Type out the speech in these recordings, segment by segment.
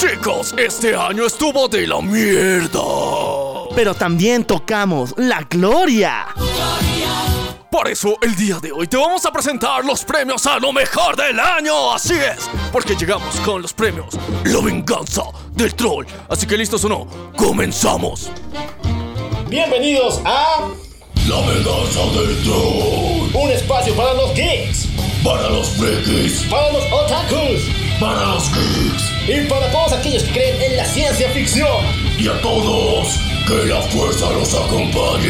Chicos, este año estuvo de la mierda. Pero también tocamos la gloria. Por eso el día de hoy te vamos a presentar los premios a lo mejor del año. Así es, porque llegamos con los premios La venganza del troll. Así que listos o no, comenzamos. Bienvenidos a La venganza del troll. un espacio para los geeks, Para los frikis, para los otakus para los geeks y para todos aquellos que creen en la ciencia ficción. y a todos, que la fuerza los acompañe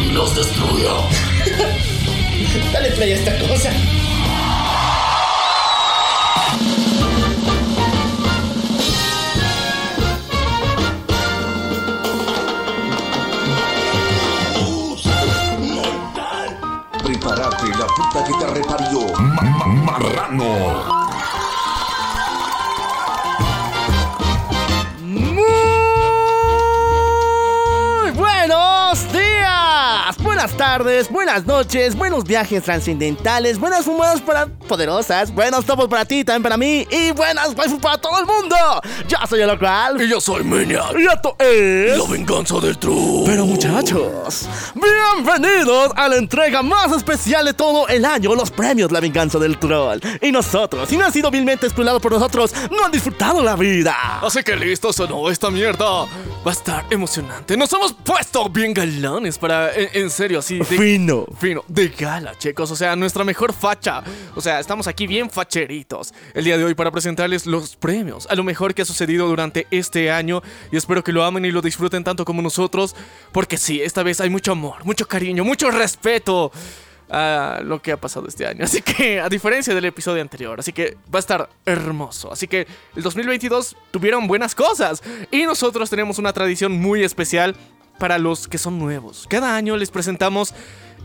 y los destruya. Dale play a esta cosa. Prepárate la puta que te reparió. Marrano. Buenas tardes, buenas noches, buenos viajes trascendentales, buenas fumadas para poderosas, buenos topos para ti, también para mí y buenas waifu para todo el mundo. Yo soy el local Y yo soy Maniac. y esto es... La venganza del troll. Pero muchachos, bienvenidos a la entrega más especial de todo el año, los premios La Venganza del Troll. Y nosotros, si no han sido vilmente explorados por nosotros, no han disfrutado la vida. Así que listos o no, esta mierda va a estar emocionante. Nos hemos puesto bien galanes para, en, en serio, así. de- Fino. Fino, de gala, chicos. O sea, nuestra mejor facha. O sea, estamos aquí bien facheritos el día de hoy para presentarles los premios a lo mejor que ha sucedido durante este año. Y espero que lo amen y lo disfruten tanto como nosotros. Porque sí, esta vez hay mucho amor, mucho cariño, mucho respeto a lo que ha pasado este año. Así que, a diferencia del episodio anterior, así que va a estar hermoso. Así que el 2022 tuvieron buenas cosas. Y nosotros tenemos una tradición muy especial para los que son nuevos. Cada año les presentamos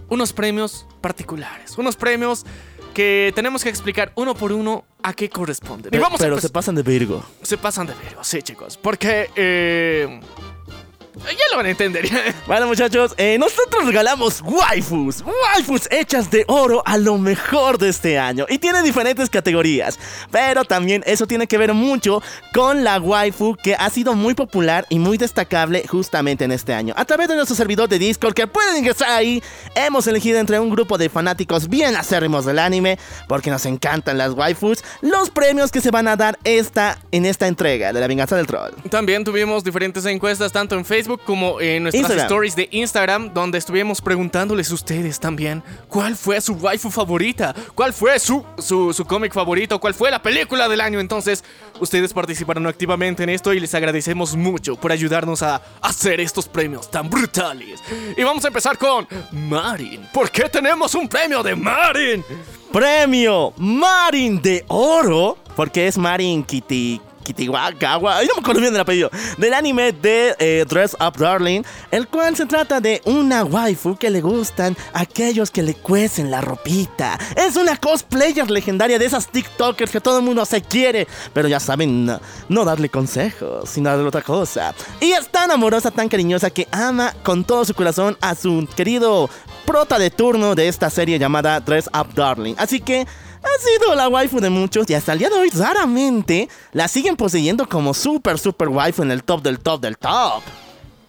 unos premios particulares, unos premios que tenemos que explicar uno por uno a qué corresponden. Y vamos a Pero se pasan de Virgo. se pasan de vergo, sí, chicos. Porque, eh, ya lo van a entender. Bueno, muchachos, eh, nosotros regalamos waifus. Waifus hechas de oro a lo mejor de este año. Y tiene diferentes categorías. Pero también eso tiene que ver mucho con la waifu que ha sido muy popular y muy destacable justamente en este año. A través de nuestro servidor de Discord, que pueden ingresar ahí, hemos elegido entre un grupo de fanáticos bien acérrimos del anime, porque nos encantan las waifus, los premios que se van a dar esta, en esta entrega de la venganza del troll. También tuvimos diferentes encuestas tanto en Facebook como en nuestras Instagram. stories de Instagram, donde estuvimos preguntándoles a ustedes también cuál fue su waifu favorita, cuál fue su, su, su cómic favorito, cuál fue la película del año. Entonces, ustedes participaron activamente en esto y les agradecemos mucho por ayudarnos a hacer estos premios tan brutales. Y vamos a empezar con Marin. ¿Por qué tenemos un premio de Marin? Premio Marin de Oro, porque es Marin Kitty. Kitiwagawa, ay, no me acuerdo bien del apellido, del anime de eh, Dress Up Darling, el cual se trata de una waifu que le gustan aquellos que le cuecen la ropita. Es una cosplayer legendaria de esas TikTokers que todo el mundo se quiere, pero ya saben, no darle consejos, sino darle otra cosa. Y es tan amorosa, tan cariñosa que ama con todo su corazón a su querido prota de turno de esta serie llamada Dress Up Darling. Así que ha sido la waifu de muchos y hasta el día de hoy raramente la siguen poseyendo como super super waifu en el top del top del top.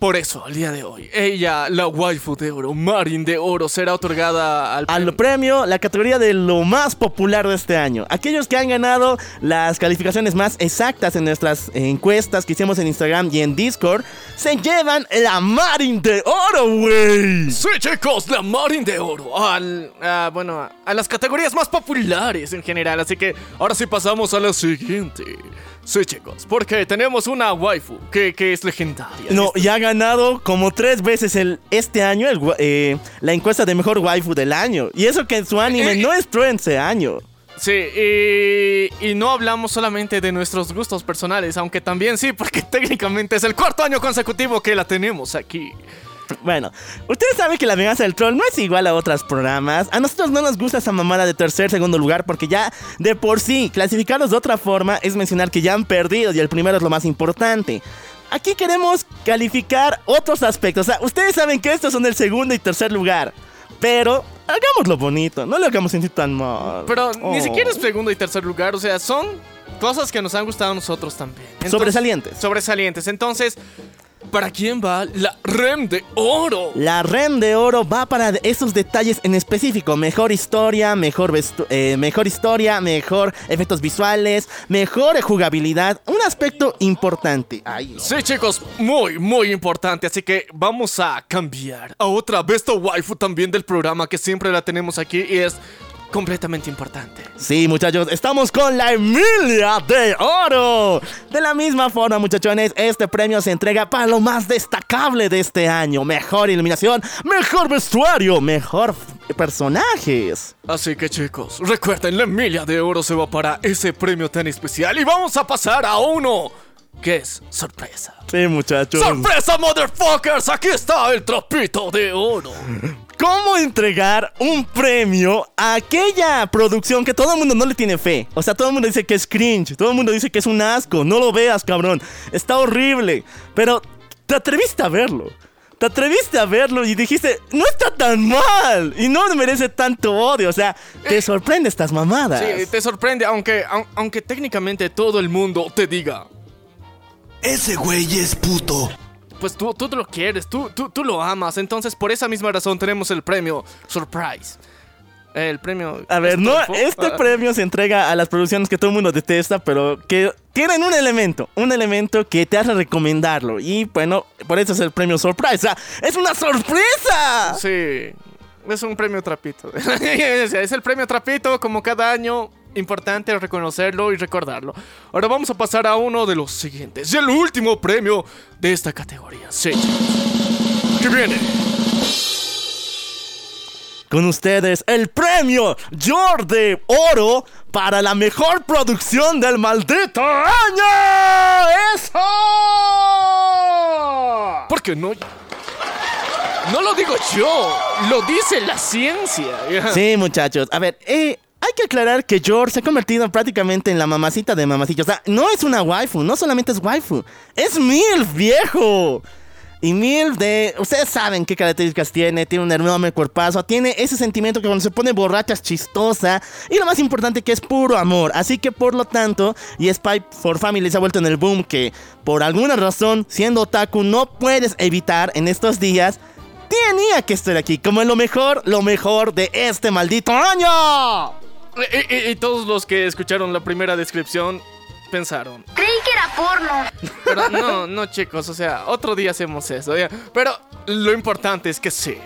Por eso, al día de hoy, ella, la waifu de oro, Marin de oro, será otorgada al Al premio, la categoría de lo más popular de este año. Aquellos que han ganado las calificaciones más exactas en nuestras encuestas que hicimos en Instagram y en Discord, se llevan la Marin de Oro, wey. Sí, chicos, la Marin de Oro. Al, a, bueno, a, a las categorías más populares en general. Así que ahora sí pasamos a la siguiente. Sí, chicos, porque tenemos una waifu que, que es legendaria. No, y ha ganado como tres veces el, este año el eh, la encuesta de mejor waifu del año. Y eso que su anime Eh, no entró en ese año. Sí, y, y no hablamos solamente de nuestros gustos personales, aunque también sí, porque técnicamente es el cuarto año consecutivo que la tenemos aquí. Bueno, ustedes saben que la venganza del troll no es igual a otros programas. A nosotros no nos gusta esa mamada de tercer, segundo lugar, porque ya de por sí, clasificarlos de otra forma es mencionar que ya han perdido y el primero es lo más importante. Aquí queremos calificar otros aspectos. O sea, ustedes saben que estos son el segundo y tercer lugar. Pero hagámoslo bonito, no lo hagamos sentir tan mal. Pero ni Oh. siquiera es segundo y tercer lugar, o sea, son cosas que nos han gustado a nosotros también. Entonces- Sobresalientes. Sobresalientes. Entonces, ¿para quién va la REM de oro? La REM de oro va para esos detalles en específico. Mejor historia, mejor, vestu- eh, mejor historia, mejor efectos visuales, mejor jugabilidad. Un aspecto importante. Ay, Sí, chicos, muy, muy importante. Así que vamos a cambiar a otra besto waifu también del programa que siempre la tenemos aquí y es completamente importante. Sí, muchachos, estamos con la Emilia de Oro. De la misma forma, muchachones, este premio se entrega para lo más destacable de este año. Mejor iluminación, mejor vestuario, mejor personajes. Así que chicos, recuerden, la Emilia de Oro se va para ese premio tan especial y vamos a pasar a uno que es sorpresa. Sí, muchachos. ¡Sorpresa, motherfuckers! Aquí está el trapito de oro. ¿Cómo entregar un premio a aquella producción que todo el mundo no le tiene fe? O sea, todo el mundo dice que es cringe, todo el mundo dice que es un asco, no lo veas, cabrón. Está horrible. Pero te atreviste a verlo. Te atreviste a verlo y dijiste, no está tan mal y no merece tanto odio. O sea, te sorprende estas mamadas. Sí, te sorprende, aunque, au- aunque técnicamente todo el mundo te diga, Ese güey es puto. pues tú, tú lo quieres, tú, tú, tú lo amas. Entonces, por esa misma razón tenemos el premio Surprise. El premio... A ver, no, este Ah, premio se entrega a las producciones que todo el mundo detesta, pero que tienen un elemento, un elemento que te hace recomendarlo. Y bueno, por eso es el premio sorpresa. ¡Es una sorpresa! Sí, es un premio trapito. es el premio trapito, como cada año. Importante reconocerlo y recordarlo. Ahora vamos a pasar a uno de los siguientes. Y el último premio de esta categoría. Sí. Que viene. Con ustedes, el premio Jordi Oro para la mejor producción del maldito año. ¡Eso! Porque no. No lo digo yo, lo dice la ciencia. Sí, muchachos. A ver, eh, hay que aclarar que George se ha convertido prácticamente en la mamacita de mamacillos. O sea, no es una waifu, no solamente es waifu, es MILF, viejo. Y MILF de... Ustedes saben qué características tiene, tiene un enorme cuerpazo, tiene ese sentimiento que cuando se pone borracha es chistosa. Y lo más importante que es puro amor. Así que por lo tanto, y Spy for Family se ha vuelto en el boom que por alguna razón, siendo otaku, no puedes evitar en estos días tenía que estar aquí como lo mejor, lo mejor de este maldito año. Y, y- y todos los que escucharon la primera descripción pensaron. Creí que era porno. Pero no, no, chicos, o sea, otro día hacemos eso. ¿ya? Pero lo importante es que sí,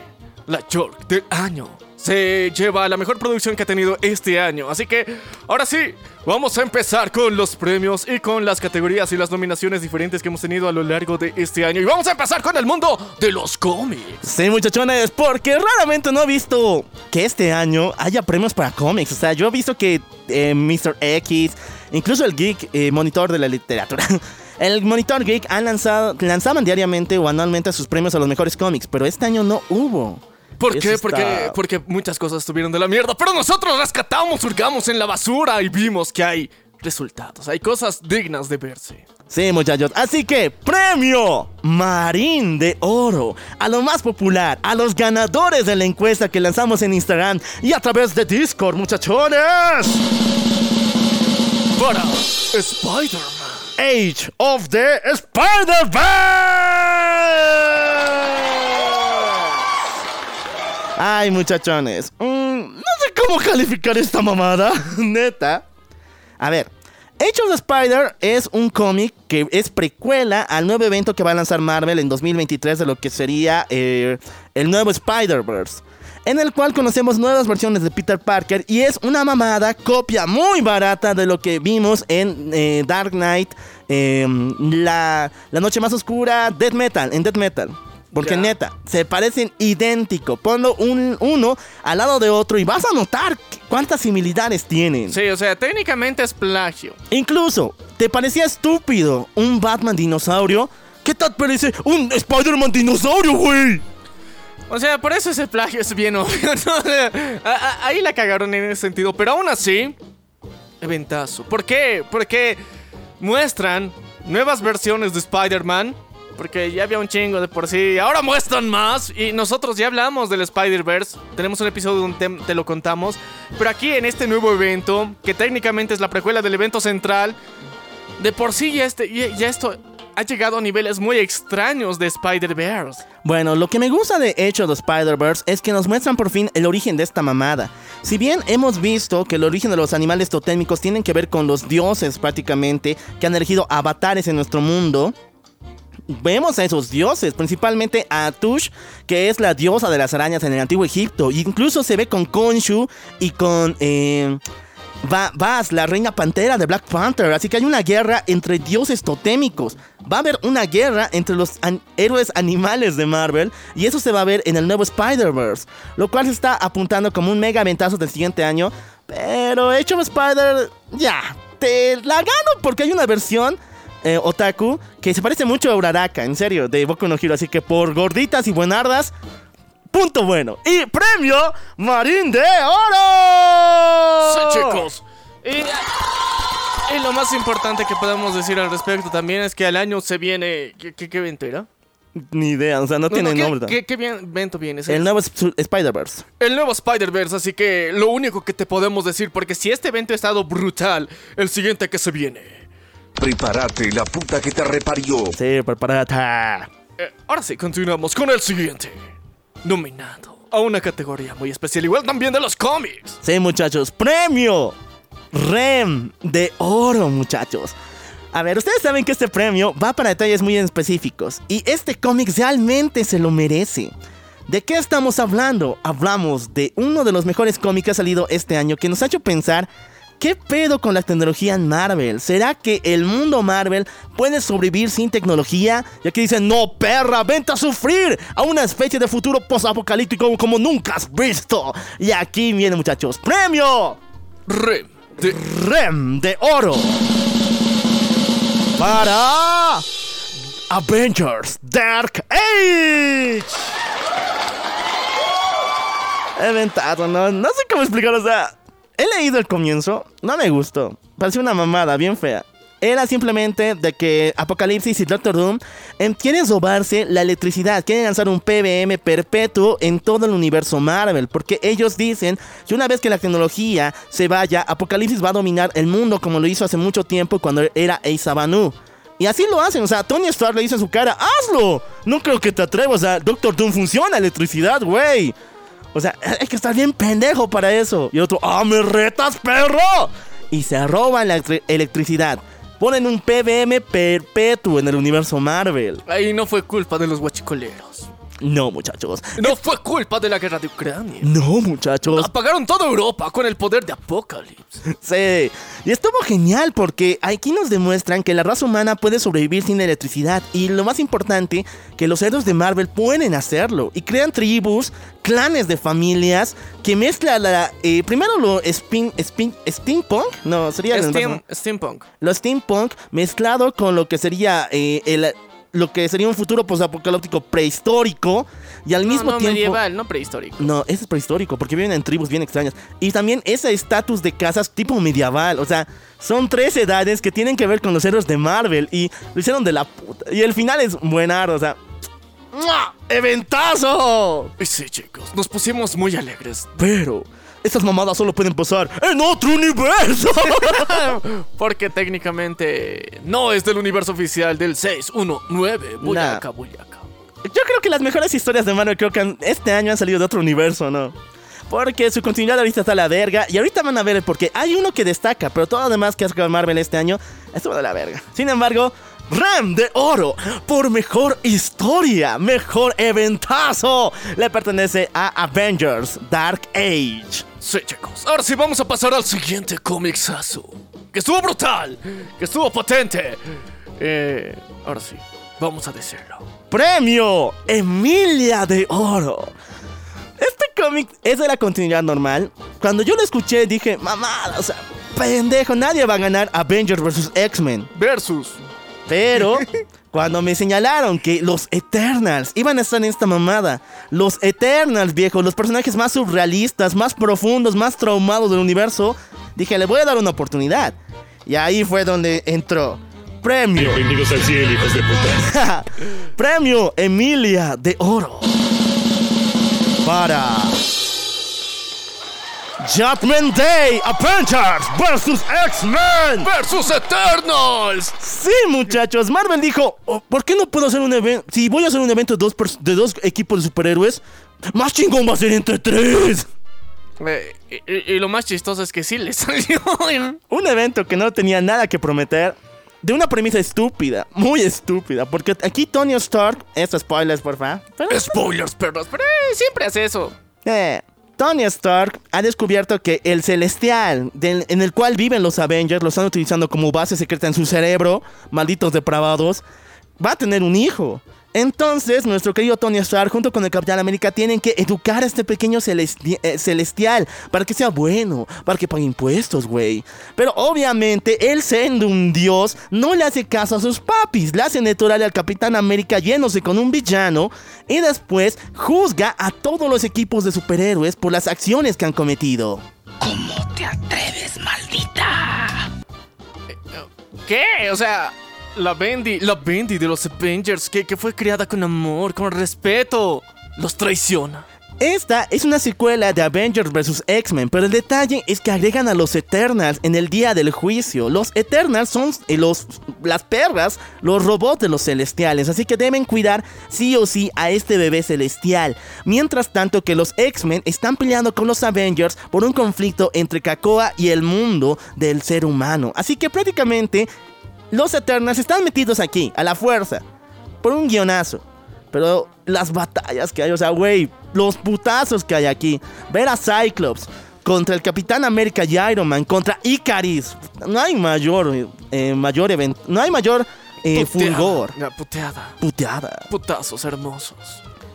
la York del año se lleva la mejor producción que ha tenido este año. Así que, ahora sí, vamos a empezar con los premios y con las categorías y las nominaciones diferentes que hemos tenido a lo largo de este año. Y vamos a empezar con el mundo de los cómics. Sí, muchachones, porque raramente no he visto que este año haya premios para cómics. O sea, yo he visto que eh, Mr. X, incluso el Geek eh, Monitor de la Literatura. El Monitor Geek han lanzado, lanzaban diariamente o anualmente sus premios a los mejores cómics, pero este año no hubo. ¿Por Eso qué? está- Porque, porque muchas cosas estuvieron de la mierda, pero nosotros rescatamos, hurgamos en la basura y vimos que hay resultados, hay cosas dignas de verse. Sí, muchachos. Así que, premio Marín de Oro a lo más popular, a los ganadores de la encuesta que lanzamos en Instagram y a través de Discord, muchachones. Para Spider-Man. Age of the Spider-Man. Ay, muchachones. mm, no sé cómo calificar esta mamada. Neta. A ver. Age of the Spider es un cómic que es precuela al nuevo evento que va a lanzar Marvel en 2023 de lo que sería eh, el nuevo Spider-Verse. En el cual conocemos nuevas versiones de Peter Parker y es una mamada copia muy barata de lo que vimos en eh, Dark Knight, eh, la, la Noche Más Oscura, Death Metal, en Death Metal. Porque neta, se parecen idéntico. Ponlo un, uno al lado de otro y vas a notar cuántas similitudes tienen. Sí, o sea, técnicamente es plagio. Incluso, ¿te parecía estúpido un Batman dinosaurio? ¿Qué tal parece un Spider-Man dinosaurio, güey? O sea, por eso ese plagio es bien obvio. ¿no? A- a- Ahí la cagaron en ese sentido. Pero aún así, eventazo. ¿Por qué? Porque muestran nuevas versiones de Spider-Man porque ya había un chingo de por sí. Ahora muestran más. Y nosotros ya hablamos del Spider-Verse. Tenemos un episodio donde te, lo contamos. Pero aquí en este nuevo evento, que técnicamente es la precuela del evento central, de por sí ya, este, ya esto ha llegado a niveles muy extraños de Spider-Verse. Bueno, lo que me gusta de hecho de Spider-Verse es que nos muestran por fin el origen de esta mamada. Si bien hemos visto que el origen de los animales totémicos tienen que ver con los dioses prácticamente que han elegido avatares en nuestro mundo, vemos a esos dioses, principalmente a Tush, que es la diosa de las arañas en el antiguo Egipto. Incluso se ve con Khonshu y con eh, la reina pantera de Black Panther. Así que hay una guerra entre dioses totémicos. Va a haber una guerra entre los héroes animales de Marvel. Y eso se va a ver en el nuevo Spider-Verse. Lo cual se está apuntando como un mega ventazo del siguiente año. Pero of Spider, ya, te la gano porque hay una versión eh, otaku que se parece mucho a Uraraka, en serio, de Boku no Hero. Así que por gorditas y buenardas, punto bueno. Y premio Marín de Oro. Sí, chicos. Y, y lo más importante que podemos decir al respecto también es que al año se viene. ¿Qué, qué, qué evento era? Ni idea, o sea, no, No, tiene no, ¿qué- nombre. ¿Qué, qué bien- evento viene? El nuevo Sp- Spider-Verse. el nuevo Spider-Verse, así que lo único que te podemos decir, porque si este evento ha estado brutal, el siguiente que se viene. Prepárate, la puta que te reparió. Sí, preparada. Eh, ahora sí, continuamos con el siguiente. Nominado a una categoría muy especial, igual también de los cómics. Sí, muchachos, premio REM de oro, muchachos. A ver, ustedes saben que este premio va para detalles muy específicos y este cómic realmente se lo merece. ¿De qué estamos hablando? Hablamos de uno de los mejores cómics que ha salido este año que nos ha hecho pensar ¿Qué pedo con la tecnología en Marvel? ¿Será que el mundo Marvel puede sobrevivir sin tecnología? Y aquí dicen, no, perra, vente a sufrir a una especie de futuro post-apocalíptico como nunca has visto. Y aquí viene, muchachos, premio Rem de REM de oro para Avengers Dark Age. Eventazo, no, no sé cómo explicarlo, o sea, he leído el comienzo, no me gustó, pareció una mamada bien fea. Era simplemente de que Apocalipsis y Doctor Doom quieren robarse la electricidad, quieren lanzar un PBM perpetuo en todo el universo Marvel, porque ellos dicen que una vez que la tecnología se vaya, Apocalipsis va a dominar el mundo como lo hizo hace mucho tiempo cuando era Ace Banu. Y así lo hacen, o sea, Tony Stark le dice en su cara, ¡hazlo! No creo que te atrevas, o sea, Doctor Doom funciona electricidad, güey. O sea, hay que estar bien pendejo para eso. Y otro, ¡ah, me retas, perro! Y se roban la electri- electricidad. Ponen un PBM perpetuo en el universo Marvel. Ahí no fue culpa de los guachicoleros. No, muchachos. No fue culpa de la guerra de Ucrania. No, muchachos. Apagaron toda Europa con el poder de Apocalipsis. Sí, y estuvo genial porque aquí nos demuestran que la raza humana puede sobrevivir sin electricidad y lo más importante, que los héroes de Marvel pueden hacerlo y crean tribus, clanes de familias que mezclan la... eh, primero lo spin, spin, steampunk, no, sería... el Steam- universo- steampunk. lo steampunk mezclado con lo que sería eh, el... Lo que sería un futuro posapocalíptico prehistórico y al mismo no, no, tiempo... medieval, no prehistórico. No, ese es prehistórico, porque viven en tribus bien extrañas. Y también ese estatus de casas tipo medieval. O sea, son tres edades que tienen que ver con los héroes de Marvel. Y lo hicieron de la puta. Y el final es buenardo, o sea. ¡mua! ¡Eventazo! Y sí, chicos, nos pusimos muy alegres. Pero, estas mamadas solo pueden pasar en otro universo. Porque técnicamente no es del universo oficial del 619. Boyaca, boyaca. Yo creo que las mejores historias de Marvel creo que este año han salido de otro universo, ¿no? Porque su continuidad ahorita está a la verga. Y ahorita van a ver porque hay uno que destaca, pero todo lo demás que ha sacado Marvel este año estuvo de la verga. Sin embargo, Ram de Oro por mejor historia, mejor eventazo, le pertenece a Avengers Dark Age. Sí, chicos. Ahora sí vamos a pasar al siguiente cómicsazo. Que estuvo brutal. Que estuvo potente. Eh, ahora sí, vamos a decirlo. Premio Emilia de Oro. Este cómic es de la continuidad normal. Cuando yo lo escuché dije, mamada, o sea, pendejo, nadie va a ganar Avengers vs. X-Men. Versus. Pero cuando me señalaron que los Eternals iban a estar en esta mamada, los Eternals, viejo, los personajes más surrealistas, más profundos, más traumados del universo, dije, le voy a dar una oportunidad. Y ahí fue donde entró Premio. Bienvenidos al cielo, hijos de puta. Premio Emilia de Oro. Para. Judgment Day Avengers vs. X-Men. ¡Versus Eternals! Sí, muchachos. Marvel dijo: "Oh, ¿Por qué no puedo hacer un evento? Si voy a hacer un evento de dos, de dos equipos de superhéroes, más chingón va a ser entre tres. Eh, y, y lo más chistoso es que sí le salió. Un evento que no tenía nada que prometer. De una premisa estúpida, muy estúpida, porque aquí Tony Stark, estos spoilers, por favor. Pero, Spoilers, perros, pero eh, siempre hace eso. eh, Tony Stark ha descubierto que el celestial en el cual viven los Avengers, lo están utilizando como base secreta en su cerebro, malditos depravados, va a tener un hijo. Entonces, nuestro querido Tony Stark, junto con el Capitán América, tienen que educar a este pequeño celesti- eh, celestial para que sea bueno, para que pague impuestos, güey. Pero obviamente, él siendo un dios, no le hace caso a sus papis. Le hace natural al Capitán América yéndose con un villano y después juzga a todos los equipos de superhéroes por las acciones que han cometido. ¿Qué? O sea, la Bendy, la Bendy de los Avengers, que, que fue criada con amor, con respeto, los traiciona. Esta es una secuela de Avengers vs. X-Men, pero el detalle es que agregan a los Eternals en el día del juicio. Los Eternals son eh, los, las perras, los robots de los celestiales, así que deben cuidar sí o sí a este bebé celestial. Mientras tanto que los X-Men están peleando con los Avengers por un conflicto entre Krakoa y el mundo del ser humano. Así que prácticamente los Eternals están metidos aquí, a la fuerza, por un guionazo. Pero las batallas que hay, o sea, güey, los putazos que hay aquí. Ver a Cyclops contra el Capitán América y Iron Man, contra Icaris. No hay mayor, eh, mayor evento, no hay mayor eh, Puteada, fulgor. la puteada. Puteada. Putazos hermosos.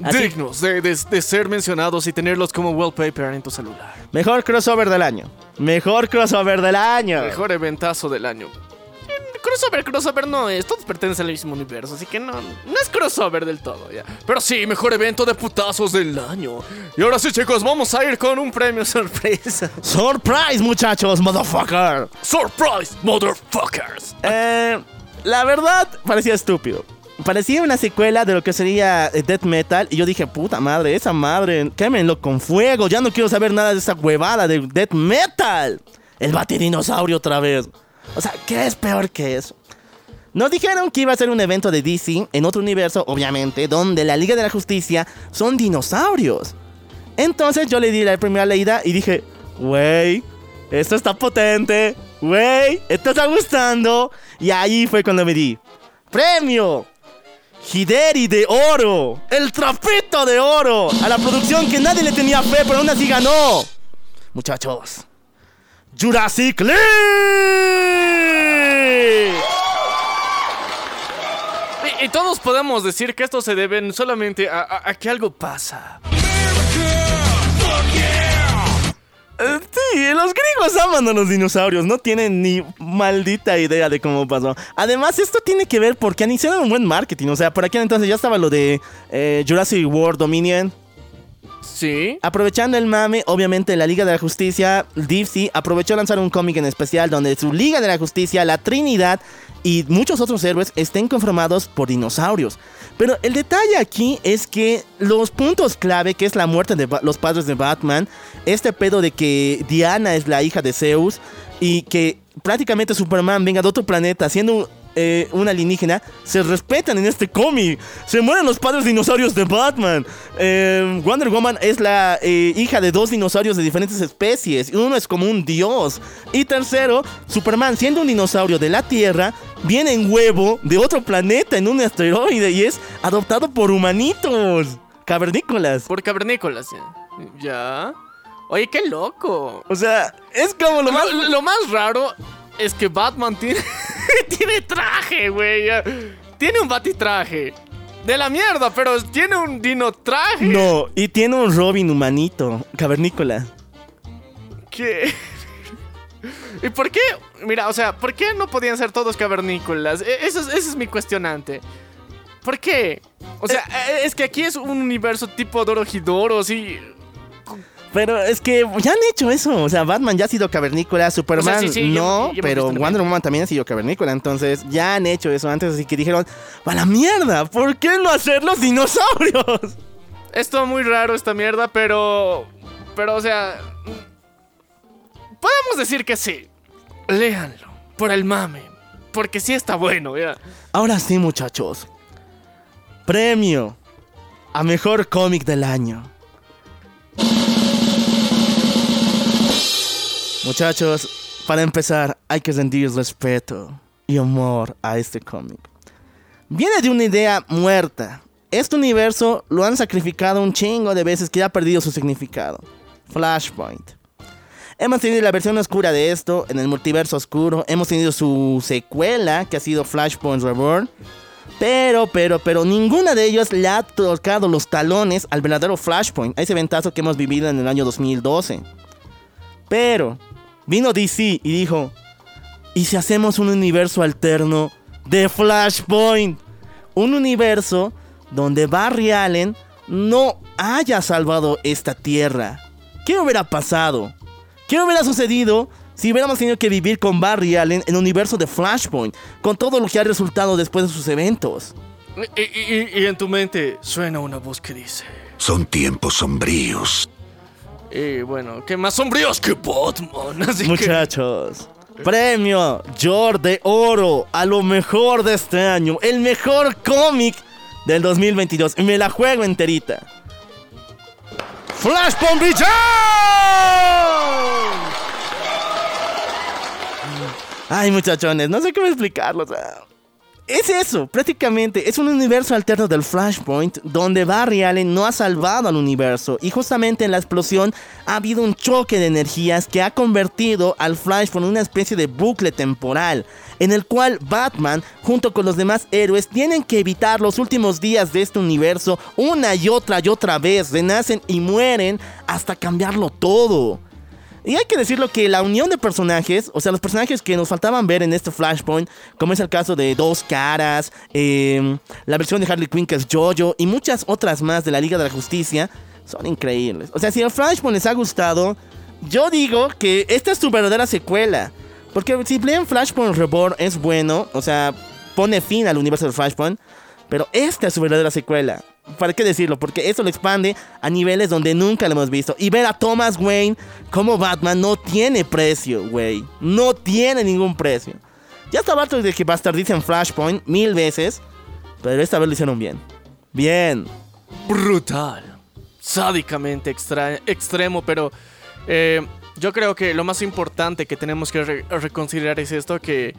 Así- Dignos de, de- de ser mencionados y tenerlos como wallpaper en tu celular. Mejor crossover del año. Mejor crossover del año. Mejor eventazo del año. Crossover, crossover no es. Todos pertenecen al mismo universo, así que no, no es crossover del todo, ya. Pero sí, mejor evento de putazos del año. Y ahora sí, chicos, vamos a ir con un premio sorpresa. Surprise, muchachos, motherfucker. Surprise, motherfuckers. Eh, la verdad, parecía estúpido. Parecía una secuela de lo que sería eh, Death Metal. Y yo dije, puta madre, esa madre, quémenlo con fuego. Ya no quiero saber nada de esa huevada de Death Metal. El batidinosaurio otra vez. O sea, ¿qué es peor que eso? Nos dijeron que iba a ser un evento de DC en otro universo, obviamente, donde la Liga de la Justicia son dinosaurios. Entonces yo le di la primera leída y dije, wey, esto está potente, wey, esto está gustando. Y ahí fue cuando me di, premio, Hideri de oro, el trapito de oro, a la producción que nadie le tenía fe, pero aún así ganó. Muchachos, Jurassic League. Y, y todos podemos decir que esto se debe solamente a, a- a que algo pasa. Sí, los gringos aman a los dinosaurios, no tienen ni maldita idea de cómo pasó. Además, esto tiene que ver porque han hicieron un buen marketing, o sea, por aquel entonces ya estaba lo de eh, Jurassic World Dominion. Sí. Aprovechando el mame, obviamente la Liga de la Justicia, DC, aprovechó lanzar un cómic en especial donde su Liga de la Justicia, la Trinidad y muchos otros héroes estén conformados por dinosaurios. Pero el detalle aquí es que los puntos clave, que es la muerte de los padres de Batman, este pedo de que Diana es la hija de Zeus y que prácticamente Superman venga de otro planeta siendo eh, un alienígena, se respetan en este cómic. Se mueren los padres dinosaurios de Batman. Eh, Wonder Woman es la eh, hija de dos dinosaurios de diferentes especies. Uno es como un dios. Y tercero, Superman, siendo un dinosaurio de la Tierra, viene en huevo de otro planeta, en un asteroide, y es adoptado por humanitos. Cavernícolas. Por cavernícolas, ya. Ya. Oye, qué loco. O sea, es como lo más... Lo, lo más raro es que Batman tiene, tiene traje, güey. Tiene un batitraje. De la mierda, pero tiene un dino traje. No, y tiene un Robin humanito, cavernícola. ¿Qué? ¿Y por qué? Mira, o sea, ¿por qué no podían ser todos cavernícolas? E- Eso es, ese es mi cuestionante. ¿Por qué? O sea, eh, es que aquí es un universo tipo Dorohedoro, así. Pero es que ya han hecho eso. O sea, Batman ya ha sido cavernícola, Superman sí, sí, ya- no, pero Wonder Woman también ha sido cavernícola. Entonces ya han hecho eso antes, así que dijeron, ¡a la mierda! ¿Por qué no hacer los dinosaurios? Es todo muy raro esta mierda, pero. Pero, o sea. Podemos decir que sí. Léanlo. Por el mame. Porque sí está bueno, ya. Ahora sí, muchachos. Premio a mejor cómic del año. Muchachos, para empezar, hay que rendir respeto y amor a este cómic. Viene de una idea muerta. Este universo lo han sacrificado un chingo de veces que ya ha perdido su significado. Flashpoint. Hemos tenido la versión oscura de esto en el multiverso oscuro. Hemos tenido su secuela que ha sido Flashpoint Reborn. Pero, pero, pero ninguna de ellas le ha tocado los talones al verdadero Flashpoint, a ese ventazo que hemos vivido en el año 2012. Pero vino DC y dijo, ¿y si hacemos un universo alterno de Flashpoint? Un universo donde Barry Allen no haya salvado esta tierra. ¿Qué hubiera pasado? ¿Qué hubiera sucedido si hubiéramos tenido que vivir con Barry Allen en el universo de Flashpoint, con todo lo que ha resultado después de sus eventos? Y, y- en tu mente suena una voz que dice. Son tiempos sombríos. Y bueno, ¿qué más sombríos que Batman? Así que. Muchachos, premio George de Oro a lo mejor de este año, el mejor cómic del 2022. Y me la juego enterita. Flashpoint Beyond. Ay, muchachones, no sé cómo explicarlo. o sea, es eso, prácticamente. Es un universo alterno del Flashpoint donde Barry Allen no ha salvado al universo. Y justamente en la explosión ha habido un choque de energías que ha convertido al Flashpoint en una especie de bucle temporal. En el cual Batman, junto con los demás héroes, tienen que evitar los últimos días de este universo una y otra y otra vez. Renacen y mueren hasta cambiarlo todo. Y hay que decirlo que la unión de personajes, o sea, los personajes que nos faltaban ver en este Flashpoint, como es el caso de Dos Caras, eh, la versión de Harley Quinn que es Jojo y muchas otras más de la Liga de la Justicia, son increíbles. O sea, si el Flashpoint les ha gustado, yo digo que esta es su verdadera secuela. Porque si leen Flashpoint Reborn es bueno, o sea, pone fin al universo del Flashpoint, pero esta es su verdadera secuela. ¿Para qué decirlo? Porque eso lo expande a niveles donde nunca lo hemos visto. Y ver a Thomas Wayne como Batman no tiene precio, güey. No tiene ningún precio. Ya estaba harto de que bastardicen Flashpoint mil veces, pero esta vez lo hicieron bien. Bien. brutal, sádicamente extra- extremo, pero eh, yo creo que lo más importante que tenemos que re- reconsiderar es esto que...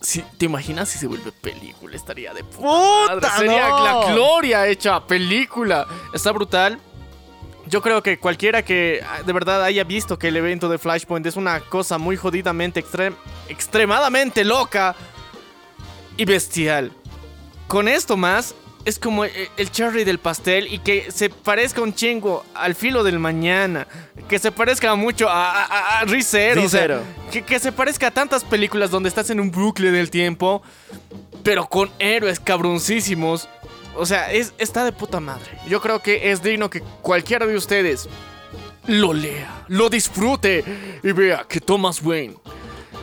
Si, ¿Te imaginas si se vuelve película? Estaría de puta, madre. ¡Puta, Sería no! la gloria hecha película. Está brutal. Yo creo que cualquiera que ah, de verdad haya visto que el evento de Flashpoint es una cosa muy jodidamente extrem- extremadamente loca y bestial. Con esto más, es como el, el cherry del pastel y que se parezca un chingo al filo del mañana. Que se parezca mucho a, a, a- a Rizero. o sea, Rizero. que, que se parezca a tantas películas donde estás en un bucle del tiempo, pero con héroes cabroncísimos. O sea, es, está de puta madre. Yo creo que es digno que cualquiera de ustedes lo lea, lo disfrute y vea que Thomas Wayne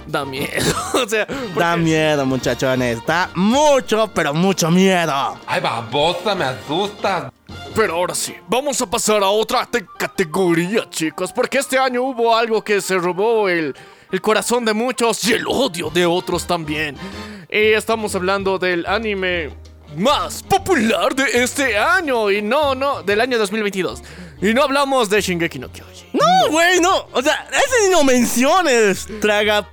da miedo. o sea, porque- Da miedo, muchachones. Da mucho, pero mucho miedo. Ay, babosa, me asusta. Pero ahora sí, vamos a pasar a otra te- categoría, chicos, porque este año hubo algo que se robó el, el corazón de muchos y el odio de otros también. Y estamos hablando del anime más popular de este año, y no, no, del año 2022. Y no hablamos de Shingeki no Kyojin. No, güey, no. O sea, ese ni lo menciones. Traga.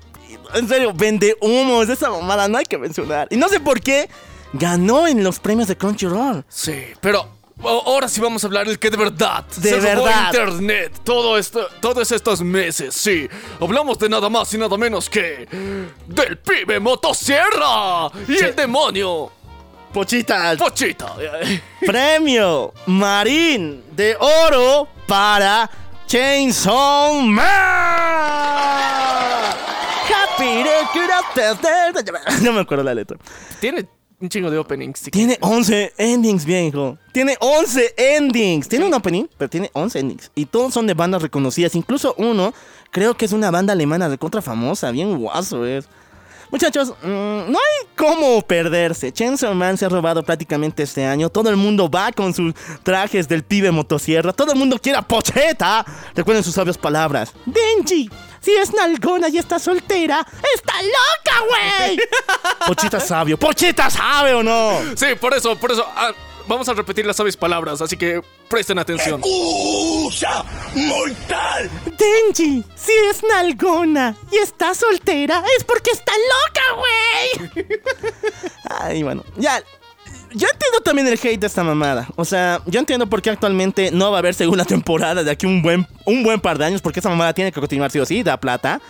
En serio, vende humos. Esa mamada no hay que mencionar. Y no sé por qué ganó en los premios de Crunchyroll. Sí, pero ahora sí vamos a hablar del que de verdad De se robó verdad. internet todo esto, todos estos meses. Sí, hablamos de nada más y nada menos que del pibe motosierra y el demonio Pochita, Pochita. premio Marín de Oro para Chainsaw Man. No me acuerdo la letra. Tiene un chingo de openings. que- Tiene 11 endings, viejo. Tiene 11 endings. Tiene un opening, pero tiene 11 endings. Y todos son de bandas reconocidas. Incluso uno, creo que es una banda alemana de contra famosa. Bien guaso es. Muchachos, mm, no hay cómo perderse. Chainsaw Man se ha robado prácticamente este año. Todo el mundo va con sus trajes del pibe motosierra. Todo el mundo quiere a Pocheta. Recuerden sus sabias palabras. Denji, si es nalgona y está soltera, está loca, güey. Pochita sabio. ¿Pochita sabe o no? Sí, por eso, por eso. ah, vamos a repetir las sabes palabras, así que presten atención. ¡Usa! ¡Mortal! Denji, si es nalgona y está soltera, es porque está loca, güey. Ay, bueno, ya. Yo entiendo también el hate de esta mamada. O sea, yo entiendo por qué actualmente no va a haber segunda temporada de aquí un buen, un buen par de años, porque esa mamada tiene que continuar sí o sí, da plata.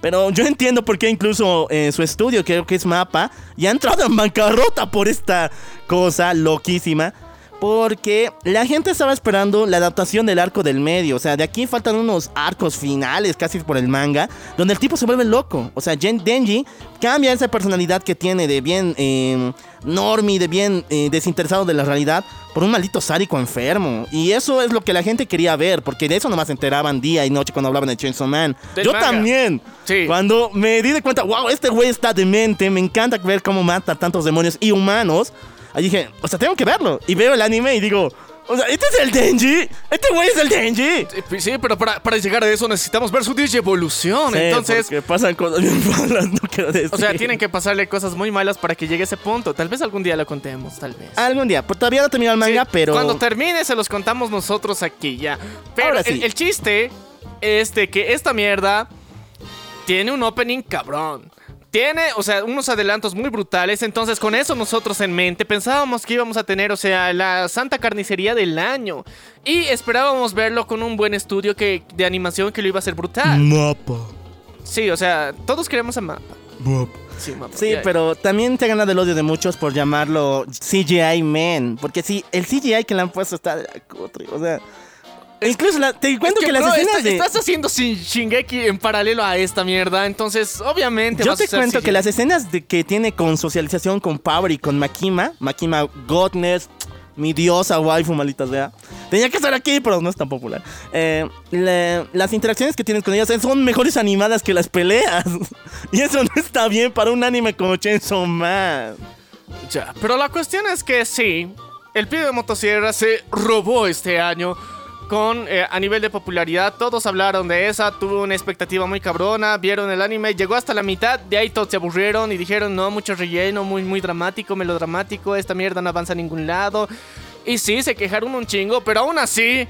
Pero yo entiendo por qué incluso eh, su estudio, creo que es Mapa, ya ha entrado en bancarrota por esta cosa loquísima. Porque la gente estaba esperando la adaptación del arco del medio. O sea, de aquí faltan unos arcos finales, casi por el manga, donde el tipo se vuelve loco. O sea, Gen- Denji cambia esa personalidad que tiene de bien eh, normie, de bien eh, desinteresado de la realidad, por un maldito sádico enfermo. Y eso es lo que la gente quería ver, porque de eso nomás se enteraban día y noche cuando hablaban de Chainsaw Man. Del Yo manga. también. Sí. Cuando me di de cuenta, wow, este güey está demente, me encanta ver cómo mata tantos demonios y humanos. Ahí dije, o sea, tengo que verlo. Y veo el anime y digo, o sea, este es el Denji. Este güey es el Denji. Sí, pues Sí, pero para, para llegar a eso necesitamos ver su evolución. Sí, Entonces, porque pasan cosas bien malas, no quiero decir. o sea, tienen que pasarle cosas muy malas para que llegue a ese punto. Tal vez algún día lo contemos, tal vez. Algún día, pues todavía no termino el manga, Sí, pero. Cuando termine se los contamos nosotros aquí ya. Pero Ahora el, el chiste es de que esta mierda tiene un opening cabrón. Tiene, o sea, unos adelantos muy brutales. Entonces, con eso nosotros en mente pensábamos que íbamos a tener, o sea, la santa carnicería del año. Y esperábamos verlo con un buen estudio que, de animación que lo iba a hacer brutal. Mapa. Sí, o sea, todos queremos a Mapa. Mapa. Sí, Mapa. Sí, pero también te ha ganado el odio de muchos por llamarlo CGI Man. Porque sí, el CGI que le han puesto está de la cutre, O sea. Incluso la- te cuento Es que, que, las bro, escenas está- de. estás haciendo Shin- Shingeki en paralelo a esta mierda, entonces obviamente Yo vas a te hacer cuento CGI. que las escenas de que tiene con socialización con Power y con Makima, Makima Godness, mi diosa waifu, maldita sea, tenía que estar aquí, pero no es tan popular. Eh, la- las interacciones que tienes con ellas son mejores animadas que las peleas. y eso no está bien para un anime como Chainsaw Man. Ya, pero la cuestión es que sí, el pibe de motosierra se robó este año con eh, a nivel de popularidad. Todos hablaron de esa, tuvo una expectativa muy cabrona, vieron el anime, llegó hasta la mitad, de ahí todos se aburrieron y dijeron no, mucho relleno, muy, muy dramático, melodramático, esta mierda no avanza a ningún lado. Y sí, se quejaron un chingo, pero aún así...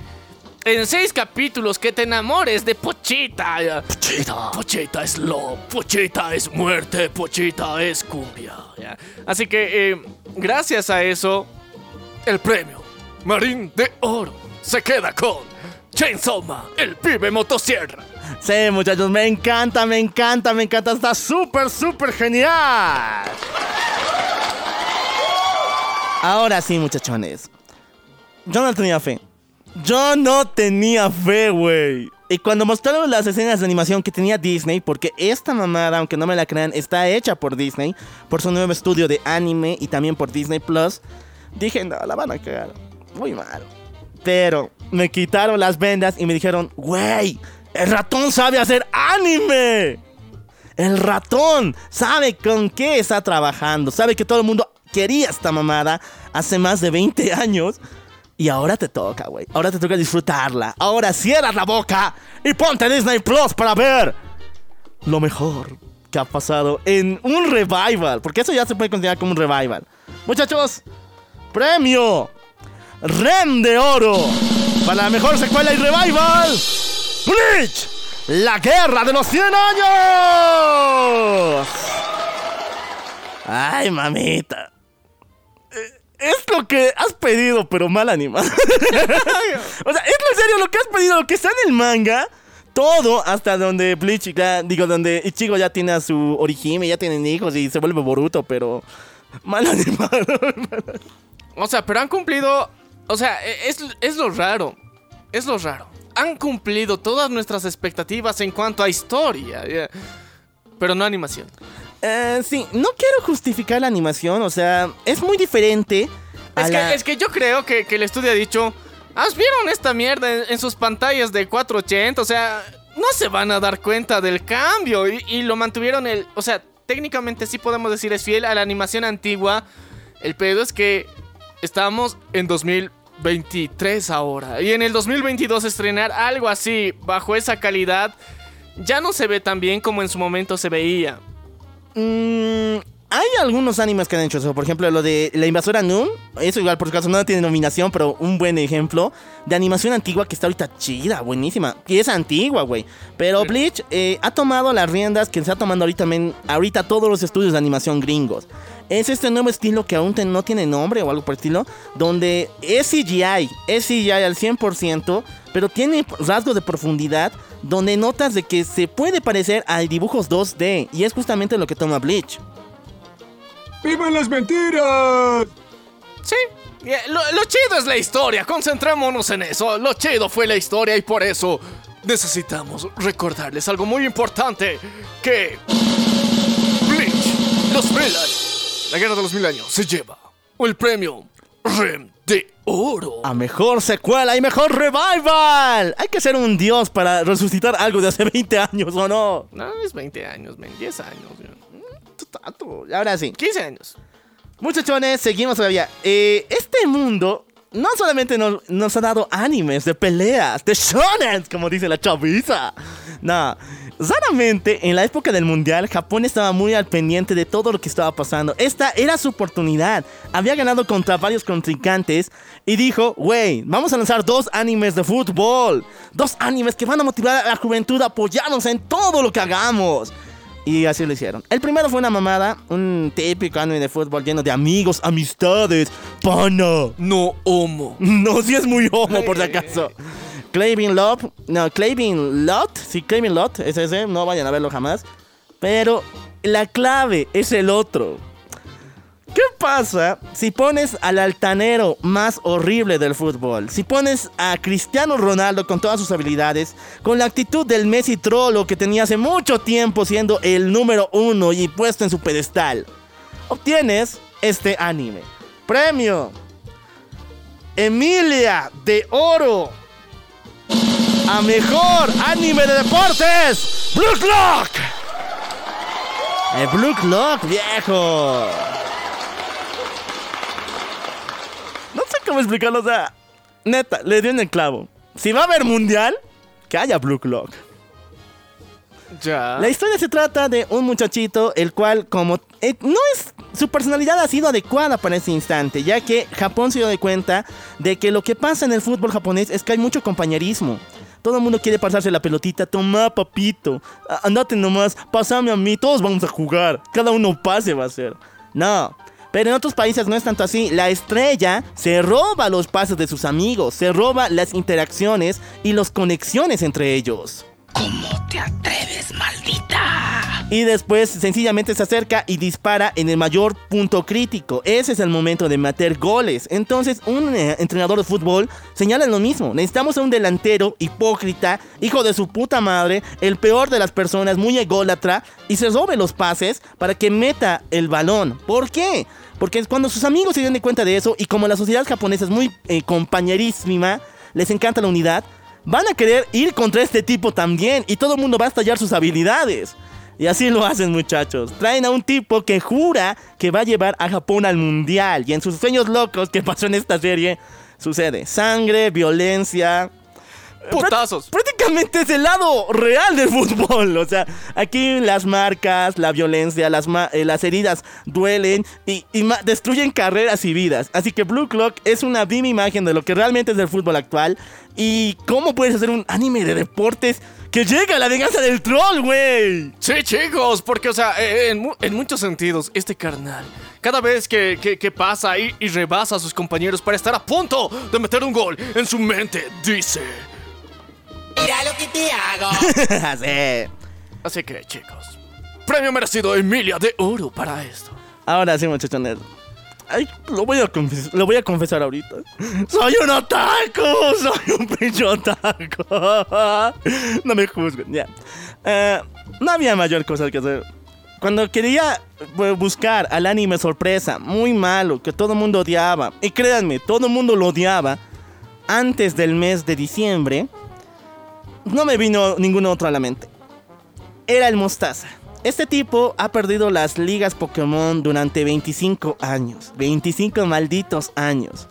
En seis capítulos que te enamores de Pochita. Pochita. Pochita es lo, Pochita es muerte, Pochita es cumbia. ya. Así que, eh, gracias a eso, el premio Marín de Oro se queda con Chainsaw Man, el pibe motosierra. Sí, muchachos, me encanta, me encanta, me encanta. Está súper, súper genial. Ahora sí, muchachones. Yo no tenía fe. Yo no tenía fe, güey. Y cuando mostraron las escenas de animación que tenía Disney, porque esta mamada, aunque no me la crean, está hecha por Disney, por su nuevo estudio de anime y también por Disney Plus, dije, no, la van a cagar. Muy mal. Pero me quitaron las vendas y me dijeron, güey, el ratón sabe hacer anime. El ratón sabe con qué está trabajando. Sabe que todo el mundo quería esta mamada hace más de 20 años. Y ahora te toca, güey. Ahora te toca disfrutarla. Ahora cierra la boca y ponte Disney Plus para ver lo mejor que ha pasado en un revival. Porque eso ya se puede considerar como un revival. Muchachos, premio Rem de Oro para la mejor secuela y revival. Bleach, la guerra de los 100 años. Ay, mamita. Eh, Es lo que has pedido, pero mal animado. o sea, es en serio lo que has pedido, lo que está en el manga. Todo hasta donde Bleach, ya- digo, donde Ichigo ya tiene a su origime, ya tienen hijos y se vuelve Boruto, pero mal animado. O sea, pero han cumplido. O sea, e- es, es lo raro. Es lo raro. Han cumplido todas nuestras expectativas en cuanto a historia. Pero no animación. Eh, sí, no quiero justificar la animación, o sea, es muy diferente. a Es la- que, es que yo creo que, que el estudio ha dicho, ¿has vieron esta mierda en, en sus pantallas de 480? O sea, no se van a dar cuenta del cambio y, y lo mantuvieron el... O sea, técnicamente sí podemos decir es fiel a la animación antigua. El pedo es que estamos en 2023 ahora y en el 2022 estrenar algo así bajo esa calidad ya no se ve tan bien como en su momento se veía. Mm, hay algunos animes que han hecho eso. Por ejemplo, lo de La Invasora Noon. Eso igual, por si acaso, no tiene nominación, pero un buen ejemplo de animación antigua que está ahorita chida, buenísima. Y es antigua, güey. Pero Bleach eh, ha tomado las riendas que se ha tomando ahorita, ahorita todos los estudios de animación gringos. Es este nuevo estilo que aún no tiene nombre o algo por el estilo, donde es CGI, es CGI al 100%, pero tiene rasgos de profundidad donde notas de que se puede parecer a dibujos 2D, y es justamente lo que toma Bleach. ¡Vivan las mentiras! Sí. eh, Lo, lo chido es la historia, concentrémonos en eso. Lo chido fue la historia y por eso necesitamos recordarles algo muy importante. Que... Bleach, los años. La guerra de los mil años se lleva el premio Rem de Oro. A mejor secuela y mejor revival. Hay que ser un dios para resucitar algo de hace 20 años, ¿o no? No, es 20 años, men, 10 años. Tato. Ahora sí. 15 años. Muchachones, seguimos todavía. Eh, este mundo no solamente nos, ha dado animes de peleas, de shonen, como dice la chaviza. No, raramente en la época del mundial, Japón estaba muy al pendiente de todo lo que estaba pasando. Esta era su oportunidad. Había ganado contra varios contrincantes y dijo, wey, vamos a lanzar dos animes de fútbol. Dos animes que van a motivar a la juventud a apoyarnos en todo lo que hagamos. Y así lo hicieron. El primero fue una mamada, un típico anime de fútbol lleno de amigos, amistades, pana. No homo. No, si es muy homo por si acaso. Claving Lot, no, Claving Lot, sí, Claving Lot, es ese, no vayan a verlo jamás. Pero la clave es el otro. ¿Qué pasa si pones al altanero más horrible del fútbol? Si pones a Cristiano Ronaldo con todas sus habilidades, con la actitud del Messi trolo que tenía hace mucho tiempo siendo el número uno y puesto en su pedestal, obtienes este anime. Premio Emilia de Oro a mejor anime de deportes. Blue Clock. El Blue Clock, viejo. No sé cómo explicarlo, o sea, neta, le dio en el clavo. Si va a haber mundial, que haya Blue Clock. Ya. La historia se trata de un muchachito, el cual, como eh, no es. Su personalidad ha sido adecuada para ese instante, ya que Japón se dio de cuenta de que lo que pasa en el fútbol japonés es que hay mucho compañerismo. Todo el mundo quiere pasarse la pelotita, toma papito, andate nomás, pasame a mí, todos vamos a jugar, cada uno pase va a ser. No, pero en otros países no es tanto así. La estrella se roba los pases de sus amigos, se roba las interacciones y las conexiones entre ellos. ¿Cómo te atreves, maldita? Y después sencillamente se acerca y dispara en el mayor punto crítico. Ese es el momento de meter goles. Entonces un eh, entrenador de fútbol señala lo mismo. Necesitamos a un delantero hipócrita, hijo de su puta madre, el peor de las personas, muy ególatra, y se robe los pases para que meta el balón. ¿Por qué? Porque cuando sus amigos se dieron cuenta de eso y como la sociedad japonesa es muy eh, compañerísima, les encanta la unidad, van a querer ir contra este tipo también y todo el mundo va a estallar sus habilidades. Y así lo hacen muchachos. Traen a un tipo que jura que va a llevar a Japón al mundial. Y en sus sueños locos que pasó en esta serie, sucede sangre, violencia. Putazos. Prácticamente es el lado real del fútbol. O sea, aquí las marcas, la violencia, las, ma- eh, las heridas duelen y, y destruyen carreras y vidas. Así que Blue Clock es una viva imagen de lo que realmente es el fútbol actual. Y cómo puedes hacer un anime de deportes que llega a la venganza del troll, güey. Sí, chicos, porque, o sea, en, mu- en muchos sentidos, este carnal, cada vez que, que- que pasa y, y rebasa a sus compañeros para estar a punto de meter un gol, en su mente dice. Mira lo que te hago. Sí. Así que, chicos, premio merecido Emilia de Oro para esto. Ahora sí, muchachones. Ay, lo voy, a lo voy a confesar ahorita. ¡Soy un otaku! ¡Soy un pinche otaku! No me juzguen, ya. Eh, no había mayor cosa que hacer. cuando quería eh, buscar al anime sorpresa, muy malo, que todo el mundo odiaba, y créanme, todo el mundo lo odiaba, antes del mes de diciembre, no me vino ninguno otro a la mente. Era el Mostaza. Este tipo ha perdido las ligas Pokémon durante 25 años. 25 malditos años.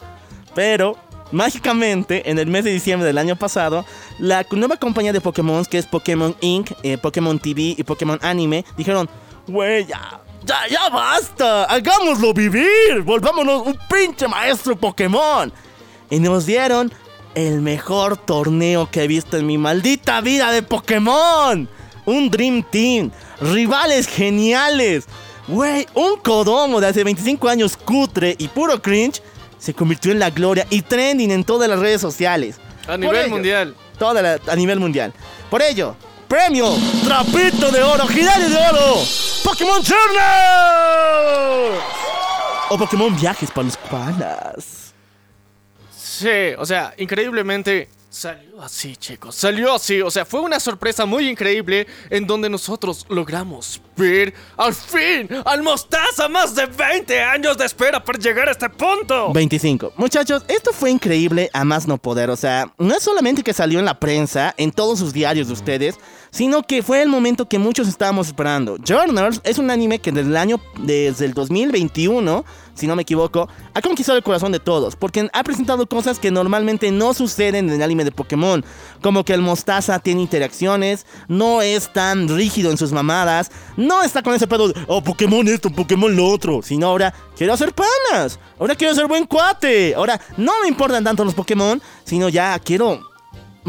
Pero, mágicamente, en el mes de diciembre del año pasado, la nueva compañía de Pokémon, que es Pokémon Inc., eh, Pokémon TV y Pokémon Anime, dijeron, güey, ya, ya, ya basta, hagámoslo vivir, volvámonos un pinche maestro Pokémon. Y nos dieron el mejor torneo que he visto en mi maldita vida de Pokémon. Un Dream Team, rivales geniales. Güey, un Kodomo de hace 25 años cutre y puro cringe se convirtió en la gloria y trending en todas las redes sociales. A nivel ello, mundial. Toda la- a nivel mundial. Por ello, premio Trapito de Oro, Girales de Oro, Pokémon Journal o Pokémon Viajes para los Koalas. Sí, o sea, increíblemente salió así, chicos. Salió así, o sea, fue una sorpresa muy increíble en donde nosotros logramos ver al fin al Mostaza más de 20 años de espera para llegar a este punto. 25. Muchachos, esto fue increíble a más no poder. O sea, no es solamente que salió en la prensa, en todos sus diarios de ustedes, sino que fue el momento que muchos estábamos esperando. Journals es un anime que desde el año, desde el 2021, si no me equivoco, ha conquistado el corazón de todos, porque ha presentado cosas que normalmente no suceden en el anime de Pokémon, como que el Mostaza tiene interacciones, no es tan rígido en sus mamadas, no está con ese pedo de, oh, Pokémon esto, Pokémon lo otro, sino ahora quiero hacer panas, ahora quiero ser buen cuate, ahora no me importan tanto los Pokémon, sino ya quiero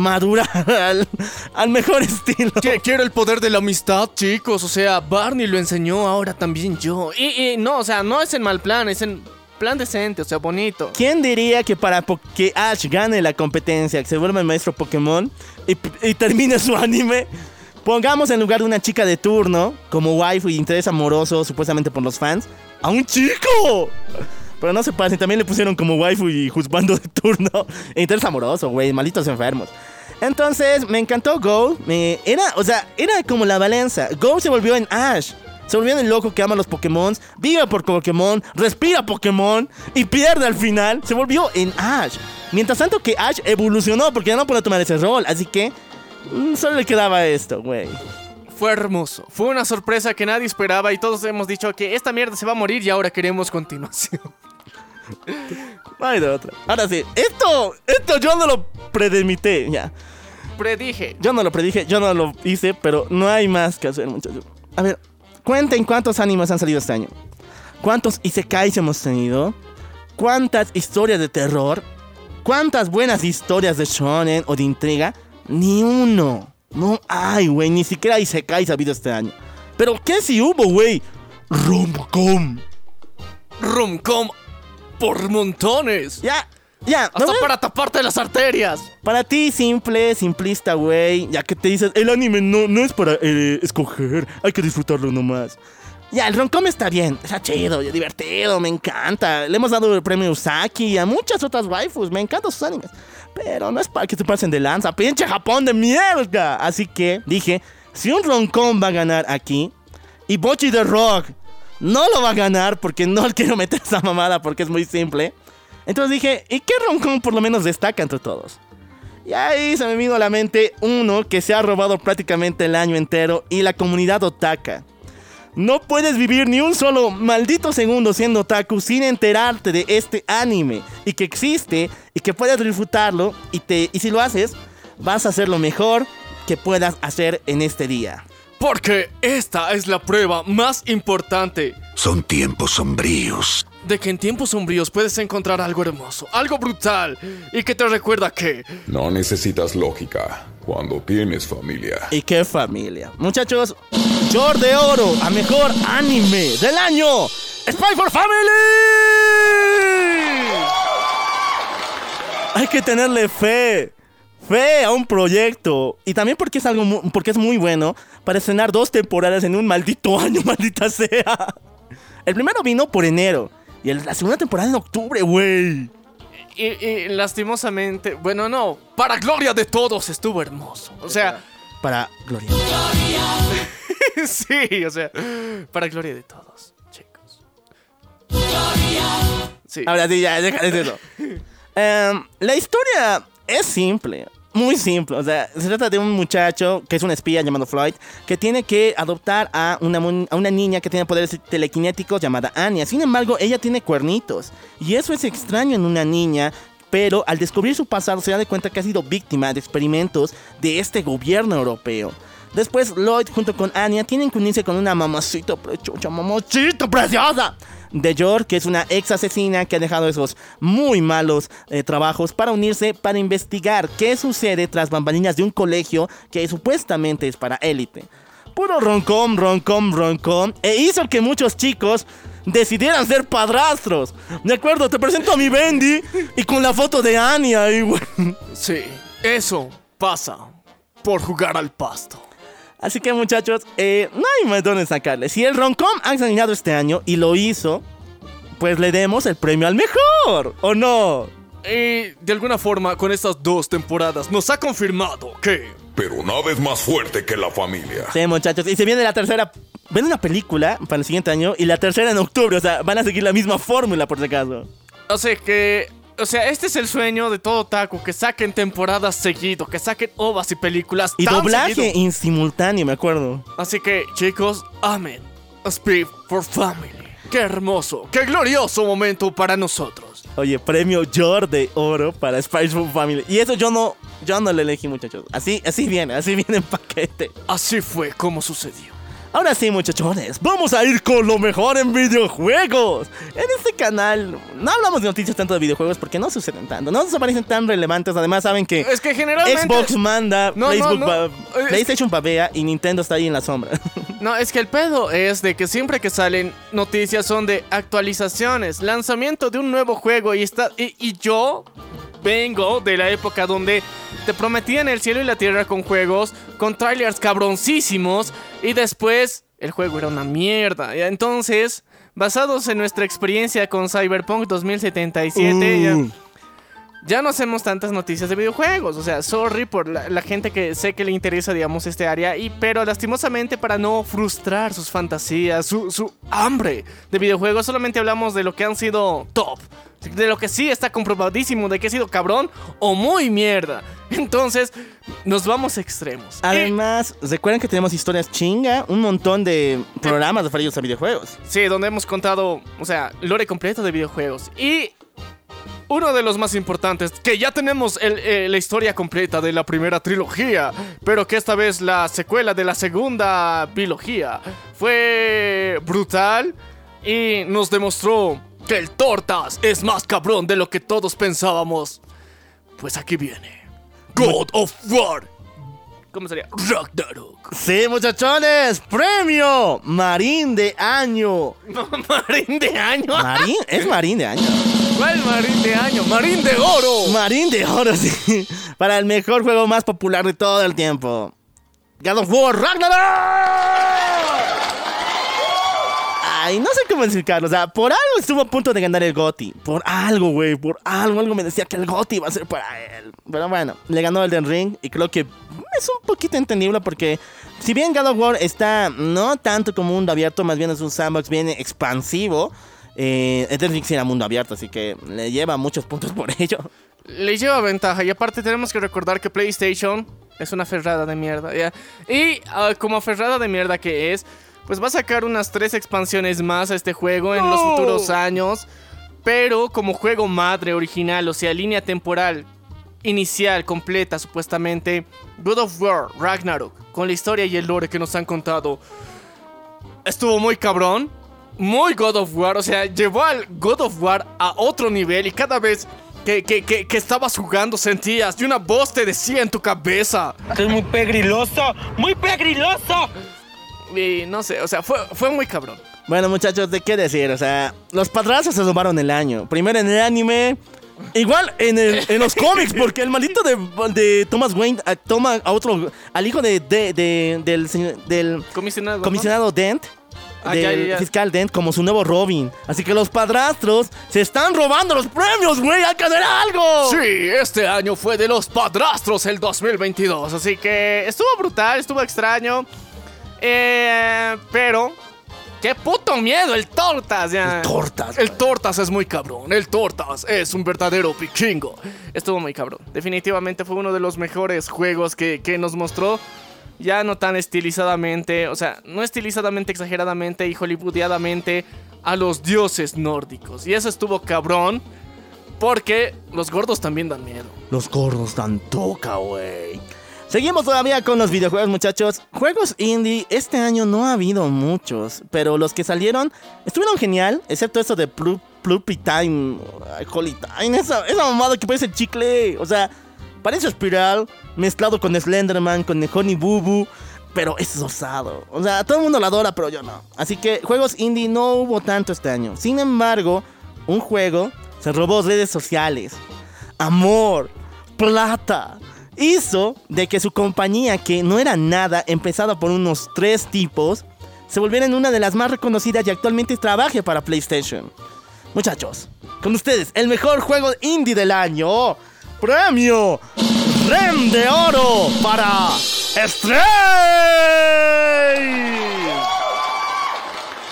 madurar al, al mejor estilo. Que quiero el poder de la amistad, chicos. O sea, Barney lo enseñó, ahora también yo. Y, y no, o sea, no es en mal plan, es en plan decente, o sea, bonito. ¿Quién diría que para po- que Ash gane la competencia, que se vuelva el maestro Pokémon y, y termine su anime? Pongamos en lugar de una chica de turno, como waifu y interés amoroso, supuestamente por los fans, a un chico. Pero no se pasen, también le pusieron como waifu y juzgando de turno. Interés amoroso, güey, malditos enfermos. Entonces, me encantó Go. Me, era, o sea, era como la balanza. Go se volvió en Ash. Se volvió en el loco que ama los Pokémon, vive por Pokémon, respira Pokémon y pierde al final. Se volvió en Ash. Mientras tanto que Ash evolucionó porque ya no puede tomar ese rol. Así que mm, solo le quedaba esto, güey. Fue hermoso. Fue una sorpresa que nadie esperaba y todos hemos dicho que esta mierda se va a morir y ahora queremos continuación. No hay de otra. Ahora sí, esto, esto yo no lo predemité, ya. Predije. Yo no lo predije, yo no lo hice, pero no hay más que hacer, muchachos. A ver, cuenten cuántos animes han salido este año. ¿Cuántos isekais hemos tenido? ¿Cuántas historias de terror? ¿Cuántas buenas historias de shonen o de intriga? Ni uno. No hay, güey. Ni siquiera isekais ha habido este año. Pero ¿qué si hubo, güey? Romcom. Rumcom por montones. Ya, ya. ¿no Hasta para taparte las arterias. Para ti, simple, simplista, güey. Ya que te dices, el anime no, no es para eh, escoger, hay que disfrutarlo nomás. Ya, el roncom está bien, está chido, divertido, me encanta. Le hemos dado el premio Usaki y a muchas otras waifus, me encantan sus animes. Pero no es para que se pasen de lanza, pinche Japón de mierda. Así que dije, si un roncom va a ganar aquí y Bochi de Rock no lo va a ganar porque no quiero meter esa mamada porque es muy simple. Entonces dije, ¿y qué roncom por lo menos destaca entre todos? Y ahí se me vino a la mente uno que se ha robado prácticamente el año entero y la comunidad otaka. No puedes vivir ni un solo maldito segundo siendo otaku sin enterarte de este anime y que existe y que puedes disfrutarlo y, te, y si lo haces, vas a hacer lo mejor que puedas hacer en este día. Porque esta es la prueba más importante Son tiempos sombríos. de que en tiempos sombríos puedes encontrar algo hermoso, algo brutal y que te recuerda que No necesitas lógica cuando tienes familia. ¿Y qué familia? Muchachos, Yor de Oro a mejor anime del año. Spy for Family. Hay que tenerle fe. Fe a un proyecto. Y también porque es algo mu- porque es muy bueno para estrenar dos temporadas en un maldito año, maldita sea. El primero vino por enero. Y el- la segunda temporada en octubre, güey. y, y lastimosamente, bueno, no, para gloria de todos estuvo hermoso. O sea, Para Gloria. sí, o sea, para gloria de todos, chicos. Sí. Ahora sí, ya, déjale eso. Em, la historia es simple, muy simple. O sea, se trata de un muchacho que es un espía llamado Floyd que tiene que adoptar a una, a una niña que tiene poderes telequinéticos llamada Anya. Sin embargo, ella tiene cuernitos. Y eso es extraño en una niña. Pero al descubrir su pasado se da de cuenta que ha sido víctima de experimentos de este gobierno europeo. Después Lloyd junto con Anya tienen que unirse con una mamacita prechucha, mamacita preciosa de York, que es una ex asesina que ha dejado esos muy malos eh, trabajos para unirse para investigar qué sucede tras bambalinas de un colegio que supuestamente es para élite. Puro roncom, roncom, roncom, e hizo que muchos chicos decidieran ser padrastros. De acuerdo, te presento a mi Bendy y con la foto de Anya y. Sí, eso pasa por jugar al pasto. Así que muchachos, eh, no hay más dónde sacarle. Si el Roncom ha ganado este año y lo hizo, pues le demos el premio al mejor, ¿o no? Y de alguna forma, con estas dos temporadas, nos ha confirmado que Pero nada es más fuerte que la familia. Sí, muchachos, y se viene la tercera. Ven una película para el siguiente año y la tercera en octubre, o sea, van a seguir la misma fórmula por si acaso. O sea que. O sea, este es el sueño de todo taco, que saquen temporadas seguido, que saquen ovas y películas. Y tan doblaje seguido. en simultáneo, me acuerdo. Así que, chicos, amen. Speed for Family. Qué hermoso, qué glorioso momento para nosotros. Oye, premio Yor de oro para Spice Food Family. Y eso yo no, yo no lo elegí, muchachos. Así, así viene, así viene en paquete. Así fue como sucedió. Ahora sí, muchachones, vamos a ir con lo mejor en videojuegos. En este canal no hablamos de noticias tanto de videojuegos porque no suceden tanto, no nos parecen tan relevantes. Además, saben que Es que generalmente. Xbox manda, No, Facebook no. ba- Es- PlayStation babea y Nintendo está ahí en la sombra. No, es que el pedo es de que siempre que salen noticias son de actualizaciones, lanzamiento de un nuevo juego y está y, y yo vengo de la época donde te prometían el cielo y la tierra con juegos, con trailers cabroncísimos y después el juego era una mierda. Y Entonces, basados en nuestra experiencia con Cyberpunk 2077, ya- Uh. Ya no hacemos tantas noticias de videojuegos. O sea, sorry por la, la gente que sé que le interesa, digamos, este área. Y, pero lastimosamente, para no frustrar sus fantasías, su, su hambre de videojuegos, solamente hablamos de lo que han sido top. De lo que sí está comprobadísimo, de que ha sido cabrón o muy mierda. Entonces, nos vamos a extremos. Y- Además, recuerden que tenemos historias chinga, un montón de programas referidos a videojuegos. Sí, donde hemos contado, o sea, lore completo de videojuegos. Y uno de los más importantes, que ya tenemos el- eh, la historia completa de la primera trilogía, pero que esta vez la secuela de la segunda trilogía fue brutal y nos demostró que el Tortas es más cabrón de lo que todos pensábamos. Pues aquí viene. God of War. ¿Cómo sería? Ragnarok. Sí, muchachones, premio Marín de año. Marín de año. Marín, es Marín de año. ¿Cuál Marín de año? Marín de oro. Marín de oro, sí. Para el mejor juego más popular de todo el tiempo. God of War Ragnarok. Ay, no sé cómo explicarlo. O sea, por algo estuvo a punto de ganar el GOTY. Por algo, güey. Por algo. Algo me decía que el GOTY iba a ser para él. Pero bueno, le ganó el Den Ring. Y creo que es un poquito entendible porque si bien God of War está no tanto como mundo abierto, más bien es un sandbox bien expansivo. Eh, el Den Ring sí era mundo abierto, así que le lleva muchos puntos por ello. Le lleva ventaja. Y aparte tenemos que recordar que PlayStation es una ferrada de mierda. ¿ya? Y ah, como ferrada de mierda que es, pues va a sacar unas tres expansiones más a este juego en los futuros años. Pero como juego madre original, o sea, línea temporal inicial, completa, supuestamente, God of War, Ragnarok, con la historia y el lore que nos han contado, estuvo muy cabrón. Muy God of War, o sea, llevó al God of War a otro nivel y cada vez que, que, que, que estabas jugando sentías y una voz te decía en tu cabeza. Es muy pegriloso, muy pegriloso. Y no sé, o sea, fue, fue muy cabrón. Bueno, muchachos, ¿de qué decir? O sea, los padrastros se tomaron el año. Primero en el anime. Igual en, el- en los cómics, porque el maldito de, de Thomas Wayne ah, toma a otro, al hijo de, de- de- del, del Comisionado. ¿no? comisionado Dent, Ah, del ya, ya. fiscal Dent, como su nuevo Robin. Así que los padrastros se están robando los premios, güey, hay que hacer algo. Sí, este año fue de los padrastros el 2022, así que estuvo brutal, estuvo extraño. Eh, pero, qué puto miedo, el Tortas, ya. El Tortas, El Tortas es muy cabrón. El Tortas es un verdadero pichingo. Estuvo muy cabrón. Definitivamente fue uno de los mejores juegos que, que nos mostró. Ya no tan estilizadamente, o sea, no estilizadamente, exageradamente y hollywoodiadamente a los dioses nórdicos. Y eso estuvo cabrón. Porque los gordos también dan miedo. Los gordos dan toca, güey. Seguimos todavía con los videojuegos, muchachos. Juegos indie, este año no ha habido muchos, pero los que salieron estuvieron genial, excepto eso de Plu- Pluppy Time, Holy Time, esa, esa mamada que parece chicle. O sea, parece espiral mezclado con Slenderman, con Honey Boo Boo, pero es osado. O sea, todo el mundo lo adora, pero yo no. Así que juegos indie no hubo tanto este año. Sin embargo, un juego se robó redes sociales, amor, plata. Hizo de que su compañía, que no era nada, empezada por unos tres tipos, se volviera en una de las más reconocidas y actualmente trabaje para PlayStation. Muchachos, con ustedes, el mejor juego indie del año. Premio Rem de Oro para Stray.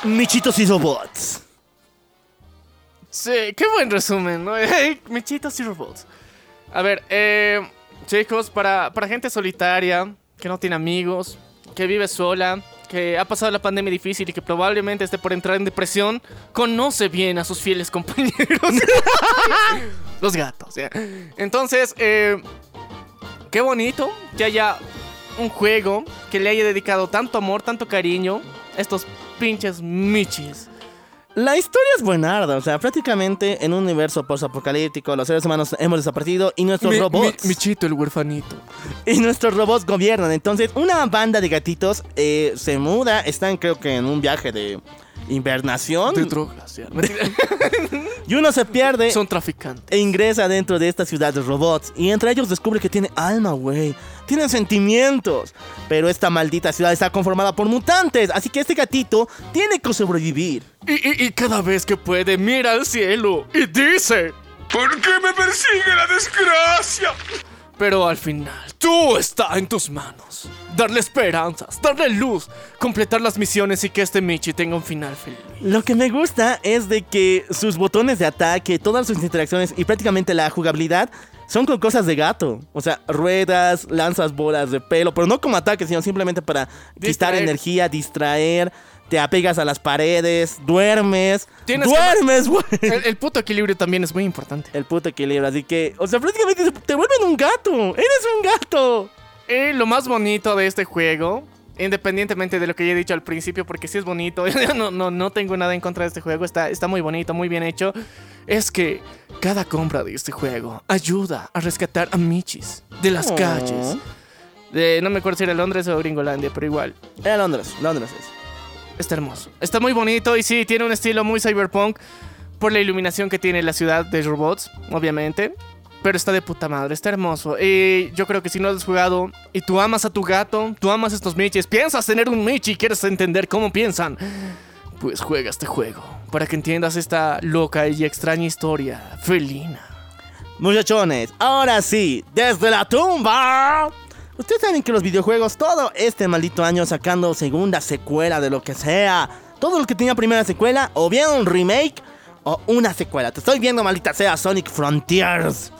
Michitos y robots. Sí, qué buen resumen, ¿no? Michitos y robots. A ver, eh, chicos, para, para gente solitaria, que no tiene amigos, que vive sola, que ha pasado la pandemia difícil y que probablemente esté por entrar en depresión, conoce bien a sus fieles compañeros. Los gatos, ya. Entonces, eh, qué bonito que haya un juego que le haya dedicado tanto amor, tanto cariño a estos pinches michis. La historia es buenarda, o sea, prácticamente en un universo post-apocalíptico los seres humanos hemos desaparecido y nuestros Mi- robots mi- Michito, el huerfanito. y nuestros robots gobiernan. Entonces, una banda de gatitos eh, se muda, están creo que en un viaje de invernación De drogas, y uno se pierde Son traficantes. e ingresa dentro de esta ciudad de robots y entre ellos descubre que tiene alma, güey. Tienen sentimientos, pero esta maldita ciudad está conformada por mutantes, así que este gatito tiene que sobrevivir. Y, y- y cada vez que puede, mira al cielo y dice: ¿Por qué me persigue la desgracia? Pero al final, tú está en tus manos. Darle esperanzas, darle luz, completar las misiones y que este Michi tenga un final feliz. Lo que me gusta es de que sus botones de ataque, todas sus interacciones y prácticamente la jugabilidad son con cosas de gato. O sea, ruedas, lanzas bolas de pelo, pero no como ataque, sino simplemente para quitar energía, distraer, te apegas a las paredes, duermes. Tienes ¡Duermes, güey! El, el puto equilibrio también es muy importante. El puto equilibrio, así que, o sea, prácticamente te vuelven un gato. ¡Eres un gato! Y lo más bonito de este juego, independientemente de lo que ya he dicho al principio, porque sí es bonito, no, no, no tengo nada en contra de este juego, está, está muy bonito, muy bien hecho, es que cada compra de este juego ayuda a rescatar a Michis de las Oh. calles. De, no me acuerdo si era Londres o Gringolandia, pero igual. Era Londres, Londres es. Está hermoso. Está muy bonito y sí, tiene un estilo muy cyberpunk por la iluminación que tiene la ciudad de robots, obviamente. Pero está de puta madre, está hermoso. Y yo creo que si no has jugado y tú amas a tu gato, tú amas a estos michis, piensas tener un michi y quieres entender cómo piensan, pues juega este juego para que entiendas esta loca y extraña historia felina. Muchachones, ahora sí, desde la tumba. Ustedes saben que los videojuegos, todo este maldito año sacando segunda secuela de lo que sea. Todo lo que tenía primera secuela, o bien un remake, o una secuela. Te estoy viendo, maldita sea, Sonic Frontiers.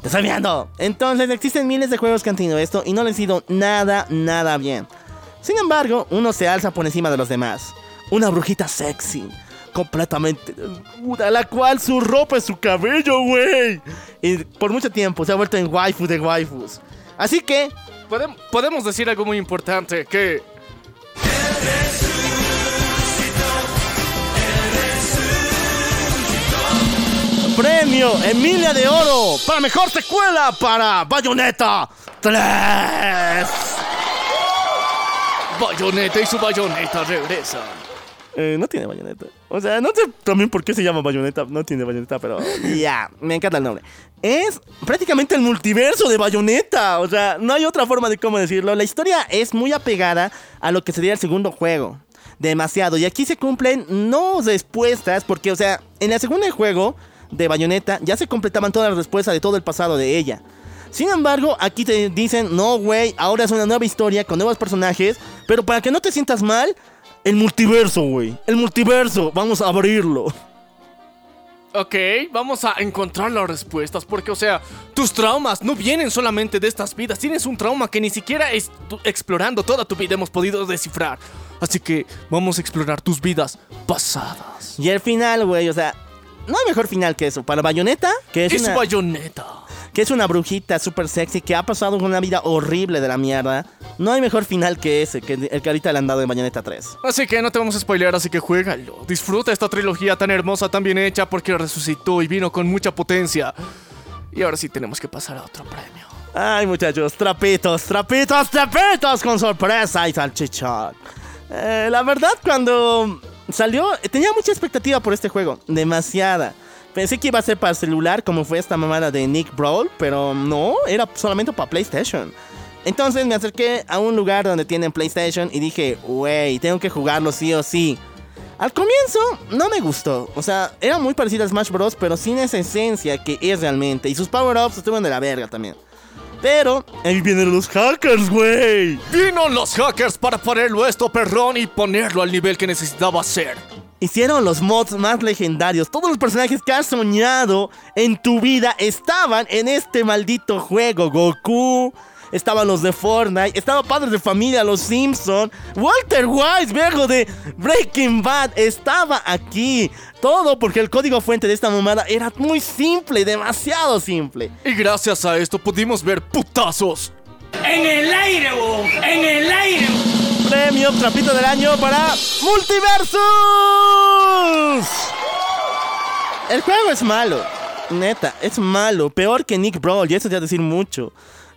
Te estoy viendo. Entonces, existen miles de juegos que han tenido esto y no les ha ido nada, nada bien. Sin embargo, uno se alza por encima de los demás. Una brujita sexy. Completamente desnuda, la cual su ropa es su cabello, güey. Y por mucho tiempo se ha vuelto en waifu de waifus. Así que, Podem- podemos decir algo muy importante, que premio Emilia de Oro para mejor secuela para Bayonetta 3. Bayonetta y su bayoneta regresan. Eh, no tiene bayoneta. O sea, no sé también por qué se llama bayoneta. No tiene bayoneta, pero ya, me encanta el nombre. Es prácticamente el multiverso de bayoneta. O sea, no hay otra forma de cómo decirlo. La historia es muy apegada a lo que sería el segundo juego. Demasiado. Y aquí se cumplen no respuestas, porque, o sea, en el segundo juego de bayoneta ya se completaban todas las respuestas de todo el pasado de ella. Sin embargo, aquí te dicen, no, güey, ahora es una nueva historia con nuevos personajes, pero para que no te sientas mal, el multiverso, güey. El multiverso, vamos a abrirlo. Ok, vamos a encontrar las respuestas porque, o sea, tus traumas no vienen solamente de estas vidas, tienes un trauma que ni siquiera explorando toda tu vida hemos podido descifrar. Así que vamos a explorar tus vidas pasadas. Y el final, güey, o sea, no hay mejor final que eso. Para Bayonetta, que es, Es una, bayoneta. que es una brujita súper sexy que ha pasado una vida horrible de la mierda, no hay mejor final que ese, que el que ahorita le han dado de Bayonetta 3. Así que no te vamos a spoilear, así que juégalo. Disfruta esta trilogía tan hermosa, tan bien hecha, porque resucitó y vino con mucha potencia. Y ahora sí tenemos que pasar a otro premio. Ay, muchachos, trapitos, trapitos, trapitos con sorpresa y salchichón. Eh, la verdad, cuando salió, tenía mucha expectativa por este juego, demasiada. Pensé que iba a ser para celular, como fue esta mamada de Nick Brawl, pero no, era solamente para PlayStation. Entonces me acerqué a un lugar donde tienen PlayStation y dije, wey, tengo que jugarlo sí o sí. Al comienzo no me gustó, o sea, era muy parecido a Smash Bros, pero sin esa esencia que es realmente. Y sus power-ups estuvieron de la verga también. Pero ahí vienen los hackers, güey. Vino los hackers para ponerlo esto, perrón, y ponerlo al nivel que necesitaba ser. Hicieron los mods más legendarios. Todos los personajes que has soñado en tu vida estaban en este maldito juego. Goku, estaban los de Fortnite, estaba Padres de Familia, los Simpson, Walter White, viejo de Breaking Bad, estaba aquí. Todo porque el código fuente de esta mamada era muy simple, demasiado simple. Y gracias a esto pudimos ver putazos. En el aire, bo, en el aire. Premio Trapito del Año para Multiversus. El juego es malo, neta, es malo, peor que Nick Brawl, y eso ya decir mucho.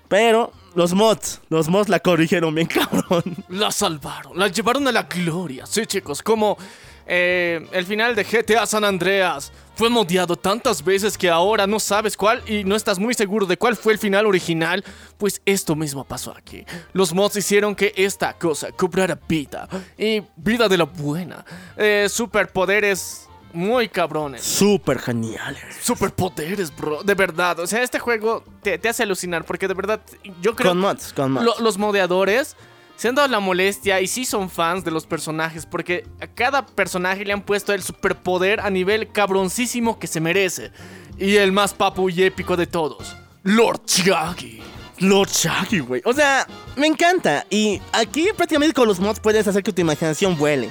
Pero los mods, los mods la corrigieron bien cabrón. La salvaron, la llevaron a la gloria. Sí, chicos, como eh, el final de GTA San Andreas fue modiado tantas veces que ahora no sabes cuál y no estás muy seguro de cuál fue el final original. Pues esto mismo pasó aquí. Los mods hicieron que esta cosa cobrara vida y vida de la buena. Eh, superpoderes muy cabrones. Súper geniales. Superpoderes, bro. De verdad. O sea, este juego te, te hace alucinar porque de verdad yo creo... Con mods, con mods. Lo- los modeadores se han dado la molestia y sí son fans de los personajes porque a cada personaje le han puesto el superpoder a nivel cabroncísimo que se merece. Y el más papu y épico de todos, Lord Shaggy. Lord Shaggy, güey. O sea, me encanta. Y aquí prácticamente con los mods puedes hacer que tu imaginación vuele.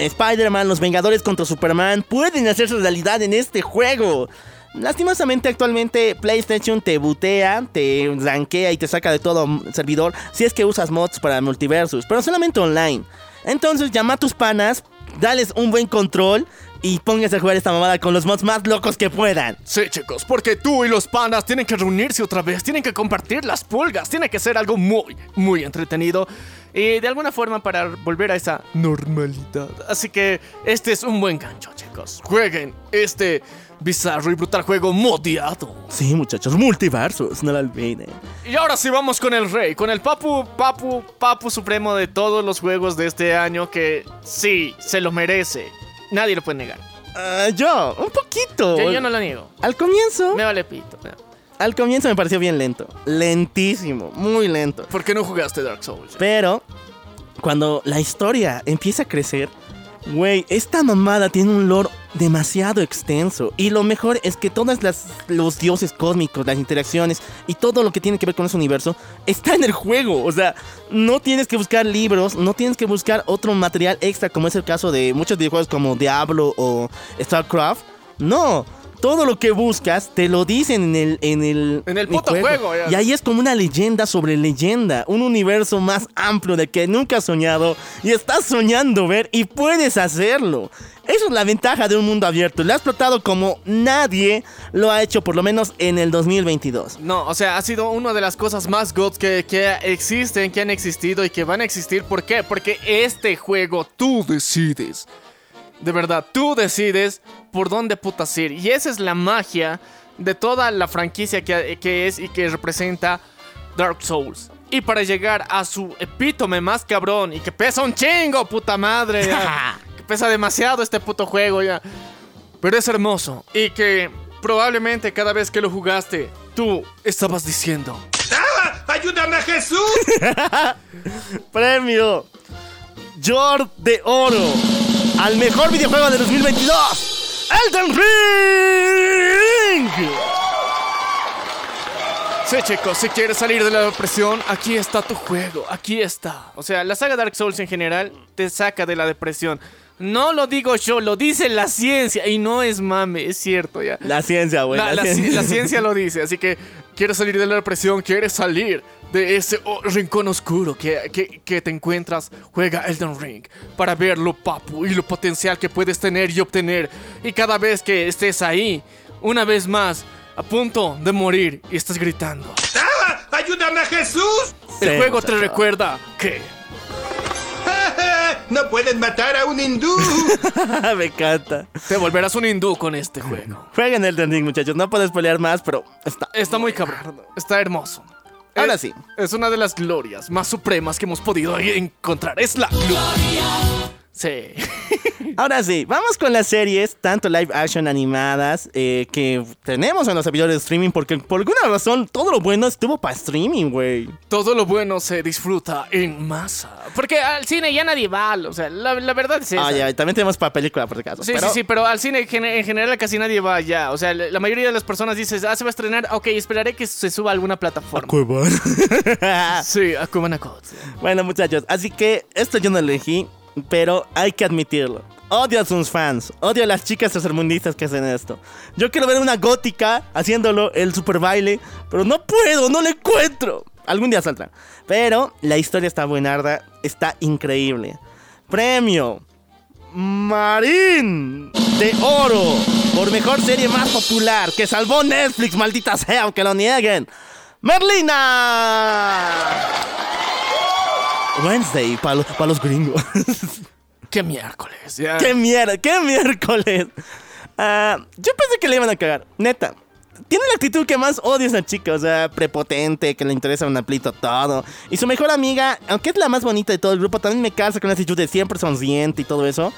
Spider-Man, los Vengadores contra Superman pueden hacerse realidad en este juego. Lastimosamente actualmente PlayStation te butea, te rankea y te saca de todo servidor si es que usas mods para multiversus, pero solamente online. Entonces llama a tus panas, dales un buen control y pónganse a jugar esta mamada con los mods más locos que puedan. Sí, chicos, porque tú y los panas tienen que reunirse otra vez, tienen que compartir las pulgas, tiene que ser algo muy, muy entretenido y de alguna forma para volver a esa normalidad. Así que este es un buen gancho, chicos. Jueguen este bizarro y brutal juego modiado. Sí, muchachos, multiversos, no lo olviden. Y ahora sí vamos con el rey, con el papu, papu, papu supremo de todos los juegos de este año que sí, se lo merece. Nadie lo puede negar. Ah, yo, un poquito. Yo, yo no lo niego. Al comienzo, Me vale pito. al comienzo me pareció bien lento. Lentísimo, muy lento. ¿Por qué no jugaste Dark Souls? Pero cuando la historia empieza a crecer, güey, esta mamada tiene un lore demasiado extenso. Y lo mejor es que todos los dioses cósmicos, las interacciones y todo lo que tiene que ver con ese universo está en el juego. O sea, no tienes que buscar libros, no tienes que buscar otro material extra, como es el caso de muchos videojuegos como Diablo o StarCraft. No. Todo lo que buscas te lo dicen en el en el, En el puto juego, ya. Y ahí es como una leyenda sobre leyenda, un universo más amplio de que nunca has soñado y estás soñando ver y puedes hacerlo. Eso es la ventaja de un mundo abierto. Lo ha explotado como nadie lo ha hecho, por lo menos en el 2022. No, o sea, ha sido una de las cosas más gods que, que existen, que han existido y que van a existir. ¿Por qué? Porque este juego tú decides. De verdad, tú decides por dónde putas ir. Y esa es la magia de toda la franquicia que, que es y que representa Dark Souls. Y para llegar a su epítome más cabrón y que pesa un chingo, puta madre. ya. que pesa demasiado este puto juego ya. Pero es hermoso. Y que probablemente cada vez que lo jugaste tú estabas diciendo. ¡Ah! ¡Ayúdame a Jesús! Premio George de Oro al mejor videojuego de 2022. Elden Ring. Sí, chicos, si quieres salir de la depresión, aquí está tu juego, aquí está. O sea, la saga Dark Souls en general te saca de la depresión. No lo digo yo, lo dice la ciencia y no es mame, es cierto ya. La ciencia, güey. La, la ci- la ciencia lo dice, así que quieres salir de la depresión, quieres salir de ese oh, rincón oscuro que, que- que te encuentras, juega Elden Ring para ver lo papu y lo potencial que puedes tener y obtener. Y cada vez que estés ahí, una vez más, a punto de morir y estás gritando. ¡Ah! ¡Ayúdame a Jesús! El Sí, juego te recuerda que ¡No pueden matar a un hindú! Me encanta. te volverás un hindú con este juego. Jueguen Elden Ring, muchachos. No puedes pelear más, pero está. Está muy cabrón, está hermoso. Ahora Es- sí. Es una de las glorias más supremas que hemos podido encontrar. Es la gloria. Sí. Ahora sí, vamos con las series, tanto live action animadas, eh, que tenemos en los servidores de streaming, porque por alguna razón todo lo bueno estuvo para streaming, güey. Todo lo bueno se disfruta en masa. Porque al cine ya nadie va. O sea, la, la verdad es. Ah, ya, también tenemos para película, por si acaso. Sí, pero- sí, sí, pero al cine en gen- en general casi nadie va ya. O sea, la mayoría de las personas dices, ah, se va a estrenar, ok, esperaré que se suba a alguna plataforma. Cuevana. Sí, a Cubanacot. bueno, muchachos, así que esto yo no elegí, pero hay que admitirlo. Odio a sus fans, odio a las chicas tercermundistas que hacen esto. Yo quiero ver una gótica haciéndolo el super baile, pero no puedo, no lo encuentro. Algún día saldrá. Pero la historia está buenarda, está increíble. Premio Marín de Oro por mejor serie más popular que salvó Netflix, maldita sea, aunque lo nieguen. Merlina. Wednesday para los gringos. Qué miércoles. ya. ¡Qué mierda! ¡Qué miércoles! Ah, yo pensé que le iban a cagar. Neta. Tiene la actitud que más odio esa chica. O sea, prepotente, que le interesa un amplito todo. Y su mejor amiga, aunque es la más bonita de todo el grupo, también me casa con la actitud de siempre sonriente y todo eso.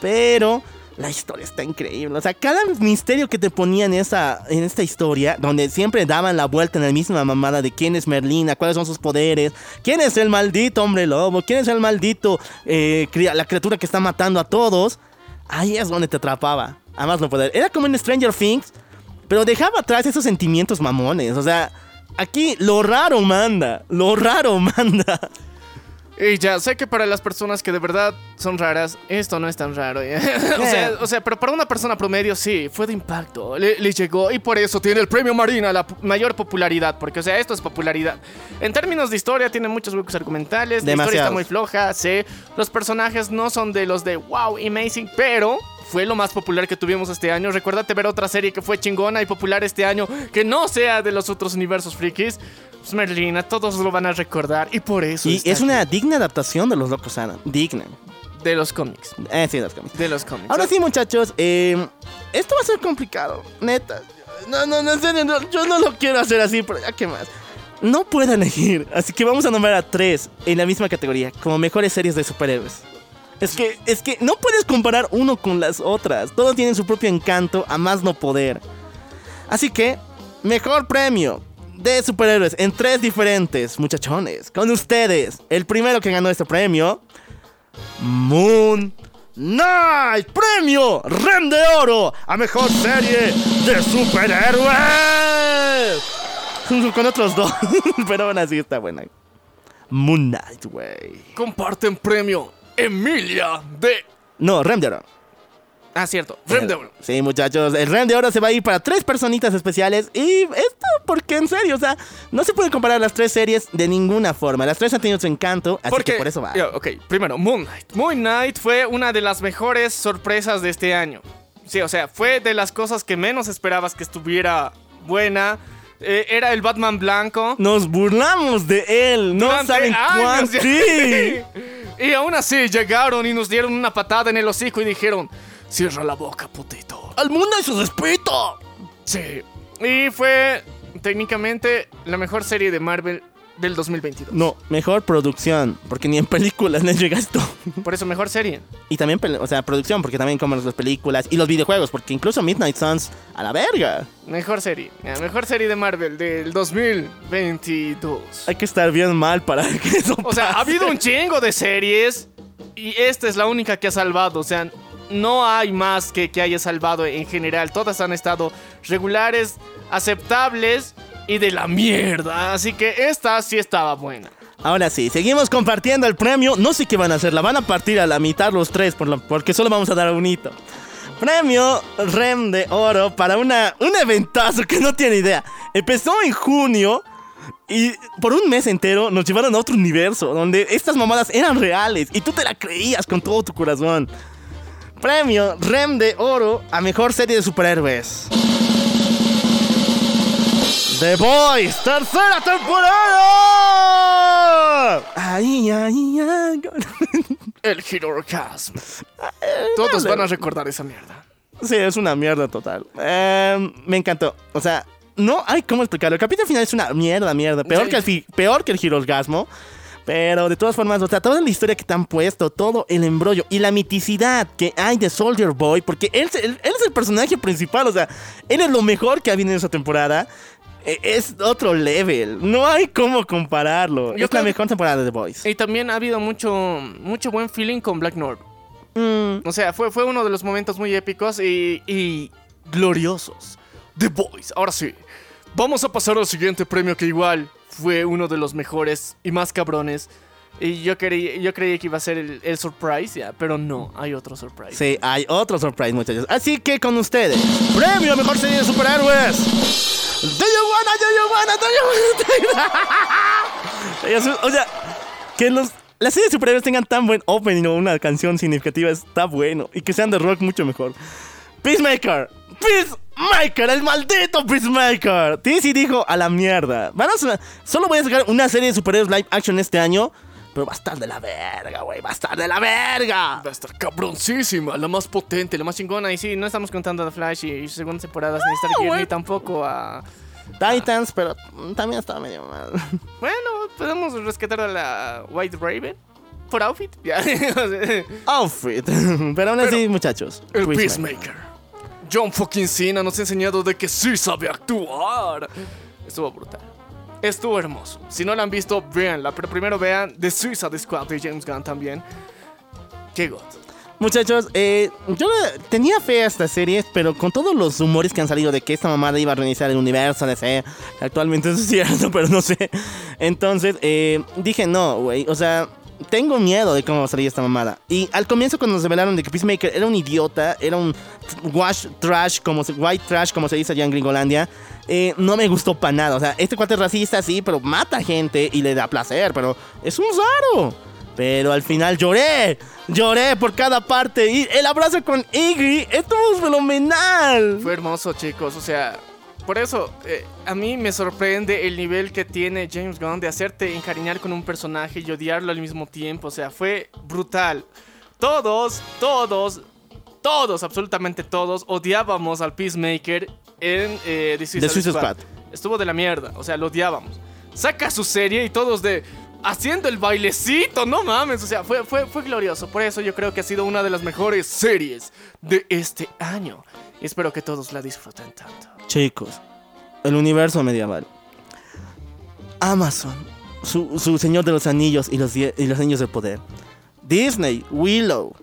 Pero la historia está increíble. O sea, cada misterio que te ponían en, esa, en esta historia, donde siempre daban la vuelta en la misma mamada de quién es Merlina, cuáles son sus poderes, quién es el maldito hombre lobo, quién es el maldito, eh, la criatura que está matando a todos. Ahí es donde te atrapaba. Además no poder. Era como en Stranger Things, pero dejaba atrás esos sentimientos mamones. O sea, aquí lo raro manda, lo raro manda. Y ya, sé que para las personas que de verdad son raras, esto no es tan raro. ¿ya? o, sea, o sea, pero para una persona promedio sí, fue de impacto. Le, le llegó y por eso tiene el premio Marina, la mayor popularidad. Porque, o sea, esto es popularidad. En términos de historia, tiene muchos huecos argumentales. La historia está muy floja, sí. Los personajes no son de los de wow, amazing, pero. Fue lo más popular que tuvimos este año. Recuérdate ver otra serie que fue chingona y popular este año, que no sea de los otros universos frikis. Pues Merlina, todos lo van a recordar y por eso. Y está es una digna adaptación de los locos Adam. Digna. De los cómics. Eh, sí, de los cómics. De los cómics. Ahora sí, muchachos, eh, esto va a ser complicado, neta. No, no, no, en serio, no, yo no lo quiero hacer así, pero ya qué más. No puedo elegir, así que vamos a nombrar a tres en la misma categoría, como mejores series de superhéroes. Es que, es que no puedes comparar uno con las otras. Todos tienen su propio encanto, a más no poder. Así que, mejor premio de superhéroes en tres diferentes, muchachones. Con ustedes, el primero que ganó este premio, Moon Knight. Premio Rem de Oro a mejor serie de superhéroes. Con otros dos, pero aún así está buena. Moon Knight, güey. Comparten premio Emilia de. No, Rem de Oro. Ah, cierto. Rem de Oro. Sí, muchachos, el Rem de Oro se va a ir para tres personitas especiales. Y esto, porque en serio, o sea, no se pueden comparar las tres series de ninguna forma. Las tres han tenido su encanto, así Porque, que por eso va. Ya, ok, primero, Moon Knight. Moon Knight fue una de las mejores sorpresas de este año. Sí, o sea, fue de las cosas que menos esperabas que estuviera buena. Eh, era el Batman blanco. Nos burlamos de él, no Durante saben cuánto. Sí. Y aún así llegaron y nos dieron una patada en el hocico y dijeron: Cierra la boca, putito. Al mundo y su respeto. Sí. Y fue técnicamente la mejor serie de Marvel del 2022. No, mejor producción, porque ni en películas le llega esto. Por eso mejor serie. Y también, o sea, producción, porque también como las películas y los videojuegos, porque incluso Midnight Suns a la verga. Mejor serie. Mejor serie de Marvel del 2022. Hay que estar bien mal para que eso O sea, ha habido un chingo de series y esta es la única que ha salvado. O sea, no hay más que que haya salvado en general. Todas han estado regulares, aceptables y de la mierda. Así que esta sí estaba buena. Ahora sí, seguimos compartiendo el premio. No sé qué van a hacer, la van a partir a la mitad los tres, por lo- porque solo vamos a dar un hito. Premio REM de oro para una, un eventazo que no tiene idea. Empezó en junio y por un mes entero nos llevaron a otro universo donde estas mamadas eran reales y tú te la creías con todo tu corazón. Premio REM de oro a mejor serie de superhéroes. The Boys, tercera temporada. Ay, ay, ay. El Hirorgasm. Todos van a recordar esa mierda. Sí, es una mierda total. Eh, me encantó. O sea, no hay cómo explicarlo. El capítulo final es una mierda, mierda. Peor, Sí. que, el peor que el. Pero de todas formas, o sea, toda la historia que te han puesto, todo el embrollo y la miticidad que hay de Soldier Boy, porque él, él- él es el personaje principal, o sea, él es lo mejor que ha habido en esa temporada. E- Es otro level, no hay cómo compararlo. Yo es la mejor temporada de The Boys. Y también ha habido mucho, mucho buen feeling con Black North. Mm, O sea, fue, fue uno de los momentos muy épicos y, y gloriosos. The Boys. Ahora sí, vamos a pasar al siguiente premio que igual fue uno de los mejores y más cabrones. Y yo creí, yo creí que iba a ser el, el surprise, ya, pero no, hay otro surprise. Sí, hay otro surprise, muchachos. Así que con ustedes, premio a mejor serie de superhéroes. Do you wanna, do you wanna, o sea, que los, las series de superhéroes tengan tan buen opening o una canción significativa está bueno. Y que sean de rock mucho mejor. Peacemaker. Peacemaker, el maldito Peacemaker. DC dijo a la mierda. Van a solo voy a sacar una serie de superhéroes live action este año. Pero va a estar de la verga, güey. Va a estar de la verga. Va a estar cabroncísima, la más potente, la más chingona. Y sí, no estamos contando a The Flash y, y segundas temporadas ni Stargirl, ni tampoco a... Titans, pero también estaba medio mal. Bueno, podemos rescatar a la White Raven por outfit. Outfit. Pero aún así, muchachos. El Peacemaker. Peacemaker. John fucking Cena nos ha enseñado de que sí sabe actuar. Estuvo brutal. Estuvo hermoso. Si no la han visto, véanla. Pero primero vean The Suicide Squad de James Gunn también. Qué god. Muchachos, eh, yo tenía fe a estas series, pero con todos los rumores que han salido de que esta mamada iba a reiniciar el universo DC, actualmente eso es cierto, pero no sé. Entonces, eh, dije no, güey. O sea, tengo miedo de cómo va a salir esta mamada. Y al comienzo, cuando nos revelaron de que Peacemaker era un idiota, era un wash trash, como se, white trash, como se dice allá en Gringolandia, eh, no me gustó para nada. O sea, este cuate es racista, sí, pero mata gente y le da placer, pero es un raro. Pero al final lloré, lloré por cada parte. Y el abrazo con Iggy estuvo fenomenal. Fue hermoso, chicos. O sea, por eso eh, a mí me sorprende el nivel que tiene James Gunn de hacerte encariñar con un personaje y odiarlo al mismo tiempo. O sea, fue brutal. Todos, todos, todos, absolutamente todos, odiábamos al Peacemaker en eh, The Suicide, The Suicide Squad. Squad. Estuvo de la mierda. O sea, lo odiábamos. Saca su serie y todos de. Haciendo el bailecito, no mames, o sea, fue, fue, fue glorioso. Por eso yo creo que ha sido una de las mejores series de este año. Y espero que todos la disfruten tanto. Chicos, el universo medieval. Amazon, su, su Señor de los Anillos y los, die- y los Anillos del Poder. Disney, Willow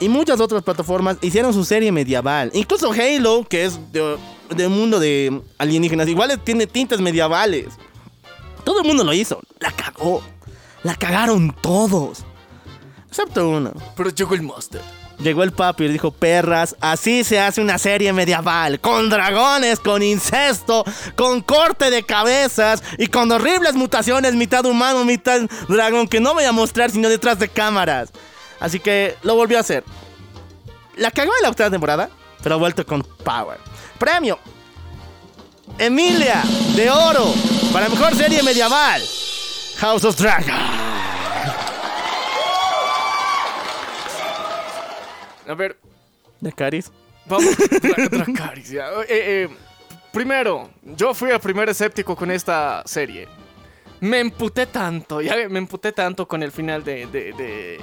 y muchas otras plataformas hicieron su serie medieval. Incluso Halo, que es de, de mundo de alienígenas, igual tiene tintas medievales. Todo el mundo lo hizo. La cagó. La cagaron todos. Excepto uno. Pero llegó el Master. Llegó el papi y dijo, perras, así se hace una serie medieval, con dragones, con incesto, con corte de cabezas y con horribles mutaciones, mitad humano, mitad dragón, que no voy a mostrar sino detrás de cámaras. Así que lo volvió a hacer. La cagó en la octava temporada, pero ha vuelto con Power. Premio. Emilia de Oro para mejor serie medieval. House of Dragon. A ver, De Caris. vamos. Dra- Dracarys, ya. Eh, eh, primero, yo fui el primer escéptico con esta serie. me emputé tanto, ya me emputé tanto con el final de, de, de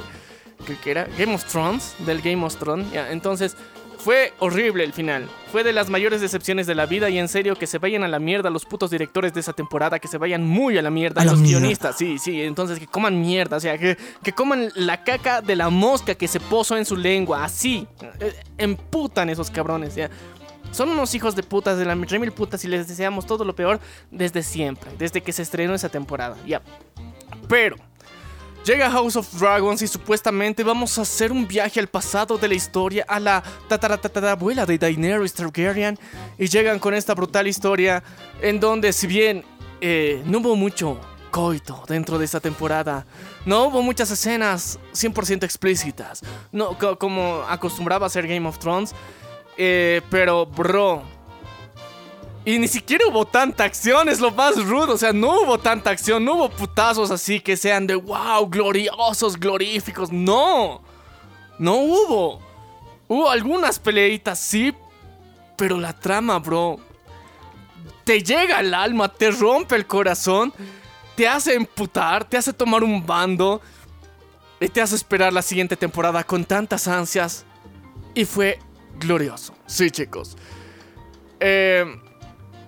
¿qué, qué era? Game of Thrones, del Game of Thrones, ya, entonces fue horrible el final. Fue de las mayores decepciones de la vida y en serio que se vayan a la mierda los putos directores de esa temporada, que se vayan muy a la mierda A los mierda. guionistas, sí, sí, entonces que coman mierda, o sea, que, que coman la caca de la mosca que se posó en su lengua, así, eh, emputan esos cabrones, ya. Son unos hijos de putas de la remil putas y les deseamos todo lo peor desde siempre, desde que se estrenó esa temporada, ya. Pero Llega House of Dragons y supuestamente vamos a hacer un viaje al pasado de la historia a la tataratatarabuela de Daenerys Targaryen. Y llegan con esta brutal historia en donde si bien eh, no hubo mucho coito dentro de esta temporada, no hubo muchas escenas 100% explícitas, no co- como acostumbraba a ser Game of Thrones, eh, pero bro, y ni siquiera hubo tanta acción, es lo más rudo. O sea, no hubo tanta acción, no hubo putazos así que sean de wow, gloriosos, gloríficos. No, no hubo. Hubo algunas peleitas, sí, pero la trama, bro, te llega al alma, te rompe el corazón, te hace emputar, te hace tomar un bando y te hace esperar la siguiente temporada con tantas ansias. Y fue glorioso. Sí, chicos. Eh,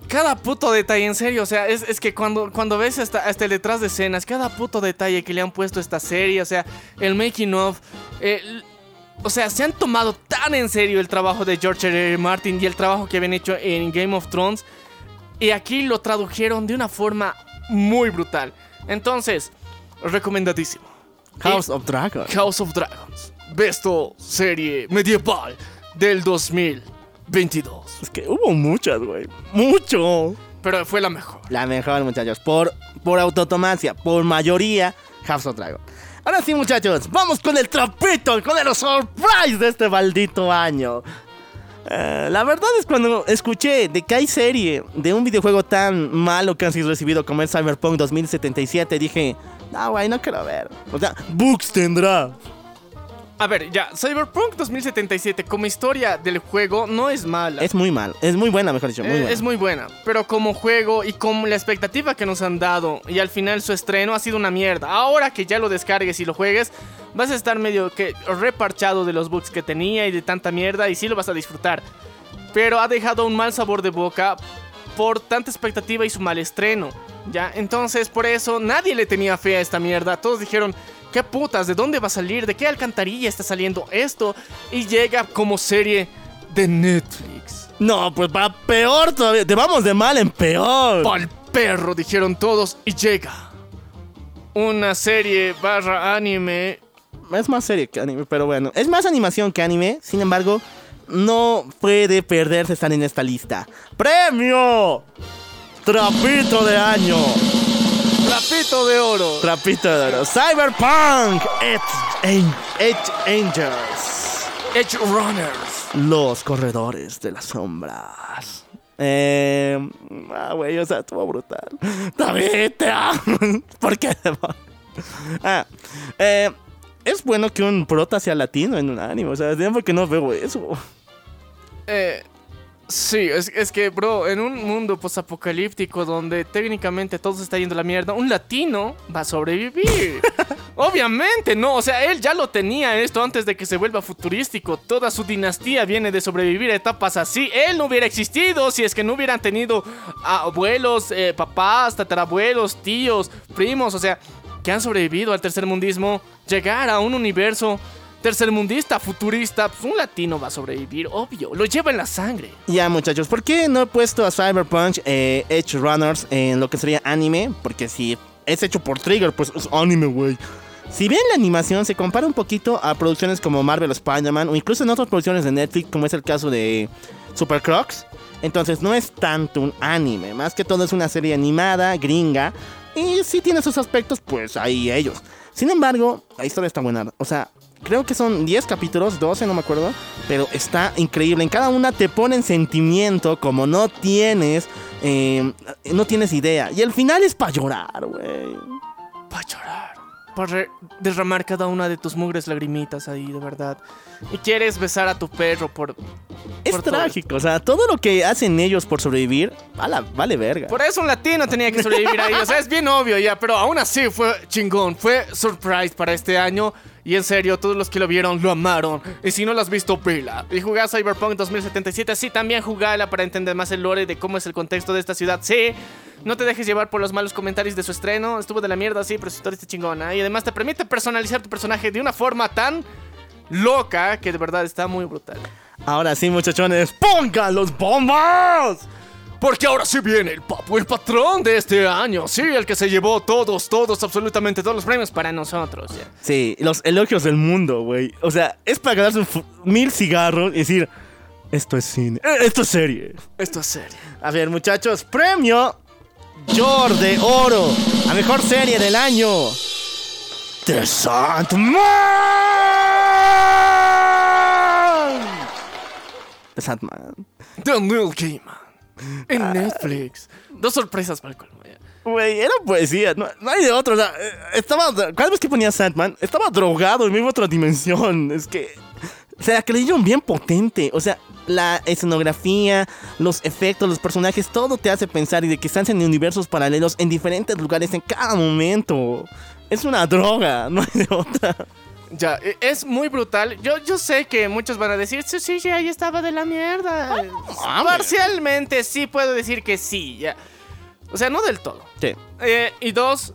cada puto detalle, en serio, o sea, es, es que cuando, cuando ves hasta, hasta el detrás de escenas, cada puto detalle que le han puesto a esta serie, o sea, el making of, eh, o sea, se han tomado tan en serio el trabajo de George R. R. Martin y el trabajo que habían hecho en Game of Thrones, y aquí lo tradujeron de una forma muy brutal. Entonces, recomendadísimo. House of Dragons. House of Dragons, besto serie medieval del 2022. Es que hubo muchas, güey. Mucho. Pero fue la mejor. La mejor, muchachos. Por, por autotomacia, por mayoría, House of Dragon. Ahora sí, muchachos, vamos con el trapito, con el surprise de este maldito año. Eh, la verdad es cuando escuché de que hay serie de un videojuego tan malo que han sido recibido como el Cyberpunk 2077, dije, no, güey, no quiero ver. O sea, Books tendrá. A ver, ya, Cyberpunk 2077 como historia del juego no es mala. Es muy mal, es muy buena, mejor dicho, muy Eh, buena. es muy buena, pero como juego y como la expectativa que nos han dado y al final su estreno ha sido una mierda. Ahora que ya lo descargues y lo juegues, vas a estar medio que reparchado de los bugs que tenía y de tanta mierda y sí lo vas a disfrutar. Pero ha dejado un mal sabor de boca por tanta expectativa y su mal estreno. Ya, entonces por eso nadie le tenía fe a esta mierda. Todos dijeron, ¿qué putas? ¿De dónde va a salir? ¿De qué alcantarilla está saliendo esto? Y llega como serie de Netflix. No, pues va peor todavía. Te vamos de mal en peor. Pa'l perro, dijeron todos, y llega una serie barra anime. Es más serie que anime, pero bueno. Es más animación que anime, sin embargo, no puede perderse estar en esta lista. ¡Premio! Trapito de año. Trapito de oro. Trapito de oro. Cyberpunk. Edge, Edge Angels. Edge Runners. Los corredores de las sombras. Eh, ah, güey, o sea, estuvo brutal. ¡Tabita! ¿Por qué? ah, eh, es bueno que un prota sea latino en un anime. O sea, es tiempo que no veo eso. Eh, sí, es, es que, bro, en un mundo posapocalíptico donde técnicamente todo se está yendo a la mierda, un latino va a sobrevivir. Obviamente, no. O sea, él ya lo tenía esto antes de que se vuelva futurístico. Toda su dinastía viene de sobrevivir a etapas así. Él no hubiera existido si es que no hubieran tenido abuelos, eh, papás, tatarabuelos, tíos, primos. O sea, que han sobrevivido al tercermundismo. Llegar a un universo tercermundista, futurista. Pues un latino va a sobrevivir, obvio. Lo lleva en la sangre. Ya, muchachos, ¿por qué no he puesto a Cyberpunk eh, Edge Runners en lo que sería anime? Porque si es hecho por Trigger, pues es anime, güey. Si bien la animación se compara un poquito a producciones como Marvel o Spider-Man, o incluso en otras producciones de Netflix, como es el caso de Super Crocs, entonces no es tanto un anime, más que todo es una serie animada, gringa, y si tiene sus aspectos, pues ahí ellos. Sin embargo, la historia está buena, o sea, creo que son 10 capítulos, 12, no me acuerdo, pero está increíble. En cada una te ponen sentimiento como no tienes, eh, no tienes idea. Y el final es para llorar, güey. Para llorar. Para derramar cada una de tus mugres lagrimitas ahí, de verdad. Y quieres besar a tu perro por Es por todo. trágico, o sea, todo lo que hacen ellos por sobrevivir, vale, vale verga. Por eso un latino tenía que sobrevivir ahí. O sea, es bien obvio ya, pero aún así fue chingón. Fue surprise para este año. Y en serio, todos los que lo vieron lo amaron. Y si no lo has visto, vela. Y jugar Cyberpunk 2077, sí, también jugala para entender más el lore de cómo es el contexto de esta ciudad. Sí. No te dejes llevar por los malos comentarios de su estreno. Estuvo de la mierda, sí, pero su historia está chingona. Y además te permite personalizar tu personaje de una forma tan loca que de verdad está muy brutal. Ahora sí, muchachones, pongan los bombas. Porque ahora sí viene el papu, el patrón de este año. Sí, el que se llevó todos, todos, absolutamente todos los premios para nosotros. Sí, los elogios del mundo, güey. O sea, es para ganarse mil cigarros y decir, esto es cine, eh, esto es serie. Esto es serio. A ver, muchachos, premio Yor de Oro a mejor serie del año. The Sandman. The Sandman. The Neil Gaiman. En Netflix. Dos sorpresas para el colmo. Güey, era poesía, no, no hay de otro. o sea, estaba, cada vez que ponía Sandman, estaba drogado y me iba otra dimensión. Es que se la creyeron bien potente. O sea, la escenografía, los efectos, los personajes, todo te hace pensar y de que están en universos paralelos en diferentes lugares en cada momento. Es una droga, no hay de otra. Ya, e- es muy brutal. Yo, yo sé que muchos van a decir, sí, sí, sí, ahí estaba de la mierda. Parcialmente sí puedo decir que sí, ya. O sea, no del todo. Sí. Eh, y dos,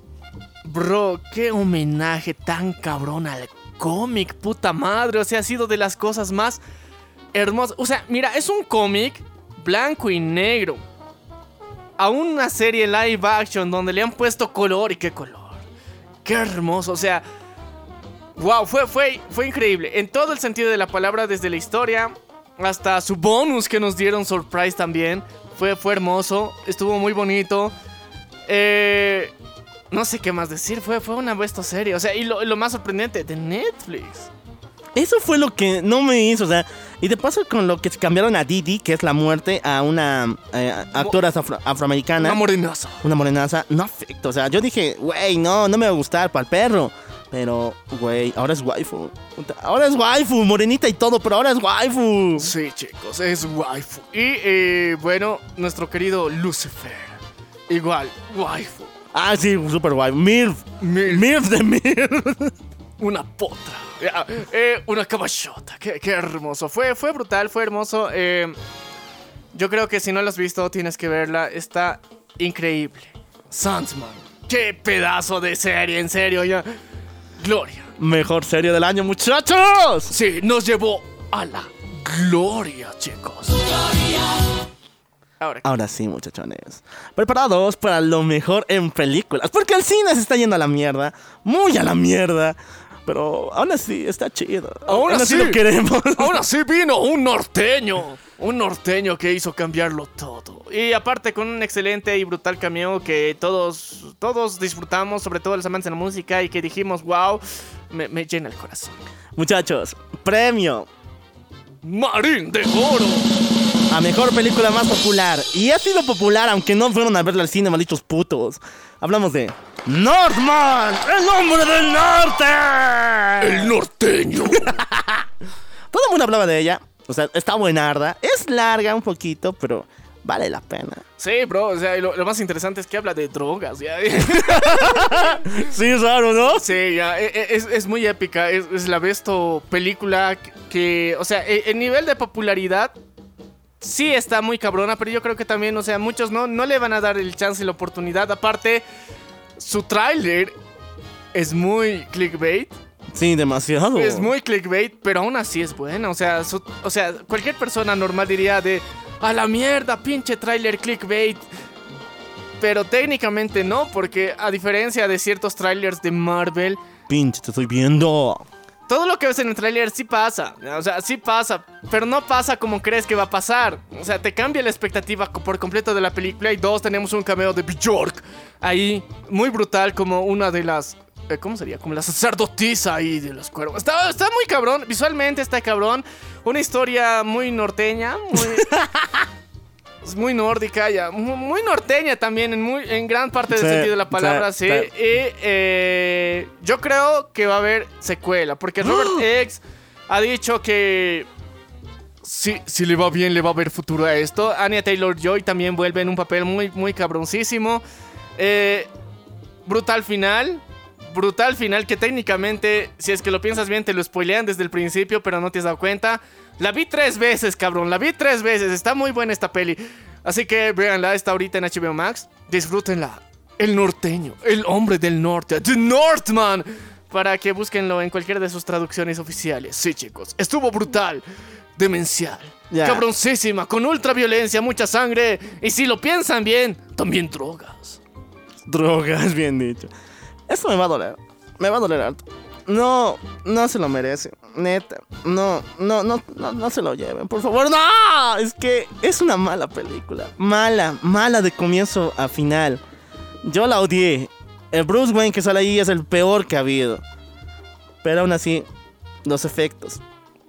bro, qué homenaje tan cabrón al cómic, puta madre. O sea, ha sido de las cosas más hermosas. O sea, mira, es un cómic blanco y negro. A una serie live action donde le han puesto color y qué color. Qué hermoso. O sea, wow, fue, fue, fue increíble. En todo el sentido de la palabra, desde la historia hasta su bonus que nos dieron surprise también. Fue, fue hermoso, estuvo muy bonito. Eh, no sé qué más decir, fue, fue una buena serie. O sea, y lo, lo más sorprendente, de Netflix. Eso fue lo que no me hizo, o sea, y de paso con lo que cambiaron a Didi, que es la muerte, a una eh, actora afro- afroamericana. Una morenaza. Una morenaza, no afecta. O sea, yo dije, güey, no, no me va a gustar para el perro. Pero, güey, ahora es waifu. Ahora es waifu, morenita y todo, pero ahora es waifu. Sí, chicos, es waifu. Y eh, bueno, nuestro querido Lucifer. Igual, waifu. Ah, sí, super waifu. Milf. Milf. Milf de Milf. Una potra. Eh, una caballota. Qué, qué hermoso. Fue, fue brutal, fue hermoso. Eh, yo creo que si no la has visto, tienes que verla. Está increíble. Sandman. Qué pedazo de serie, en serio. Ya. Gloria. Mejor serie del año, muchachos. Sí, nos llevó a la gloria, chicos. Ahora, Ahora sí, muchachones. Preparados para lo mejor en películas. Porque el cine se está yendo a la mierda. Muy a la mierda. Pero aún así está chido. Aún así. lo queremos. Aún así vino un norteño. Un norteño que hizo cambiarlo todo. Y aparte con un excelente y brutal cameo que todos, todos disfrutamos, sobre todo los amantes de la música, y que dijimos, wow, me, me llena el corazón. Muchachos, premio Marín de Oro. a mejor película más popular. Y ha sido popular aunque no fueron a verla al cine, malditos putos. Hablamos de Northman, el hombre del norte. El norteño. Todo el mundo hablaba de ella. O sea, está buenarda. Es larga un poquito, pero vale la pena. Sí, bro, o sea, lo más interesante es que habla de drogas, ya. Sí, es raro, ¿no? Sí, ya, e- e- es, es muy épica. Es, es la besto película que, o sea, e- el nivel de popularidad sí está muy cabrona, pero yo creo que también, o sea, muchos no, no le van a dar el chance y la oportunidad. Aparte, su tráiler es muy clickbait. Sí, demasiado. Es muy clickbait, pero aún así es buena. O sea, su- o sea, cualquier persona normal diría de a la mierda, pinche tráiler clickbait. Pero técnicamente no, porque a diferencia de ciertos trailers de Marvel, Pinche, te estoy viendo. todo lo que ves en el tráiler sí pasa. O sea, sí pasa, pero no pasa como crees que va a pasar. O sea, te cambia la expectativa por completo de la película. Y dos, tenemos un cameo de Bjork ahí, muy brutal, como una de las. Eh, ¿Cómo sería? Como la sacerdotisa ahí de los cuervos. Está, está muy cabrón, visualmente está cabrón. Una historia muy norteña, muy. Es muy nórdica, ya. mu- Muy norteña también, en, muy, en gran parte del Sí, sentido de la palabra, sí, sí. sí. Y eh, yo creo que va a haber secuela, porque Robert X ha dicho que si, si le va bien, le va a haber futuro a esto. Anya Taylor Joy también vuelve en un papel muy, muy cabroncísimo. Eh, brutal final. Brutal final que técnicamente, si es que lo piensas bien, te lo spoilean desde el principio, pero no te has dado cuenta. La vi tres veces, cabrón. La vi tres veces. Está muy buena esta peli. Así que véanla, está ahorita en HBO Max. Disfrútenla. El norteño, el hombre del norte, The Northman. Para que búsquenlo en cualquiera de sus traducciones oficiales. Sí, chicos. Estuvo brutal. Demencial. Cabroncísima. Con ultra violencia, mucha sangre. Y si lo piensan bien, también drogas. Drogas, bien dicho. Esto me va a doler. Me va a doler alto. No, no se lo merece. Neta. No, no, no, no, no se lo lleven. Por favor, no. Es que es una mala película. Mala, mala de comienzo a final. Yo la odié. El Bruce Wayne que sale ahí es el peor que ha habido. Pero aún así, los efectos.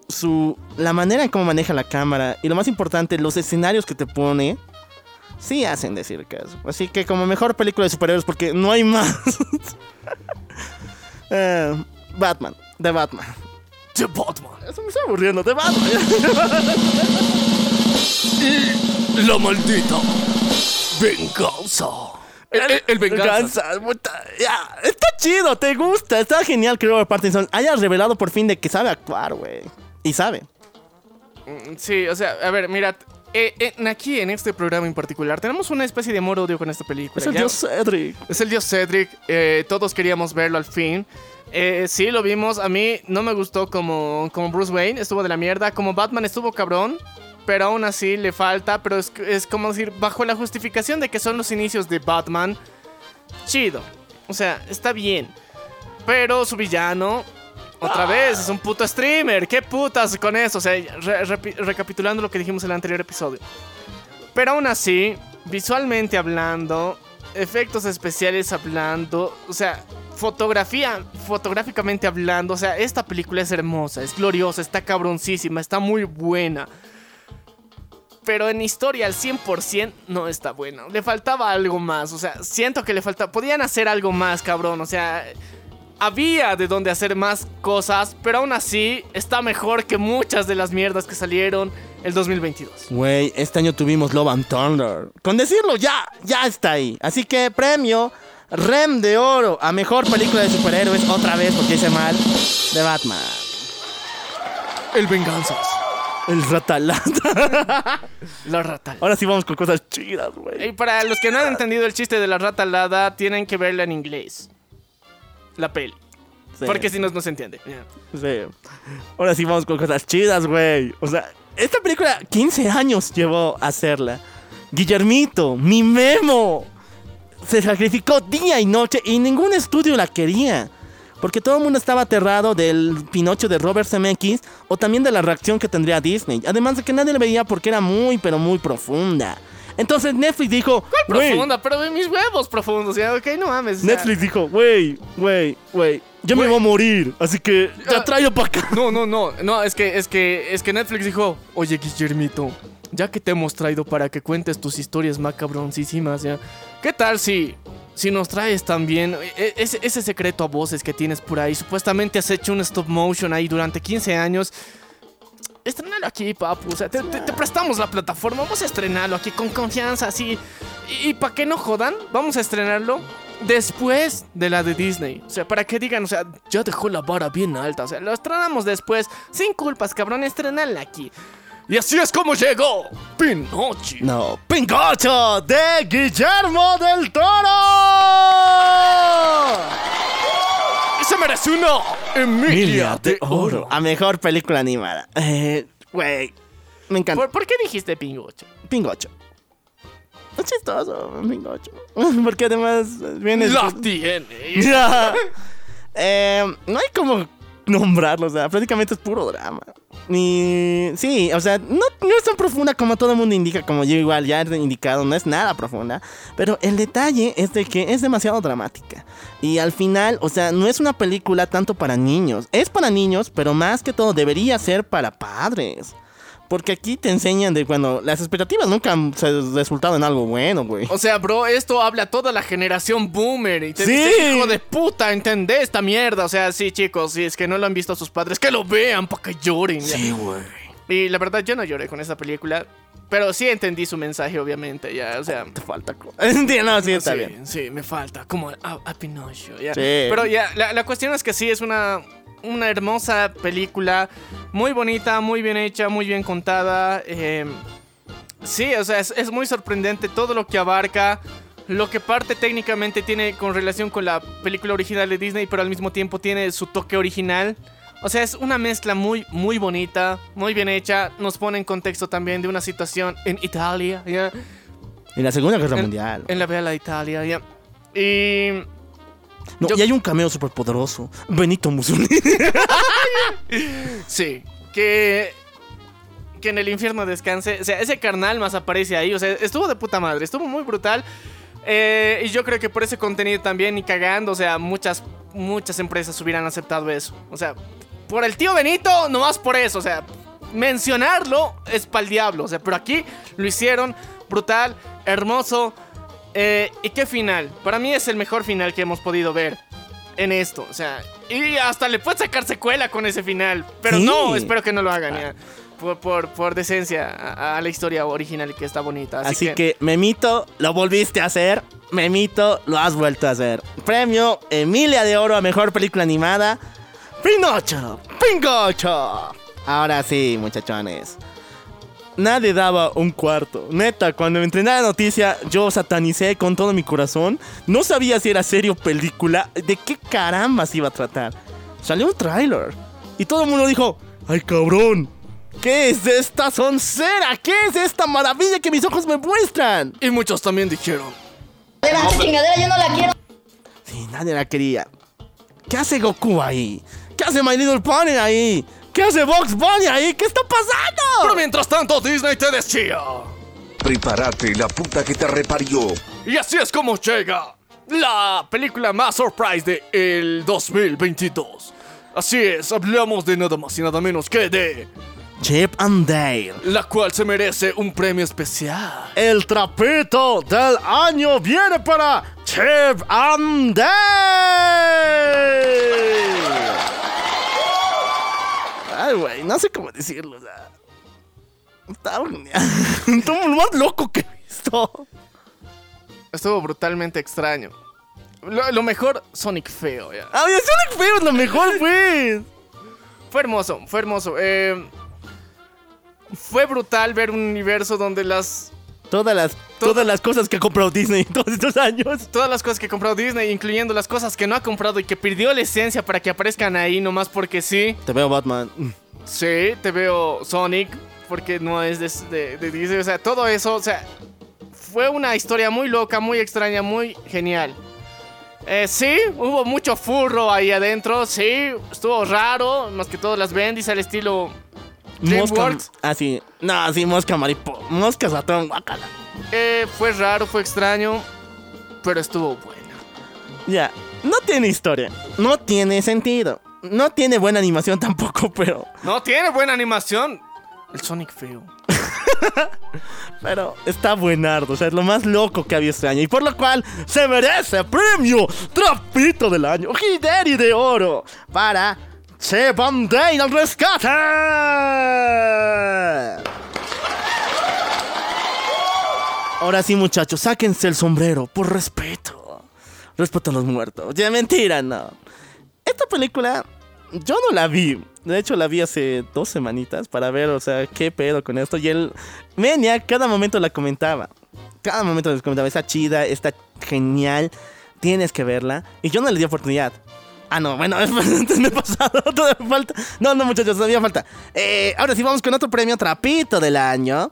Su, la manera en cómo maneja la cámara. Y lo más importante, los escenarios que te pone. Sí hacen decir caso. Así que como mejor película de superhéroes, porque no hay más. Eh, Batman, de Batman. The Batman. Eso me está aburriendo, de Batman. La maldita venganza. El, el- el venganza. Venganza. Está chido, te gusta. Está genial que Robert Pattinson haya revelado por fin de que sabe actuar, güey. Y sabe. Mm, Sí, o sea, a ver, mira. Eh, en- aquí en este programa en particular tenemos una especie de amor odio con esta película. Es el ¿ya? dios Cedric. Es el dios Cedric. eh, todos queríamos verlo al fin. Eh, sí, lo vimos. A mí no me gustó como, como Bruce Wayne. Estuvo de la mierda. Como Batman estuvo cabrón. Pero aún así le falta. Pero es, es como decir, bajo la justificación de que son los inicios de Batman. Chido. O sea, está bien. Pero su villano. Otra vez, es un puto streamer. ¿Qué putas con eso? O sea, recapitulando lo que dijimos en el anterior episodio. Pero aún así, visualmente hablando, efectos especiales hablando, o sea, fotografía, fotográficamente hablando, o sea, esta película es hermosa, es gloriosa, está cabroncísima, está muy buena. Pero en historia al 100% no está buena. Le faltaba algo más, o sea, siento que le falta... Podían hacer algo más, cabrón, o sea... Había de donde hacer más cosas, pero aún así está mejor que muchas de las mierdas que salieron el 2022. Güey, este año tuvimos Love and Thunder. Con decirlo, ya, ya está ahí. Así que premio Rem de Oro a mejor película de superhéroes, otra vez porque hice mal, de Batman. El Venganzas. El Ratalata. La rata. Ahora sí vamos con cosas chidas, güey. Y para los que no han entendido el chiste de la rata alada, tienen que verla en inglés. La peli. Sí. Porque si no, no se entiende. Sí. Ahora sí vamos con cosas chidas, güey. O sea, esta película 15 años llevó a hacerla. Guillermito, mi memo. Se sacrificó día y noche y ningún estudio la quería. Porque todo el mundo estaba aterrado del Pinocho de Robert Zemeckis o también de la reacción que tendría Disney. Además de que nadie la veía porque era muy, pero muy profunda. Entonces Netflix dijo... "Güey, Profunda, pero mis huevos profundos. Ya, ok, no mames. o sea, Netflix dijo, wey, wey, wey, yo me Güey. voy a morir, así que te Ah. traigo para acá. No, no, no. No, es que, es que, es que Netflix dijo, oye, Guillermito, ya que te hemos traído para que cuentes tus historias macabroncísimas, ¿ya? ¿Qué tal si, si nos traes también e- ese, ese secreto a voces que tienes por ahí? Supuestamente has hecho un stop motion ahí durante 15 años. Estrenalo aquí, papu. O sea, te, prestamos la plataforma. Vamos a estrenarlo aquí con confianza, así. Y, para que no jodan, vamos a estrenarlo después de la de Disney. O sea, para que digan, o sea, ya dejó la vara bien alta. O sea, lo estrenamos después. Sin culpas, cabrón. Estrenarla aquí. Y así es como llegó Pinocho. No, Pincocho de Guillermo del Toro. Se merece una Emilia de Oro. A mejor película animada. Eh, güey, me encanta. ¿Por, por qué dijiste Pingocho? Pingocho. Es chistoso, Pingocho. Porque además viene... La tiene. Eh, no hay como nombrarlo, o sea, prácticamente es puro drama. Y sí, o sea, no, no es tan profunda como todo el mundo indica, como yo igual ya he indicado, no es nada profunda. Pero el detalle es de que es demasiado dramática. Y al final, o sea, no es una película tanto para niños. Es para niños, pero más que todo debería ser para padres. Porque aquí te enseñan de cuando las expectativas nunca han resultado en algo bueno, güey. O sea, bro, esto habla a toda la generación boomer. Y te Sí. dice, hijo de puta, ¿entendés esta mierda? O sea, sí, chicos, si es que no lo han visto a sus padres, que lo vean para que lloren. ya. güey. Y la verdad, yo no lloré con esta película. Pero sí entendí su mensaje, obviamente, ya, o sea... Te falta. Entiendo, sí, está sí, bien. Sí, me falta, como a, a Pinocho, ya. Sí. Pero ya, la, la cuestión es que sí, es una, una hermosa película, muy bonita, muy bien hecha, muy bien contada. eh, sí, o sea, es, es muy sorprendente todo lo que abarca, lo que parte técnicamente tiene con relación con la película original de Disney, pero al mismo tiempo tiene su toque original. O sea, es una mezcla muy, muy bonita, muy bien hecha. Nos pone en contexto también de una situación en Italia, ¿ya? En la Segunda Guerra En- Mundial. En la Bella Italia, ya. Y. No, yo- y hay un cameo súper poderoso. Benito Mussolini. Sí. Que. Que en el infierno descanse. O sea, ese carnal más aparece ahí. O sea, estuvo de puta madre. Estuvo muy brutal. Eh, y yo creo que por ese contenido también, y cagando, o sea, muchas, muchas empresas hubieran aceptado eso. O sea, por el tío Benito, nomás por eso. O sea, mencionarlo es pa'l diablo. O sea, pero aquí lo hicieron brutal, hermoso. Eh, ¿Y qué final? Para mí es el mejor final que hemos podido ver en esto. O sea, y hasta le puede sacar secuela con ese final. Pero Sí. no, espero que no lo hagan ya. Por, por, por decencia a, a la historia original que está bonita. Así, Así, que... Memito, lo volviste a hacer. Memito, lo has vuelto a hacer. Premio Emilia de Oro a Mejor Película Animada. Pinocho. Pingocho. Ahora sí, muchachones. Nadie daba un cuarto. Neta, cuando me entré en la noticia, yo satanicé con todo mi corazón. No sabía si era serio o película. ¿De qué carambas iba a tratar? Salió un tráiler. Y todo el mundo dijo, ¡ay cabrón! ¿Qué es esta soncera? ¿Qué es esta maravilla que mis ojos me muestran? Y muchos también dijeron. Esa chingadera yo no la quiero. Sí, nadie la quería. ¿Qué hace Goku ahí? ¿Qué hace My Little Pony ahí? ¿Qué hace Box Bunny ahí? ¿Qué está pasando? Pero mientras tanto, Disney te decía. Prepárate, la puta que te reparió. Y así es como llega la película más surprise de el 2022. Así es, hablamos de nada más y nada menos que de Chip and Dale. la cual se merece un premio especial. El trapito del año viene para Chip and Dale. Ay, güey, no sé cómo decirlo. O sea, genial. Lo más loco que he visto. Estuvo brutalmente extraño. Lo, lo mejor, Sonic feo, ya. Ay, Sonic Feo es lo mejor, pues. Fue hermoso, fue hermoso. Eh, fue brutal ver un universo donde las Todas las, todas las cosas que ha comprado Disney todos estos años. todas las cosas que compró Disney, incluyendo las cosas que no ha comprado y que perdió la esencia para que aparezcan ahí nomás porque sí. Te veo Batman. Sí, te veo Sonic, porque no es de, de- de Disney. O sea, todo eso, o sea, fue una historia muy loca, muy extraña, muy genial. Eh, sí, hubo mucho furro ahí adentro, sí, estuvo raro, más que todo las bendis al estilo Mosca. DreamWorks. Ah, sí. No, sí, mosca maripo. Mosca ratón, guácala. Eh, fue raro, fue extraño, pero estuvo bueno. Ya. No tiene historia. No tiene sentido. No tiene buena animación tampoco, pero. No tiene buena animación. El Sonic feo. Pero está buenardo. O sea, es lo más loco que había este año. Y por lo cual se merece premio Trapito del año. Hideri de oro. Para Che Dale al rescate. Ahora sí, muchachos, sáquense el sombrero por respeto. Respeto a los muertos. Ya, mentira, no. Esta película yo no la vi. De hecho, la vi hace dos semanitas para ver, o sea, qué pedo con esto. Y el Menia cada momento la comentaba. Cada momento les comentaba, está chida, está genial, tienes que verla. Y yo no le di oportunidad. Ah, no, bueno, antes me he pasado, todavía falta. No, no, muchachos, todavía falta. Eh, ahora sí, vamos con otro premio trapito del año.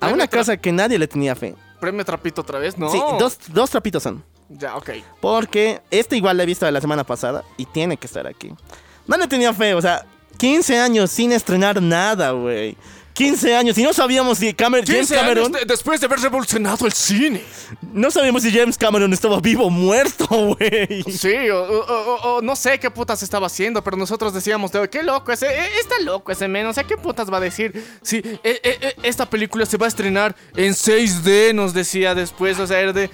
A una cosa que nadie le tenía fe. Premio Trapito otra vez, no. Sí, dos, dos trapitos son. Ya, ok. Porque este igual la he visto la semana pasada y tiene que estar aquí. No le tenía fe, o sea, 15 años sin estrenar nada, güey. 15 años y no sabíamos si Camer- James 15 años Cameron. de- después de haber revolucionado el cine. No sabíamos si James Cameron estaba vivo o muerto, güey. Sí, o, o- o- o no sé qué putas estaba haciendo, pero nosotros decíamos, de, qué loco ese, eh, está loco ese men, o sea, qué putas va a decir. Sí, eh, eh, esta película se va a estrenar en 6D, nos decía después, o sea, era de...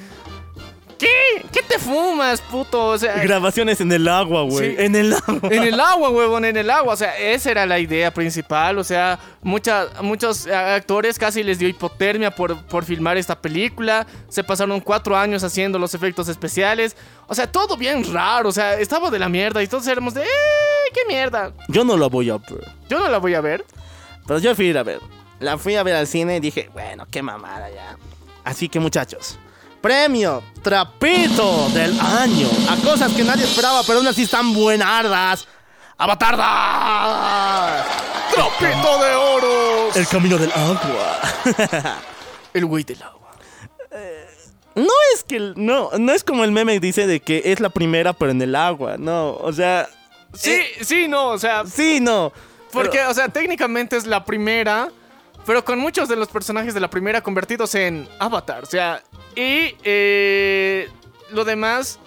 ¿Qué? ¿Qué te fumas, puto? O sea, Grabaciones en el agua, güey. Sí. En el agua. en el agua, huevón, en el agua. O sea, esa era la idea principal. O sea, mucha- muchos eh, actores casi les dio hipotermia por, por filmar esta película. Se pasaron cuatro años haciendo los efectos especiales. O sea, todo bien raro. O sea, estaba de la mierda y todos éramos de, ¡eh! ¡Qué mierda! Yo no lo voy a ver. Yo no la voy a ver. Pero yo fui a ir a ver. La fui a ver al cine y dije, bueno, qué mamada ya. Así que muchachos, premio trapito del año. A cosas que nadie esperaba, pero aún así están buenardas. ¡Avatarda! ¡Trapito de oro! El camino del agua. El güey del agua. No es que no, no es como el meme dice de que es la primera pero en el agua, no, o sea, Sí, sí, no, o sea, sí, no. Porque, o sea, técnicamente es la primera, pero con muchos de los personajes de la primera convertidos en Avatar. O sea, y eh, lo demás,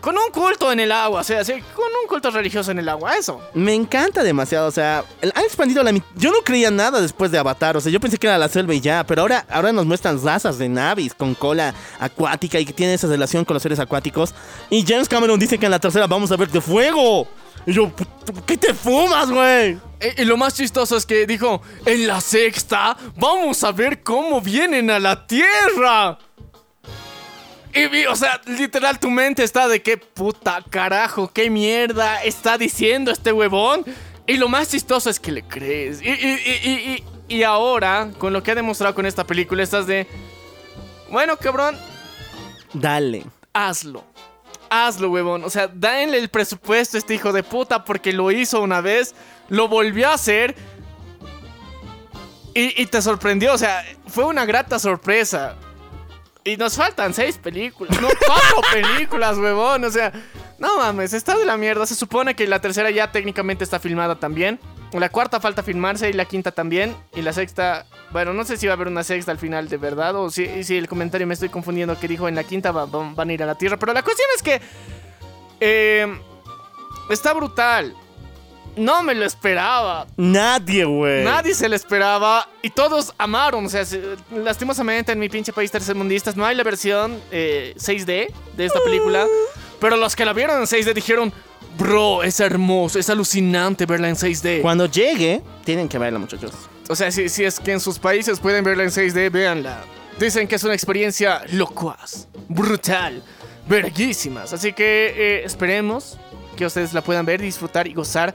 con un culto en el agua, o sea, sí, con un culto religioso en el agua, eso. Me encanta demasiado, o sea, han expandido la Yo no creía nada después de Avatar, o sea, yo pensé que era la selva y ya, pero ahora, ahora nos muestran razas de navis con cola acuática y que tienen esa relación con los seres acuáticos. Y James Cameron dice que en la tercera vamos a ver de fuego. Y yo, ¿qué te fumas, güey? Y, y lo más chistoso es que dijo, en la sexta, vamos a ver cómo vienen a la Tierra. Y, vi- o sea, literal, tu mente está de qué puta carajo, qué mierda está diciendo este huevón. Y lo más chistoso es que le crees. Y, y- y- y- y- y ahora, con lo que ha demostrado con esta película, estás de. Bueno, cabrón, Dale. hazlo. Hazlo, huevón. O sea, denle el presupuesto a este hijo de puta porque lo hizo una vez, lo volvió a hacer y, y te sorprendió. O sea, fue una grata sorpresa. Y nos faltan seis películas, no cuatro películas, huevón. O sea, no mames, está de la mierda. Se supone que la tercera ya técnicamente está filmada también. La cuarta falta filmarse y la quinta también. Y la sexta, bueno, no sé si va a haber una sexta al final de verdad o si, si el comentario me estoy confundiendo que dijo en la quinta va- van, van a ir a la Tierra. Pero la cuestión es que eh, está brutal. No me lo esperaba. Nadie, güey. Nadie se lo esperaba y todos amaron. O sea, se- lastimosamente en mi pinche país tercermundistas no hay la versión eh, 6D de esta película. Pero los que la vieron en 6D dijeron, bro, es hermoso, es alucinante verla en 6D. Cuando llegue, tienen que verla, muchachos. O sea, si, si es que en sus países pueden verla en 6D, véanla. Dicen que es una experiencia locuaz, brutal, verguísimas. Así que eh, esperemos que ustedes la puedan ver, disfrutar y gozar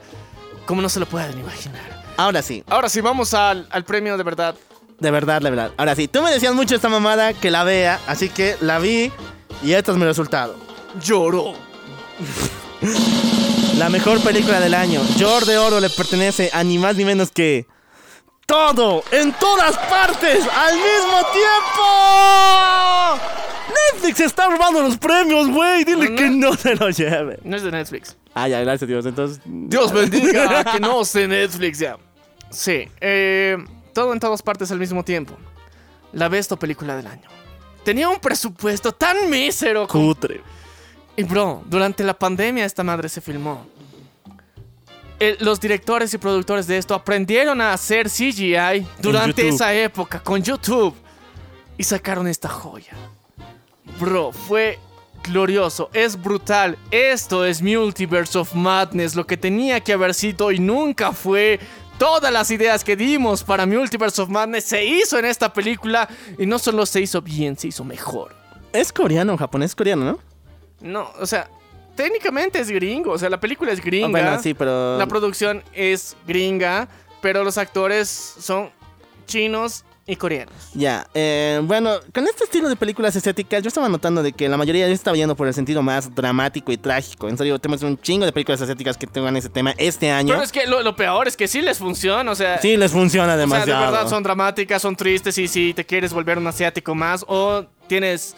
como no se lo pueden imaginar. Ahora sí, Ahora sí, vamos al, al premio de verdad. de verdad, de verdad. Ahora sí, tú me decías mucho esta mamada que la vea, así que la vi y este es mi resultado. Lloró. La mejor película del año. Yor de Oro le pertenece a ni más ni menos que. ¡Todo! ¡En todas partes! ¡Al mismo tiempo! Netflix está robando los premios, güey. Dile que no se lo lleve. No es de Netflix. Ah, ya, gracias Dios. Entonces. Dios bendiga que no es de Netflix ya. Sí, eh, todo en todas partes al mismo tiempo. La besto película del año. Tenía un presupuesto tan mísero. con- Cutre. Y bro, durante la pandemia esta madre se filmó. El- los directores y productores de esto aprendieron a hacer CGI durante esa época con YouTube. Y sacaron esta joya. Bro, fue glorioso, es brutal. Esto es Multiverse of Madness, lo que tenía que haber sido y nunca fue. Todas las ideas que dimos para Multiverse of Madness se hizo en esta película y no solo se hizo bien, se hizo mejor. Es coreano, japonés coreano, ¿no? No, o sea, técnicamente es gringo. O sea, la película es gringa. Bueno, sí, pero. La producción es gringa, pero los actores son chinos y coreanos. Ya, eh, bueno, con este estilo de películas estéticas, yo estaba notando de que la mayoría ya estaba yendo por el sentido más dramático y trágico. En serio, tenemos un chingo de películas estéticas que tengan ese tema este año. Pero es que lo, lo peor es que sí les funciona, o sea... Sí, les funciona O sea, demasiado. de verdad son dramáticas, son tristes y si te quieres volver un asiático más o tienes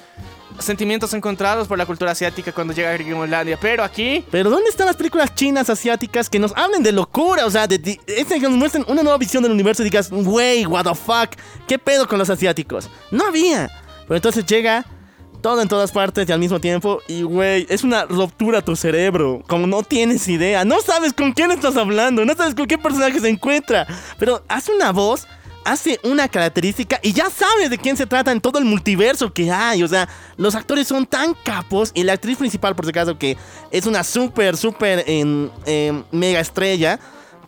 sentimientos encontrados por la cultura asiática cuando llega a Gringolandia. Pero aquí... Pero ¿dónde están las películas chinas asiáticas que nos hablen de locura? O sea, de, de- que nos muestren una nueva visión del universo y digas, wey, what the fuck, ¿qué pedo con los asiáticos? No había. Pero entonces llega todo en todas partes y al mismo tiempo y, güey, es una ruptura a tu cerebro. Como no tienes idea, no sabes con quién estás hablando, no sabes con qué personaje se encuentra. Pero hace una voz hace una característica y ya sabes de quién se trata en todo el multiverso que hay. O sea, los actores son tan capos y la actriz principal, por si acaso, que es una súper, súper en, em, mega estrella.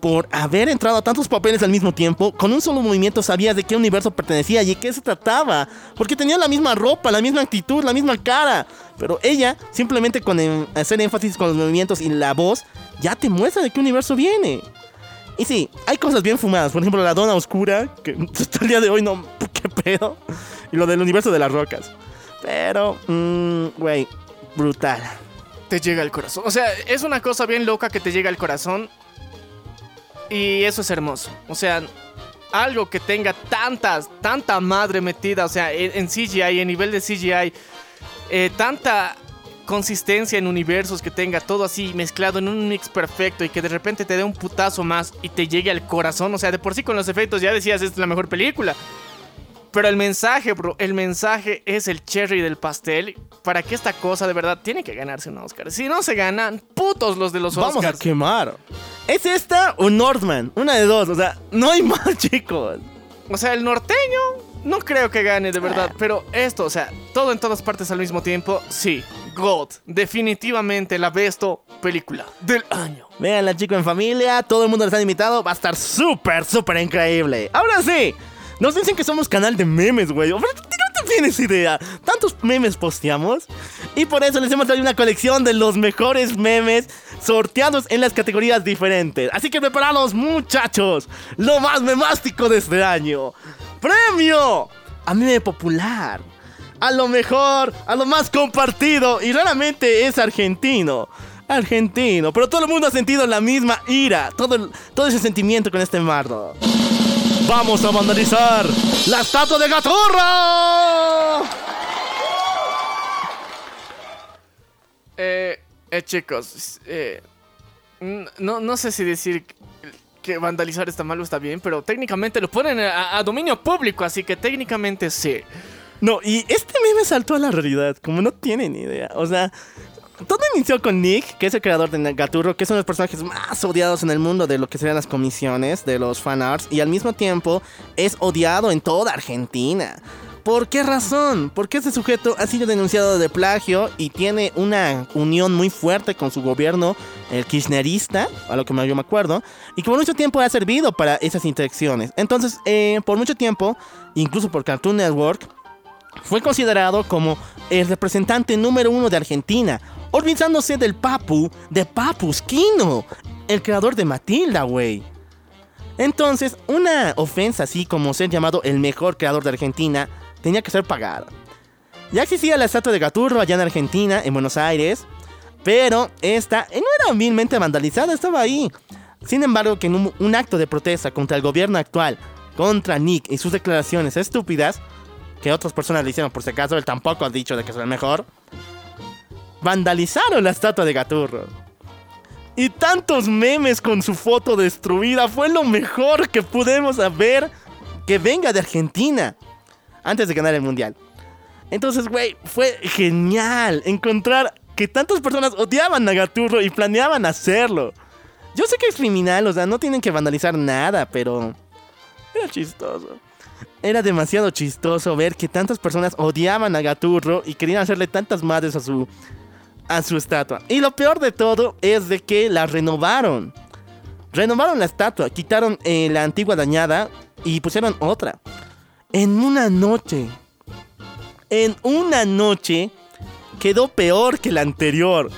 Por haber entrado a tantos papeles al mismo tiempo, con un solo movimiento sabías de qué universo pertenecía y de qué se trataba. Porque tenía la misma ropa, la misma actitud, la misma cara. Pero ella, simplemente con em- hacer énfasis con los movimientos y la voz, ya te muestra de qué universo viene. Y sí, hay cosas bien fumadas. Por ejemplo, la dona oscura, que hasta el día de hoy no. ¿Qué pedo? Y lo del universo de las rocas. Pero, mmm, güey, brutal. Te llega al corazón. O sea, es una cosa bien loca que te llega al corazón. Y eso es hermoso. O sea, algo que tenga tantas, tanta madre metida. O sea, en, en CGI, en nivel de CGI. eh, tanta consistencia en universos que tenga todo así mezclado en un mix perfecto y que de repente te dé un putazo más y te llegue al corazón. O sea, de por sí con los efectos ya decías, es la mejor película. Pero el mensaje, bro, el mensaje es el cherry del pastel para que esta cosa de verdad tiene que ganarse un Oscar. Si no se ganan, putos los de los Vamos Oscars. a quemar. ¿Es esta o Northman? Una de dos. O sea, no hay más, chicos. O sea, el norteño no creo que gane de verdad, pero esto, o sea, todo en todas partes al mismo tiempo, sí. God, definitivamente la besto película del año. Veanla, chicos, en familia. Todo el mundo les ha invitado. Va a estar súper, súper increíble. Ahora sí. Nos dicen que somos canal de memes, güey. No te tienes idea. Tantos memes posteamos. Y por eso les hemos traído una colección de los mejores memes sorteados en las categorías diferentes. Así que preparados, muchachos. Lo más memástico de este año. Premio a meme popular. A lo mejor, a lo más compartido. Y raramente es argentino. Argentino. Pero todo el mundo ha sentido la misma ira. Todo, todo ese sentimiento con este mardo. Vamos a vandalizar la estatua de Gatorra. Eh, eh, chicos, eh, no, no sé si decir que vandalizar está mal o está bien, pero técnicamente lo ponen a, dominio público, así que técnicamente sí. No, y este meme saltó a la realidad, como no tienen idea. O sea, todo inició con Nick, que es el creador de Gaturro, que es uno de los personajes más odiados en el mundo de lo que serían las comisiones, de los fanarts, y al mismo tiempo es odiado en toda Argentina. ¿Por qué razón? Porque este sujeto ha sido denunciado de plagio y tiene una unión muy fuerte con su gobierno, el kirchnerista, a lo que yo me acuerdo, y que por mucho tiempo ha servido para esas interacciones. Entonces, eh, por mucho tiempo, incluso por Cartoon Network, fue considerado como el representante número uno de Argentina, olvidándose del Papu, de Papusquino, el creador de Matilda, güey. Entonces, una ofensa así como ser llamado el mejor creador de Argentina tenía que ser pagada. Ya existía la estatua de Gaturro allá en Argentina, en Buenos Aires, pero esta no era vilmente vandalizada, estaba ahí. Sin embargo, que en un, un acto de protesta contra el gobierno actual, contra Nick y sus declaraciones estúpidas, que otras personas le hicieron por si acaso, él tampoco ha dicho de que es el mejor, vandalizaron la estatua de Gaturro. Y tantos memes con su foto destruida fue lo mejor que pudimos ver que venga de Argentina antes de ganar el mundial. Entonces, güey, fue genial encontrar que tantas personas odiaban a Gaturro y planeaban hacerlo. Yo sé que es criminal, o sea, no tienen que vandalizar nada, pero era chistoso. Era demasiado chistoso ver que tantas personas odiaban a Gaturro y querían hacerle tantas madres a su a su estatua. Y lo peor de todo es de que la renovaron. Renovaron la estatua, quitaron eh, la antigua dañada y pusieron otra. En una noche. En una noche quedó peor que la anterior.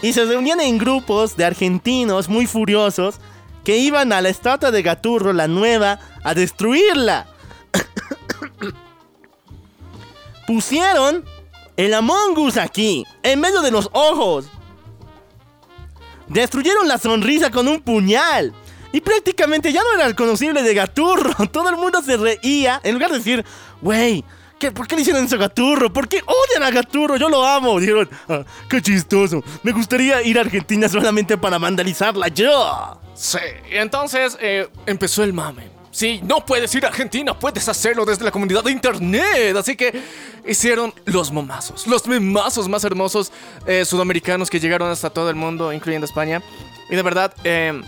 Y se reunían en grupos de argentinos muy furiosos que iban a la estatua de Gaturro, la nueva, a destruirla. Pusieron el Among Us aquí, en medio de los ojos. Destruyeron la sonrisa con un puñal. Y prácticamente ya no era reconocible de Gaturro. Todo el mundo se reía. En lugar de decir, wey, ¿qué, ¿por qué le hicieron eso a Gaturro? ¿Por qué odian a Gaturro? Yo lo amo. Dijeron, "Ah, qué chistoso. Me gustaría ir a Argentina solamente para vandalizarla yo. Sí, entonces eh, empezó el mame. Sí, no puedes ir a Argentina, puedes hacerlo desde la comunidad de internet. Así que hicieron los momazos, los memazos más hermosos eh, sudamericanos que llegaron hasta todo el mundo, incluyendo España. Y de verdad, eh,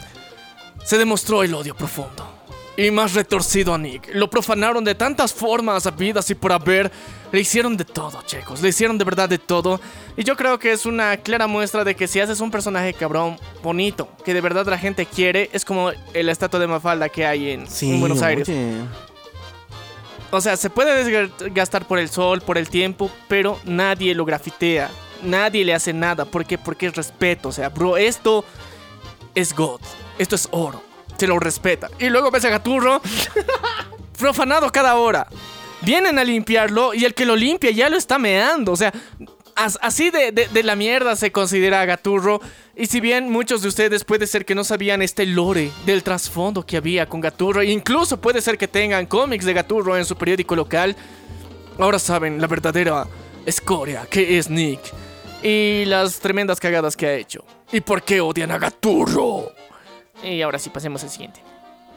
se demostró el odio profundo. y más retorcido a Nick. Lo profanaron de tantas formas habidas y por haber. Le hicieron de todo, chicos. Le hicieron de verdad de todo. Y yo creo que es una clara muestra de que si haces un personaje cabrón, bonito, que de verdad la gente quiere, es como la estatua de Mafalda que hay en, en Buenos Aires. oye. O sea, se puede desgastar por el sol, por el tiempo, pero nadie lo grafitea. Nadie le hace nada. ¿Por qué? Porque es respeto. O sea, bro, esto es God. Esto es oro. Se lo respeta. Y luego ves a Gaturro profanado cada hora. Vienen a limpiarlo y el que lo limpia ya lo está meando. O sea, as- así de, la mierda se considera a Gaturro. Y si bien muchos de ustedes puede ser que no sabían este lore del trasfondo que había con Gaturro, incluso puede ser que tengan cómics de Gaturro en su periódico local, ahora saben la verdadera escoria que es Nick y las tremendas cagadas que ha hecho. ¿Y por qué odian a Gaturro? Y ahora sí, pasemos al siguiente.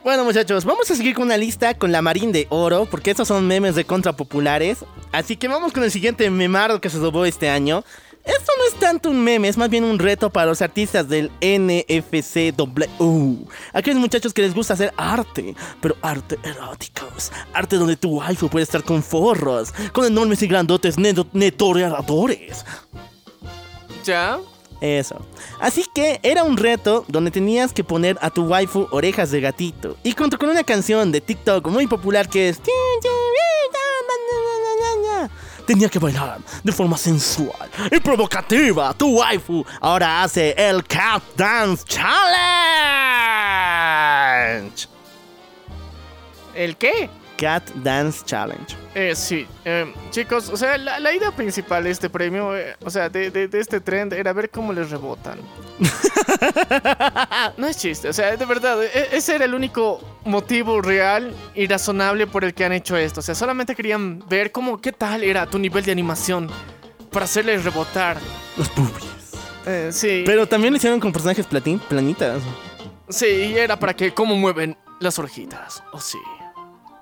Bueno, muchachos, vamos a seguir con una lista con la Marín de Oro, porque estos son memes de contra populares. Así que vamos con el siguiente memardo que se robó este año. Esto no es tanto un meme, es más bien un reto para los artistas del NFCW. Aquellos muchachos que les gusta hacer arte, pero arte eróticos. Arte donde tu waifu puede estar con forros, con enormes y grandotes neto- netoreadores. ¿Ya? Eso. Así que era un reto donde tenías que poner a tu waifu orejas de gatito. Y junto con una canción de TikTok muy popular que es... Tenía que bailar de forma sensual y provocativa. Tu waifu ahora hace el Cat Dance Challenge. ¿El qué? Cat Dance Challenge. Eh, sí, eh, chicos, o sea, la, la idea principal de este premio, eh, o sea, de, de- de este trend, era ver cómo les rebotan. no es chiste, o sea, de verdad, e- ese era el único motivo real y razonable por el que han hecho esto. O sea, solamente querían ver cómo, qué tal era tu nivel de animación para hacerles rebotar. Los boobies. Eh, sí, Pero también lo hicieron con personajes platín, planitas. sí, y era para que cómo mueven las orejitas. Oh, sí.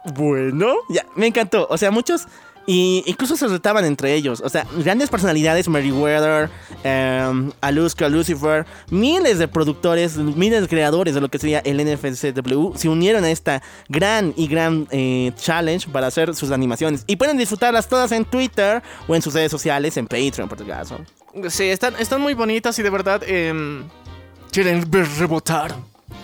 Bueno, ya, me encantó. O sea, muchos. Y incluso se retaban entre ellos. O sea, grandes personalidades, Meriwether, um, Aluska, Lucifer, miles de productores, miles de creadores de lo que sería el NFCW se unieron a esta gran y gran eh, challenge para hacer sus animaciones. Y pueden disfrutarlas todas en Twitter o en sus redes sociales, en Patreon, por tu caso. Sí, están, están muy bonitas y de verdad em, quieren ver rebotar.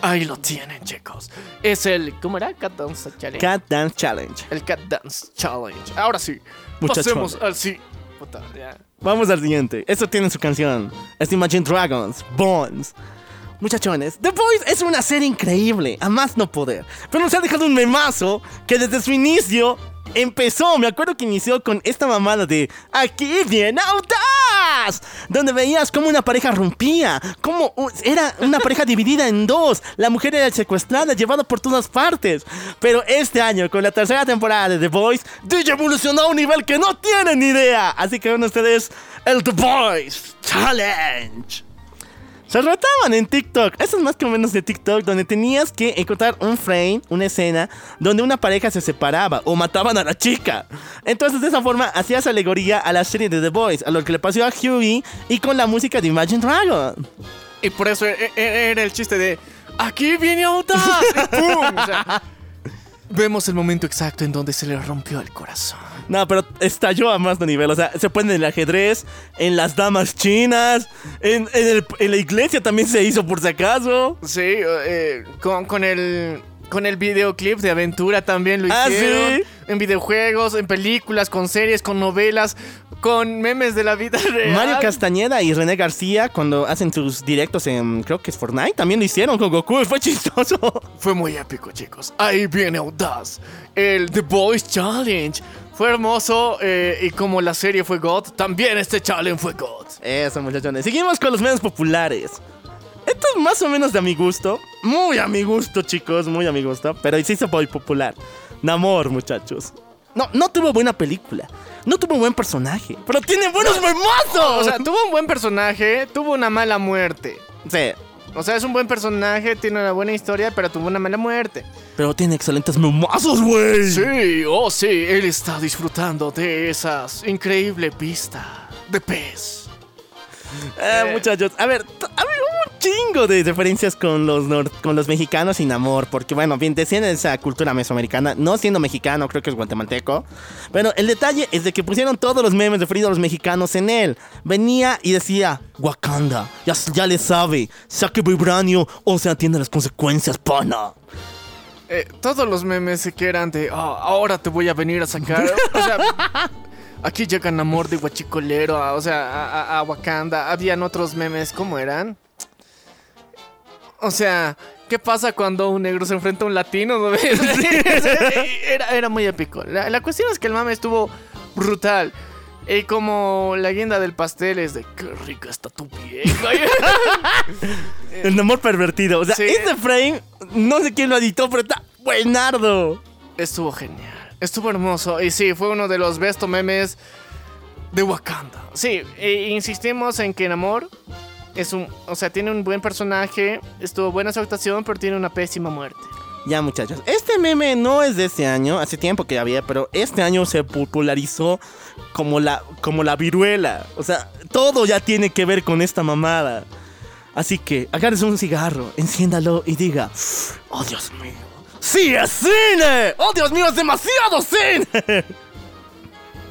Ahí lo tienen, chicos. Es el. ¿Cómo era? Cat Dance Challenge. Cat Dance Challenge. El Cat Dance Challenge. Ahora sí. Muchachones. Pasemos al sí. Puta, ya. Vamos al siguiente. Esto tiene su canción. Es Imagine Dragons, Bones. Muchachones, The Voice es una serie increíble, a más no poder. Pero nos ha dejado un memazo que desde su inicio empezó. Me acuerdo que inició con esta mamada de Aquí viene Audaz, donde veías cómo una pareja rompía, cómo era una pareja dividida en dos. La mujer era secuestrada, llevada por todas partes. Pero este año, con la tercera temporada de The Voice, DJ evolucionó a un nivel que no tienen ni idea. Así que con ustedes, el The Voice Challenge. Se retaban en TikTok. Eso es más que o menos de TikTok, donde tenías que encontrar un frame, una escena, donde una pareja se separaba o mataban a la chica. Entonces, de esa forma, hacías alegoría a la serie de The Boys, a lo que le pasó a Hughie y con la música de Imagine Dragon. Y por eso e- e- era el chiste de. Aquí viene Audaz. y ¡pum! O sea, vemos el momento exacto en donde se le rompió el corazón. No, pero estalló a más de nivel. O sea, se pone en el ajedrez, en las damas chinas, en, en el- en la iglesia también se hizo por si acaso. Sí, eh, con, con el. Con el videoclip de aventura también lo Ah, hicieron. ¿sí? En videojuegos, en películas, con series, con novelas, con memes de la vida real. Mario Castañeda y René García, cuando hacen sus directos en, creo que es Fortnite, también lo hicieron con Goku. Fue chistoso. Fue muy épico, chicos. Ahí viene Audaz. El The Boys Challenge. Fue hermoso. eh, y como la serie fue God, también este challenge fue God. Eso, muchachones. Seguimos con los medios populares. Esto es más o menos de mi gusto. Muy a mi gusto, chicos. Muy a mi gusto. Pero sí se muy popular. Namor, muchachos. No, no tuvo buena película. No tuvo buen personaje. Pero tiene buenos memazos. O sea, tuvo un buen personaje, tuvo una mala muerte. sí. O sea, es un buen personaje, tiene una buena historia, pero tuvo una mala muerte. Pero tiene excelentes memazos, güey. Sí, oh sí, él está disfrutando de esas increíble vista de pez. Eh, muchachos, a ver, un chingo de referencias con los, nor- con los mexicanos sin amor, porque bueno, bien, de esa cultura mesoamericana, no siendo mexicano, creo que es guatemalteco. Pero el detalle es de que pusieron todos los memes referidos a los mexicanos en él. Venía y decía, Wakanda, ya, ya le sabe, saque vibranio o se atiende las consecuencias, pana. Eh, todos los memes que eran de, "Ah, ahora te voy a venir a sacar. O sea, aquí llega Namor de Guachicolero, a- o sea, a, a- a Wakanda. Habían otros memes, ¿cómo eran? O sea, ¿qué pasa cuando un negro se enfrenta a un latino? no? era, era muy épico. La, la cuestión es que el mame estuvo brutal. Y como la guinda del pastel es de, qué rica está tu vieja. El amor pervertido. O sea, Sí. este frame, no sé quién lo editó, pero está buenardo. Estuvo genial. Estuvo hermoso. Y sí, fue uno de los besto memes de Wakanda. Sí, e insistimos en que Namor es un. O sea, tiene un buen personaje. Estuvo buena su actuación, pero tiene una pésima muerte. Ya muchachos, este meme no es de este año, hace tiempo que había, pero este año se popularizó como la, como la viruela. O sea, todo ya tiene que ver con esta mamada. Así que agárrese un cigarro, enciéndalo y diga, oh Dios mío, sí es cine, oh Dios mío, es demasiado cine.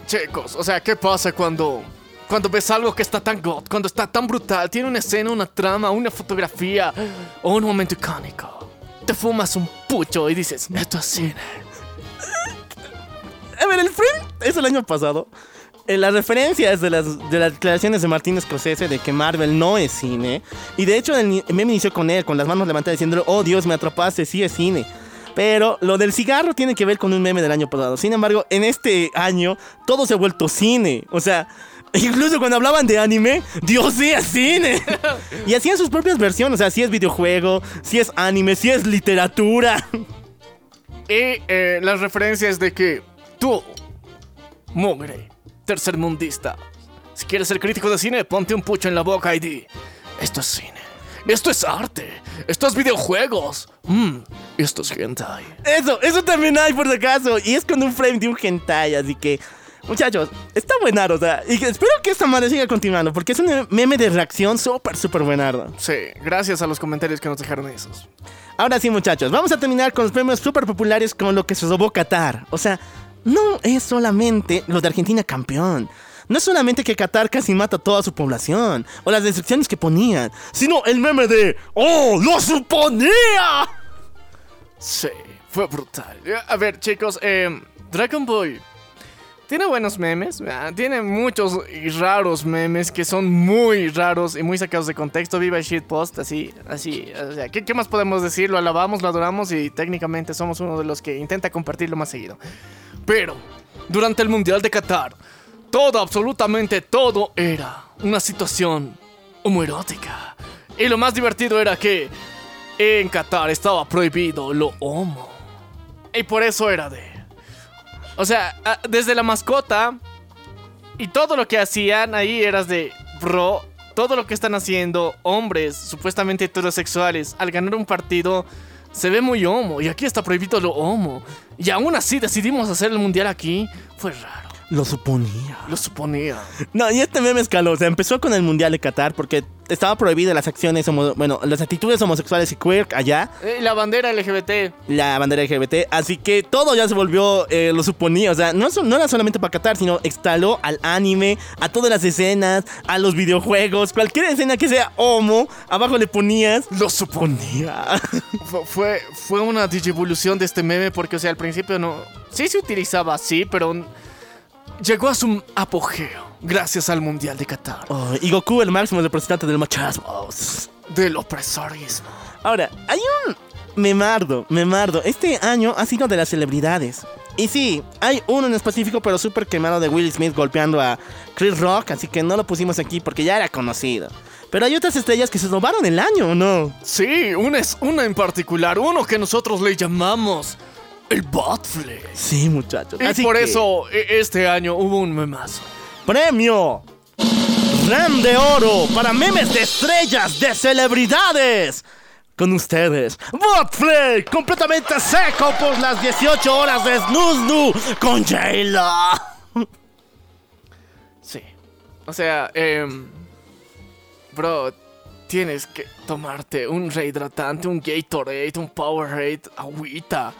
Chicos, o sea, ¿qué pasa cuando. Cuando ves algo que está tan god, cuando está tan brutal, tiene una escena, una trama, una fotografía o un momento icónico. Te fumas un pucho y dices, esto es cine. A ver, el frame es el año pasado. Eh, La referencia es de las, de las declaraciones de Martín Scorsese de que Marvel no es cine. Y de hecho, el, meme inició con él, con las manos levantadas diciendo, oh Dios, me atrapaste, sí es cine. Pero lo del cigarro tiene que ver con un meme del año pasado. Sin embargo, en este año todo se ha vuelto cine. O sea, incluso cuando hablaban de anime, Dios sí cine. y hacían sus propias versiones. O sea, si es videojuego, si es anime, si es literatura. Y eh, las referencias de que tú, mugre, tercermundista, si quieres ser crítico de cine, ponte un pucho en la boca y di: Esto es cine, esto es arte, esto es videojuegos, mmm, esto es hentai. Eso, eso también hay por si acaso. Y es con un frame de un hentai, así que. Muchachos, está buenardo, o sea, y espero que esta madre siga continuando, porque es un meme de reacción súper, súper buenardo. Sí, gracias a los comentarios que nos dejaron esos. Ahora sí, muchachos, vamos a terminar con los premios súper populares con lo que se robó Qatar. O sea, no es solamente lo de Argentina campeón. No es solamente que Qatar casi mata a toda su población, o las decepciones que ponían, sino el meme de ¡Oh, lo suponía! Sí, fue brutal. A ver, chicos, eh, Dragon Ball tiene buenos memes, ah, tiene muchos y raros memes que son muy raros y muy sacados de contexto. Viva el shitpost, así, así. O sea, ¿qué, qué más podemos decir? Lo alabamos, lo adoramos y técnicamente somos uno de los que intenta compartirlo más seguido. Pero, durante el Mundial de Qatar, todo, absolutamente todo era una situación homoerótica. Y lo más divertido era que en Qatar estaba prohibido lo homo. Y por eso era de... O sea, desde la mascota y todo lo que hacían ahí eras de... Bro, todo lo que están haciendo hombres supuestamente heterosexuales al ganar un partido se ve muy homo. Y aquí está prohibido lo homo. Y aún así decidimos hacer el mundial aquí. Fue raro. Lo suponía. Lo suponía. No, y este meme escaló. O sea, empezó con el Mundial de Qatar porque estaba prohibida las acciones, homo- bueno, las actitudes homosexuales y queer allá, Eh, la bandera LGBT. la bandera LGBT. Así que todo ya se volvió, eh, lo suponía. O sea, no, no era solamente para Qatar, sino instaló al anime, a todas las escenas, a los videojuegos. Cualquier escena que sea homo, abajo le ponías. Lo suponía. Fu- fue, fue una digivolución de este meme porque, o sea, al principio no... Sí se utilizaba así, pero llegó a su apogeo gracias al Mundial de Qatar. Oh, y Goku, el máximo representante del machismo. Del opresorismo. Ahora, hay un memardo, memardo. Este año ha sido de las celebridades. Y sí, hay uno en específico, pero súper quemado de Will Smith golpeando a Chris Rock, así que no lo pusimos aquí porque ya era conocido. Pero hay otras estrellas que se robaron el año, ¿o no? Sí, una es una en particular, uno que nosotros le llamamos el Botflex. Sí, muchachos. Y Así por que, eso e- este año hubo un memazo. Premio Ram de Oro para memes de estrellas de celebridades. Con ustedes, Botflay, completamente seco por las 18 horas de Snooze con J-Lo. Sí. O sea, em, bro, tienes que tomarte un rehidratante, un Gatorade, un Powerade, agüita,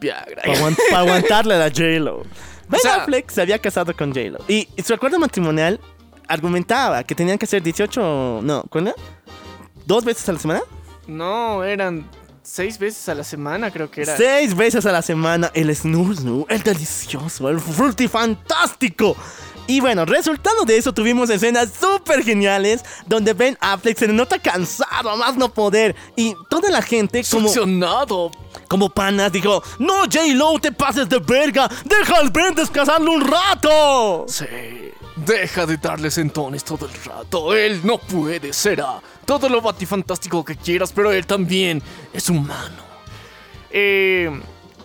Viagra. Para aguantarle a la J-Lo. Ben sea- Affleck se había casado con J-Lo. Y su acuerdo matrimonial argumentaba que tenían que hacer 18. No, ¿cuándo? ¿Dos veces a la semana? No, eran seis veces a la semana, creo que era. Seis veces a la semana. El snoo snoo, el delicioso, el fruity fantástico. Y bueno, resultado de eso tuvimos escenas súper geniales donde Ben Affleck se nota cansado a más no poder. Y toda la gente como, Succionado. como panas dijo, no J-Lo te pases de verga, deja al Ben descansarlo un rato. Sí. Deja de darle sentones todo el rato. Él no puede, será. Todo lo batifantástico que quieras, pero él también es humano. Eh,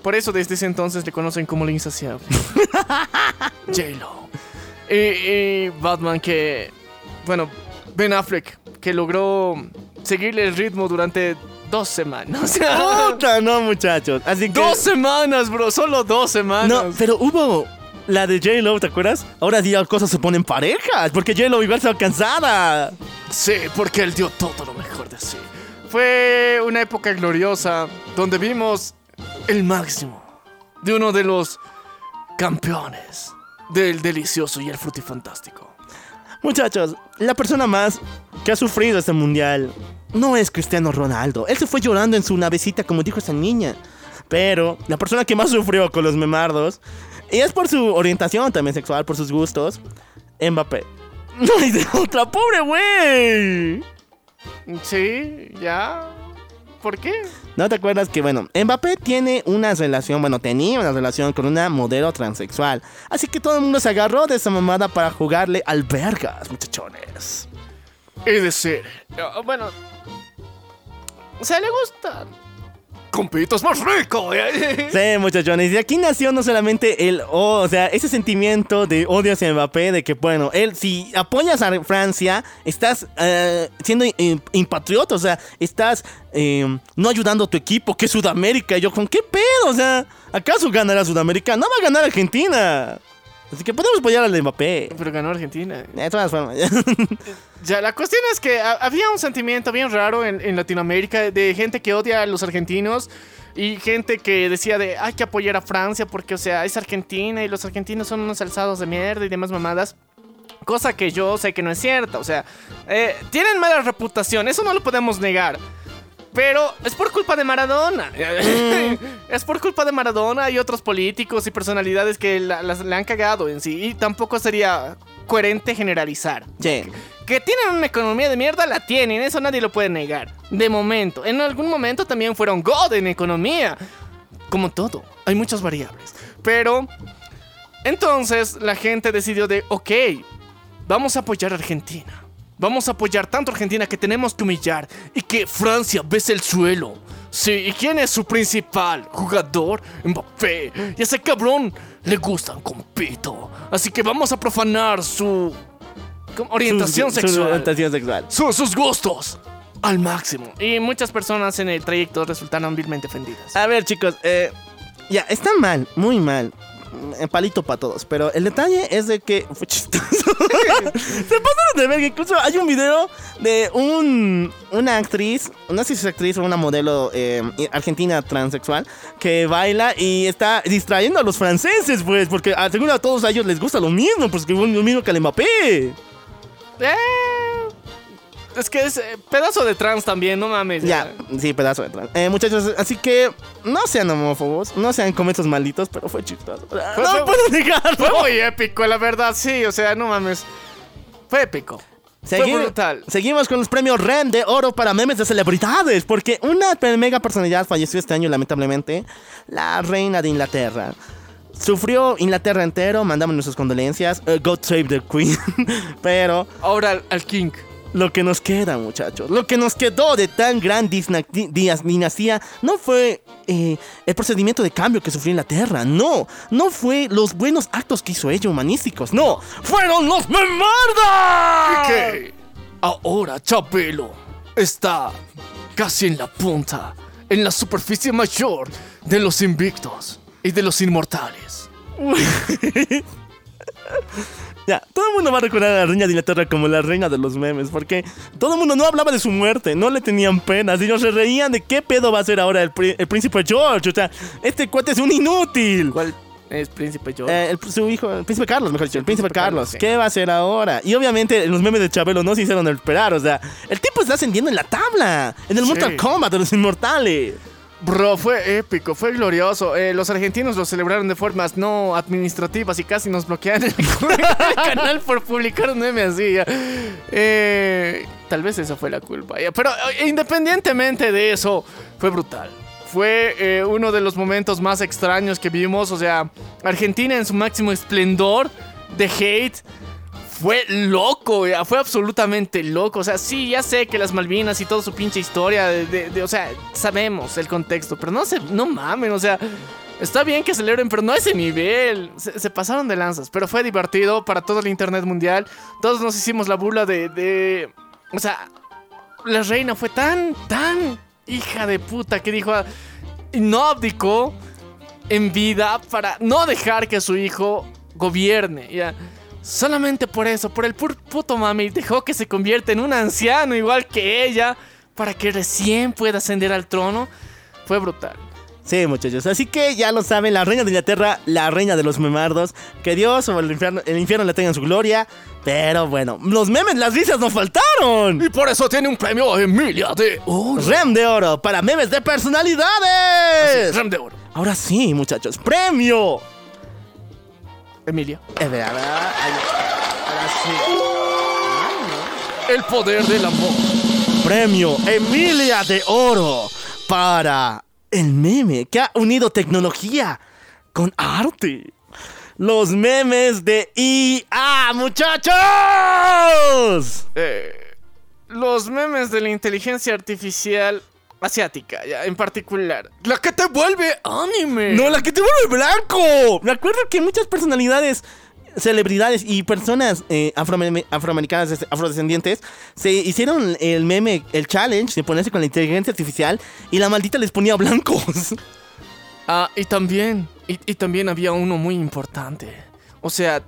por eso desde ese entonces le conocen como la insaciable. J-Lo. Y, y Batman que... Bueno, Ben Affleck, que logró seguirle el ritmo durante dos semanas. Puta, no muchachos. Así que... dos semanas, bro. Solo dos semanas. No, pero hubo la de J-Lo, ¿te acuerdas? Ahora día cosas se ponen parejas, porque J-Lo igual se cansada. Sí, porque él dio todo lo mejor de sí. Fue una época gloriosa donde vimos el máximo de uno de los campeones del delicioso y el frutifantástico. Muchachos, la persona más que ha sufrido este mundial no es Cristiano Ronaldo. Él se fue llorando en su navecita, como dijo esa niña. Pero la persona que más sufrió con los memardos, y es por su orientación también sexual, por sus gustos, Mbappé. No hay de otra, pobre güey. Sí, ya. ¿Por qué? ¿No te acuerdas que, bueno, Mbappé tiene una relación, bueno, tenía una relación con una modelo transexual. Así que todo el mundo se agarró de esa mamada para jugarle al vergas, muchachones. Es decir, ah, bueno. O sea, le gusta. Compitos más rico. ¿eh? Sí, muchachones. Y aquí nació no solamente el, oh, o sea, ese sentimiento de odio hacia Mbappé, de que, bueno, él, si apoyas a Francia, estás eh, siendo im- impatriota, o sea, estás eh, no ayudando a tu equipo, que es Sudamérica. Y yo, ¿con qué pedo? O sea, ¿acaso ganará Sudamérica? No va a ganar Argentina. Así que podemos apoyar al Mbappé. Pero ganó Argentina. De todas formas. Ya, la cuestión es que ha- había un sentimiento bien raro en, en Latinoamérica de gente que odia a los argentinos y gente que decía de hay que apoyar a Francia porque, o sea, es Argentina y los argentinos son unos alzados de mierda y demás mamadas. Cosa que yo sé que no es cierta, o sea, eh, tienen mala reputación, eso no lo podemos negar. Pero es por culpa de Maradona. es por culpa de Maradona y otros políticos y personalidades que la, las- la han cagado en sí. Y tampoco sería coherente generalizar. Sí. Que tienen una economía de mierda, la tienen, eso nadie lo puede negar. De momento, en algún momento también fueron God en economía. Como todo, hay muchas variables. Pero, entonces la gente decidió de, ok, vamos a apoyar a Argentina. Vamos a apoyar tanto a Argentina que tenemos que humillar y que Francia bese el suelo. Sí, ¿y quién es su principal jugador? Mbappé. Y a ese cabrón le gustan con pito. Así que vamos a profanar su orientación Su- su sexual. orientación sexual. Su- sus gustos al máximo. Y muchas personas en el trayecto resultaron vilmente ofendidas. A ver, chicos, eh, ya, está mal, muy mal. Palito para todos, pero el detalle es de que fue chistoso. Se pasaron de verga. Incluso hay un video de un, una actriz, no sé si es actriz o una modelo eh, argentina transexual, que baila y está distrayendo a los franceses, pues, porque ah, seguro a todos ellos les gusta lo mismo, pues que lo mismo que al Mbappé. Eh, es que es eh, pedazo de trans también, no mames. Ya, sí, pedazo de trans. Eh, muchachos, así que no sean homófobos, no sean cometos malditos, pero fue chistoso. Fue- no fue- puedo negarlo. Fue muy épico, la verdad, sí. O sea, no mames. Fue épico. Segui- Fue brutal. Seguimos con los premios REM de oro para memes de celebridades, porque una mega personalidad falleció este año, lamentablemente, la reina de Inglaterra. Sufrió Inglaterra entero, mandamos nuestras condolencias. eh, God save the Queen. Pero Ahora al, al King. Lo que nos queda, muchachos, lo que nos quedó de tan gran dinastía no fue eh, el procedimiento de cambio que sufrió Inglaterra, no, no fue los buenos actos que hizo ella humanísticos, no, fueron los memardas. Ahora Chabelo está casi en la punta, en la superficie mayor de los invictos y de los inmortales. Ya, todo el mundo va a recordar a la reina de Inglaterra como la reina de los memes, porque todo el mundo no hablaba de su muerte, no le tenían penas, ellos se reían de qué pedo va a ser ahora el, pri- el príncipe George, o sea, este cuate es un inútil. ¿Cuál es Príncipe George? Eh, el- su hijo, el príncipe Carlos, mejor dicho, el príncipe príncipe Carlos, Carlos, sí. ¿qué va a hacer ahora? Y obviamente los memes de Chabelo no se hicieron esperar, o sea, el tipo está ascendiendo en la tabla, en el Sí. Mortal Kombat de los inmortales. Bro, fue épico, fue glorioso. Eh, los argentinos lo celebraron de formas no administrativas y casi nos bloquearon el, canal por publicar un meme así. Eh, tal vez esa fue la culpa. Pero eh, independientemente de eso, fue brutal. Fue uno de los momentos más extraños que vimos. O sea, Argentina en su máximo esplendor de hate. Fue loco, ya, fue absolutamente loco. O sea, sí, ya sé que las Malvinas y toda su pinche historia, de, o sea, sabemos el contexto, pero no se, no mamen, o sea, está bien que celebren, pero no a ese nivel. Se, pasaron de lanzas, pero fue divertido para todo el internet mundial. Todos nos hicimos la burla de, de o sea, la reina fue tan, tan hija de puta que dijo, y no abdicó en vida para no dejar que su hijo gobierne. Ya. Solamente por eso, por el pur puto mami, dejó que se convierta en un anciano igual que ella para que recién pueda ascender al trono. Fue brutal. Sí, muchachos. Así que ya lo saben, la reina de Inglaterra, la reina de los memardos. Que Dios o el infierno, el infierno le tenga en su gloria. Pero bueno, los memes, las risas no faltaron. Y por eso tiene un premio Emilia de oro. Rem de oro para memes de personalidades. Rem de oro. Ahora sí, muchachos, premio. Emilia. Es verdad. Ay, Ahora sí. El poder del amor. Premio Emilia de oro para el meme que ha unido tecnología con arte. Los memes de IA, muchachos. Eh, los memes de la inteligencia artificial asiática, ya, en particular. La que te vuelve anime. No, la que te vuelve blanco. Me acuerdo que muchas personalidades, celebridades y personas eh, afroamer- afroamericanas, afrodescendientes, se hicieron el meme, el challenge de ponerse con la inteligencia artificial y la maldita les ponía blancos. Ah, y también, y, y también había uno muy importante. O sea,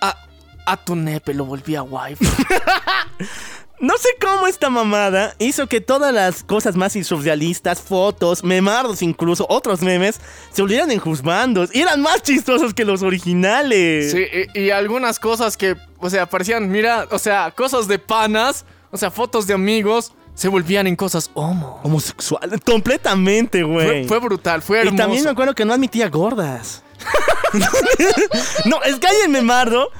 a, a tu nepe lo volvía wife. No sé cómo esta mamada hizo que todas las cosas más surrealistas, fotos, memardos incluso, otros memes, se volvieran en juzbandos y eran más chistosos que los originales. Sí, y, y algunas cosas que, o sea, parecían, mira, o sea, cosas de panas, o sea, fotos de amigos, se volvían en cosas homo. Homosexual, completamente, güey. Fue, fue brutal, fue Y hermoso. también me acuerdo que no admitía gordas. no, es que hay en Memardo.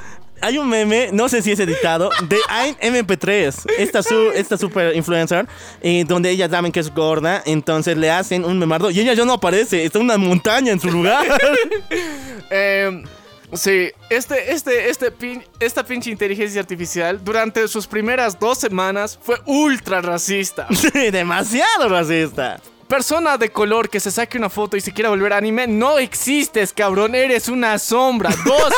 Hay un meme, no sé si es editado, de Ain MP3, esta, su, esta super influencer, eh, donde ella saben que es gorda, entonces le hacen un memardo y ella ya no aparece, está una montaña en su lugar. Eh, sí, este, este, este pin- esta pinche inteligencia artificial durante sus primeras dos semanas fue ultra racista. Sí, demasiado racista. Persona de color que se saque una foto y se quiera volver anime, no existes, cabrón, eres una sombra. Dos,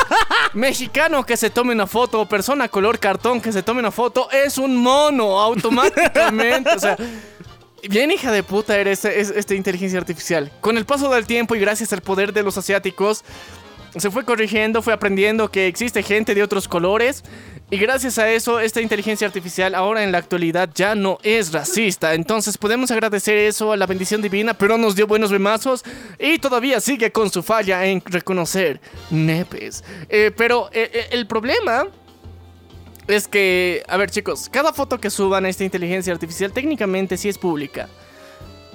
mexicano que se tome una foto o persona color cartón que se tome una foto es un mono automáticamente. O sea, bien hija de puta eres es- esta inteligencia artificial. Con el paso del tiempo y gracias al poder de los asiáticos, se fue corrigiendo, fue aprendiendo que existe gente de otros colores. Y gracias a eso, esta inteligencia artificial ahora en la actualidad ya no es racista. Entonces podemos agradecer eso a la bendición divina, pero nos dio buenos remazos y todavía sigue con su falla en reconocer nepes. Eh, pero eh, eh, el problema es que, a ver chicos, cada foto que suban a esta inteligencia artificial técnicamente sí es pública.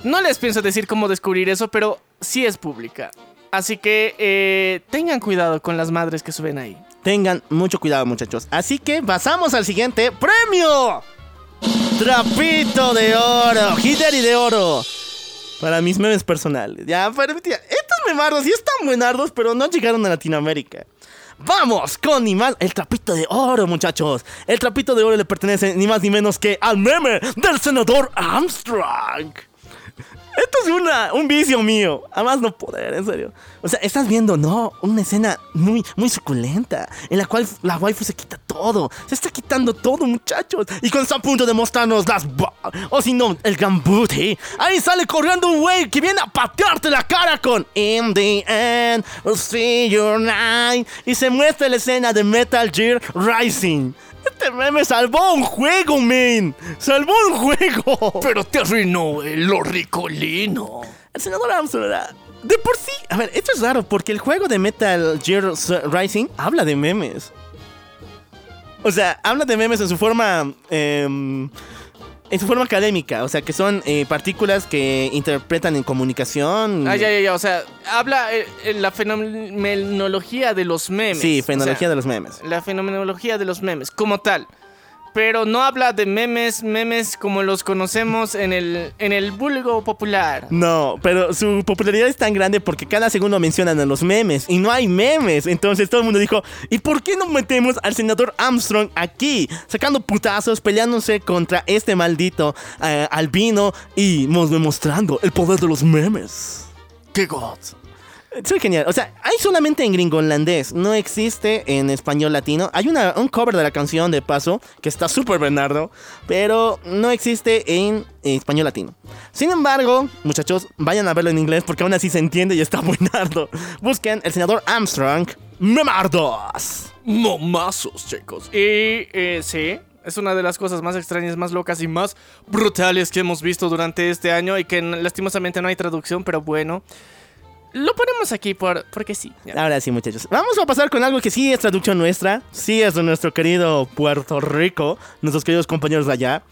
No les pienso decir cómo descubrir eso, pero sí es pública. Así que eh, tengan cuidado con las madres que suben ahí. Tengan mucho cuidado, muchachos. Así que pasamos al siguiente premio. Trapito de oro, Hidari de oro. Para mis memes personales. Ya, pero tía, estos memardos sí están buenardos, pero no llegaron a Latinoamérica. Vamos con ni más el trapito de oro, muchachos. El trapito de oro le pertenece ni más ni menos que al meme del senador Armstrong. Esto es una, un vicio mío. Además no poder, en serio. O sea, estás viendo, ¿no? Una escena muy, muy suculenta. En la cual la waifu se quita todo. Se está quitando todo, muchachos. Y cuando está a punto de mostrarnos las... O si no, el gambuti. Ahí sale corriendo un güey que viene a patearte la cara con... In the end, we'll see your night. Y se muestra la escena de Metal Gear Rising. Este meme salvó un juego, man. Salvó un juego. Pero te arruinó el ricolino. El senador Armstrong era- De por sí. A ver, esto es raro porque el juego de Metal Gear Rising habla de memes. O sea, habla de memes en su forma. em, en su forma académica. O sea, que son eh, partículas que interpretan en comunicación. Ah, ya, ya, ya. O sea, habla eh, la fenomenología de los memes. Sí, O fenomenología sea, de los memes. La fenomenología de los memes, como tal. Pero no habla de memes, memes como los conocemos en el, en el vulgo popular. No, pero su popularidad es tan grande porque cada segundo mencionan a los memes y no hay memes. Entonces todo el mundo dijo, ¿y por qué no metemos al senador Armstrong aquí? Sacando putazos, peleándose contra este maldito eh, albino y mos- demostrando el poder de los memes. ¡Qué god! Soy genial. O sea, hay solamente en gringolandés. No existe en español latino. Hay una, un cover de la canción de paso que está súper Bernardo. Pero no existe en español latino. Sin embargo, muchachos, vayan a verlo en inglés porque aún así se entiende y está buenardo. Busquen el senador Armstrong. Memardos. Momazos, chicos. Y eh, sí, es una de las cosas más extrañas, más locas y más brutales que hemos visto durante este año y que lastimosamente no hay traducción, pero bueno. Lo ponemos aquí por, porque sí. Ahora sí, muchachos. Vamos a pasar con algo que sí es traducción nuestra. Sí es de nuestro querido Puerto Rico. Nuestros queridos compañeros de allá.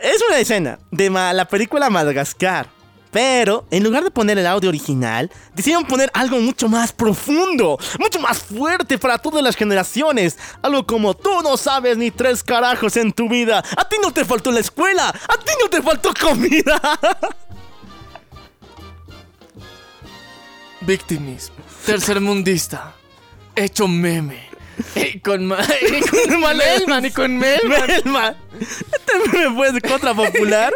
Es una escena de la película Madagascar. Pero en lugar de poner el audio original, decidieron poner algo mucho más profundo, mucho más fuerte para todas las generaciones. Algo como tú no sabes ni tres carajos en tu vida. A ti no te faltó la escuela, a ti no te faltó comida. Victimismo. Tercermundista. Hecho meme. Y con, ma- y con Melman y con Melman. Melman. Este meme fue de contra popular.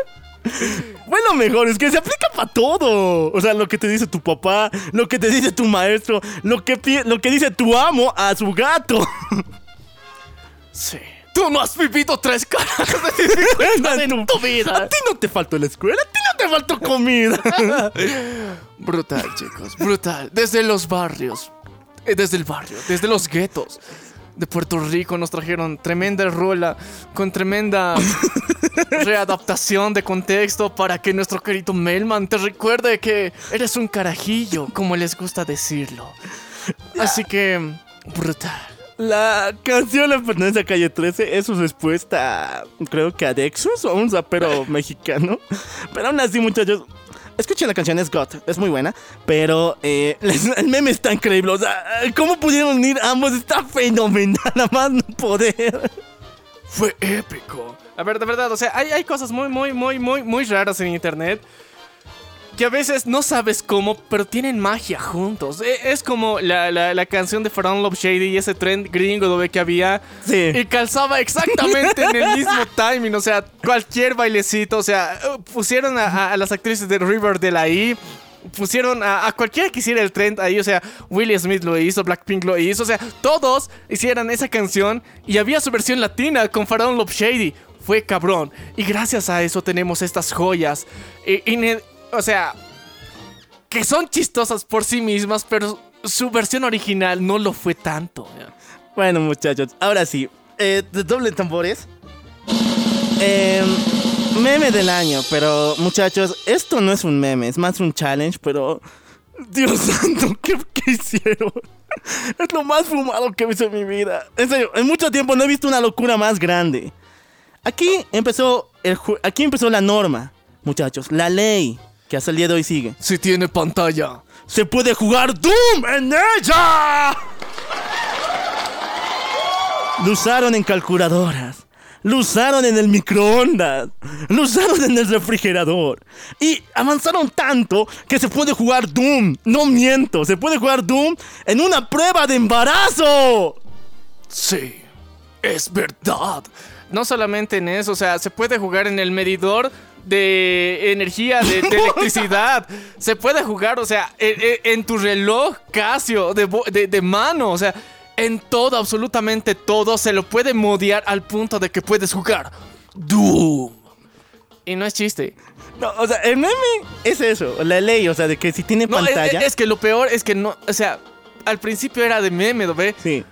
Bueno, mejor, es que se aplica para todo. O sea, lo que te dice tu papá, lo que te dice tu maestro, lo que, lo que dice tu amo a su gato. Sí. Tú no has vivido tres carajos de dificultad en tu vida. A ti no te faltó la escuela, a ti no te faltó comida. Brutal, chicos, brutal. Desde los barrios, eh, desde el barrio, desde los guetos de Puerto Rico nos trajeron tremenda rola con tremenda readaptación de contexto para que nuestro querido Melman te recuerde que eres un carajillo, como les gusta decirlo. Así que, brutal. La canción Le pertenece a Calle 13 es su respuesta, creo que a Dexus o a un zapero mexicano. Pero aún así, muchachos, escuchen la canción, es God, es muy buena. Pero eh, el meme está increíble. O sea, ¿cómo pudieron unir ambos? Está fenomenal, nada más no poder. Fue épico. A ver, de verdad, o sea, hay, hay cosas muy, muy, muy, muy, muy raras en internet. Que a veces no sabes cómo, pero tienen magia juntos. E- Es como la, la- la canción de From Love Shady y ese trend gringo que había. Sí. Y calzaba exactamente en el mismo timing. O sea, cualquier bailecito. O sea, eh, pusieron a, las actrices de River de la I. Pusieron a, a cualquiera que hiciera el trend ahí. O sea, Will Smith lo hizo, Blackpink lo hizo. O sea, todos hicieran esa canción. Y había su versión latina con Pharaoh Love Shady. Fue cabrón. Y gracias a eso tenemos estas joyas. E- ine- o sea, que son chistosas por sí mismas, pero su versión original no lo fue tanto. Bueno, muchachos, ahora sí. Eh, de doble tambores. Eh, meme del año, pero muchachos, esto no es un meme, es más un challenge, pero. Dios santo, ¿qué, qué hicieron? Es lo más fumado que he visto en mi vida. En serio, en mucho tiempo no he visto una locura más grande. Aquí empezó, el aquí empezó la norma, muchachos, la ley, que hasta el día de hoy sigue. Si tiene pantalla. ¡Se puede jugar Doom en ella! Lo usaron en calculadoras. Lo usaron en el microondas. Lo usaron en el refrigerador. Y avanzaron tanto que se puede jugar Doom. No miento, se puede jugar Doom en una prueba de embarazo. Sí, es verdad. No solamente en eso, o sea, se puede jugar en el medidor de energía, de, de electricidad. Se puede jugar, o sea, en, en- en tu reloj Casio de, de- de mano, o sea, en todo, absolutamente todo, se lo puede modear al punto de que puedes jugar Doom. Y no es chiste. No, o sea, el meme es eso, la ley, o sea, de que si tiene No, es, pantalla. es que lo peor es que no, o sea, al principio era de meme, ¿no ve? Sí.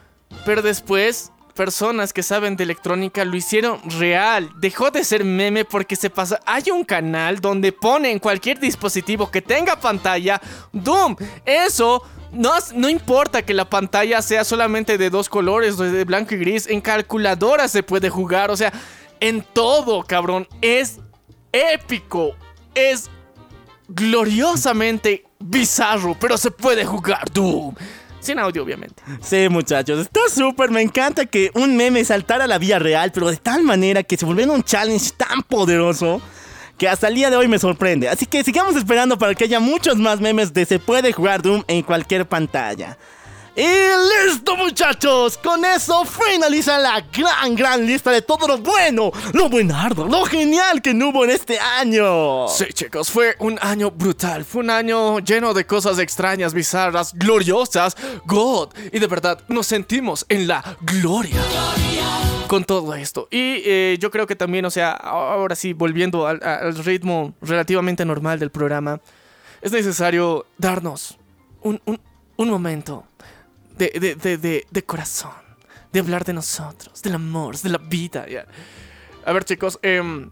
Pero después, personas que saben de electrónica lo hicieron real. Dejó de ser meme porque se pasa. Hay un canal donde ponen cualquier dispositivo que tenga pantalla. Doom. Eso. No, no importa que la pantalla sea solamente de dos colores, de blanco y gris. En calculadora se puede jugar. O sea, en todo, cabrón. Es épico. Es gloriosamente bizarro. Pero se puede jugar Doom. Sin audio, obviamente. Sí, muchachos, está súper. Me encanta que un meme saltara a la vida real, pero de tal manera que se volviera un challenge tan poderoso que hasta el día de hoy me sorprende. Así que sigamos esperando para que haya muchos más memes de se puede jugar Doom en cualquier pantalla. Y listo muchachos, con eso finaliza la gran, gran lista de todo lo bueno, lo buenardo, lo genial que hubo en este año. Sí, chicos, fue un año brutal. Fue un año lleno de cosas extrañas, bizarras, gloriosas. God. Y de verdad, nos sentimos en la gloria. Con todo esto. Y eh, yo creo que también, o sea, ahora sí, volviendo al, al ritmo relativamente normal del programa, es necesario darnos un, un- un momento de, de- de- de- de corazón, de hablar de nosotros, del amor, de la vida. ya. A ver, chicos, em,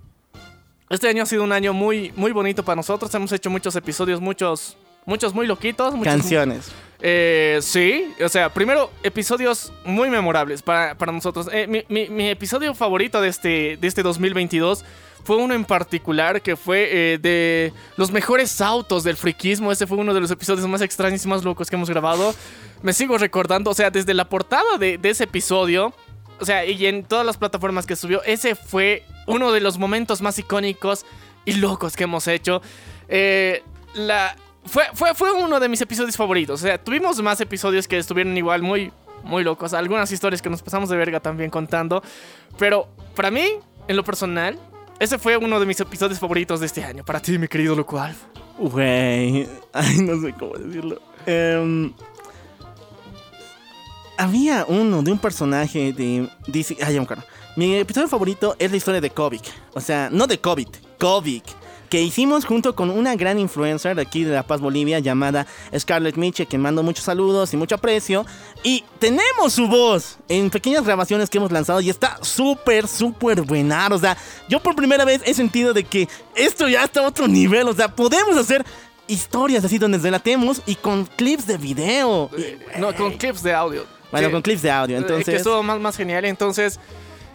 este año ha sido un año muy, muy bonito para nosotros. Hemos hecho muchos episodios, muchos, muchos muy loquitos. muchos- Canciones. Eh, sí, o sea, primero, episodios muy memorables para, para nosotros. Eh, mi, mi- mi episodio favorito de este, de este 2022 fue uno en particular que fue eh, de los mejores autos del friquismo. Ese fue uno de los episodios más extraños y más locos que hemos grabado. Me sigo recordando, o sea, desde la portada de, ese episodio, o sea, y en todas las plataformas que subió, ese fue uno de los momentos más icónicos y locos que hemos hecho. Eh, la, fue, fue, fue uno de mis episodios favoritos. O sea, tuvimos más episodios que estuvieron igual muy, muy locos. Algunas historias que nos pasamos de verga también contando. Pero para mí, en lo personal, ese fue uno de mis episodios favoritos de este año. Para ti, mi querido Loco Alf. Güey, ay, no sé cómo decirlo. Em, había uno de un personaje de DC. Me acuerdo. Mi episodio favorito es la historia de Kovic. O sea, no de COVID, Kovic. Que hicimos junto con una gran influencer de aquí de La Paz, Bolivia, llamada Scarlett Miche, que mando muchos saludos y mucho aprecio. Y tenemos su voz en pequeñas grabaciones que hemos lanzado y está súper, súper buena. O sea, yo por primera vez he sentido de que esto ya está a otro nivel. O sea, podemos hacer historias así donde relatemos y con clips de video. No, con clips de audio. Bueno, con clips de audio. eh, Entonces, que estuvo más, más genial. Entonces,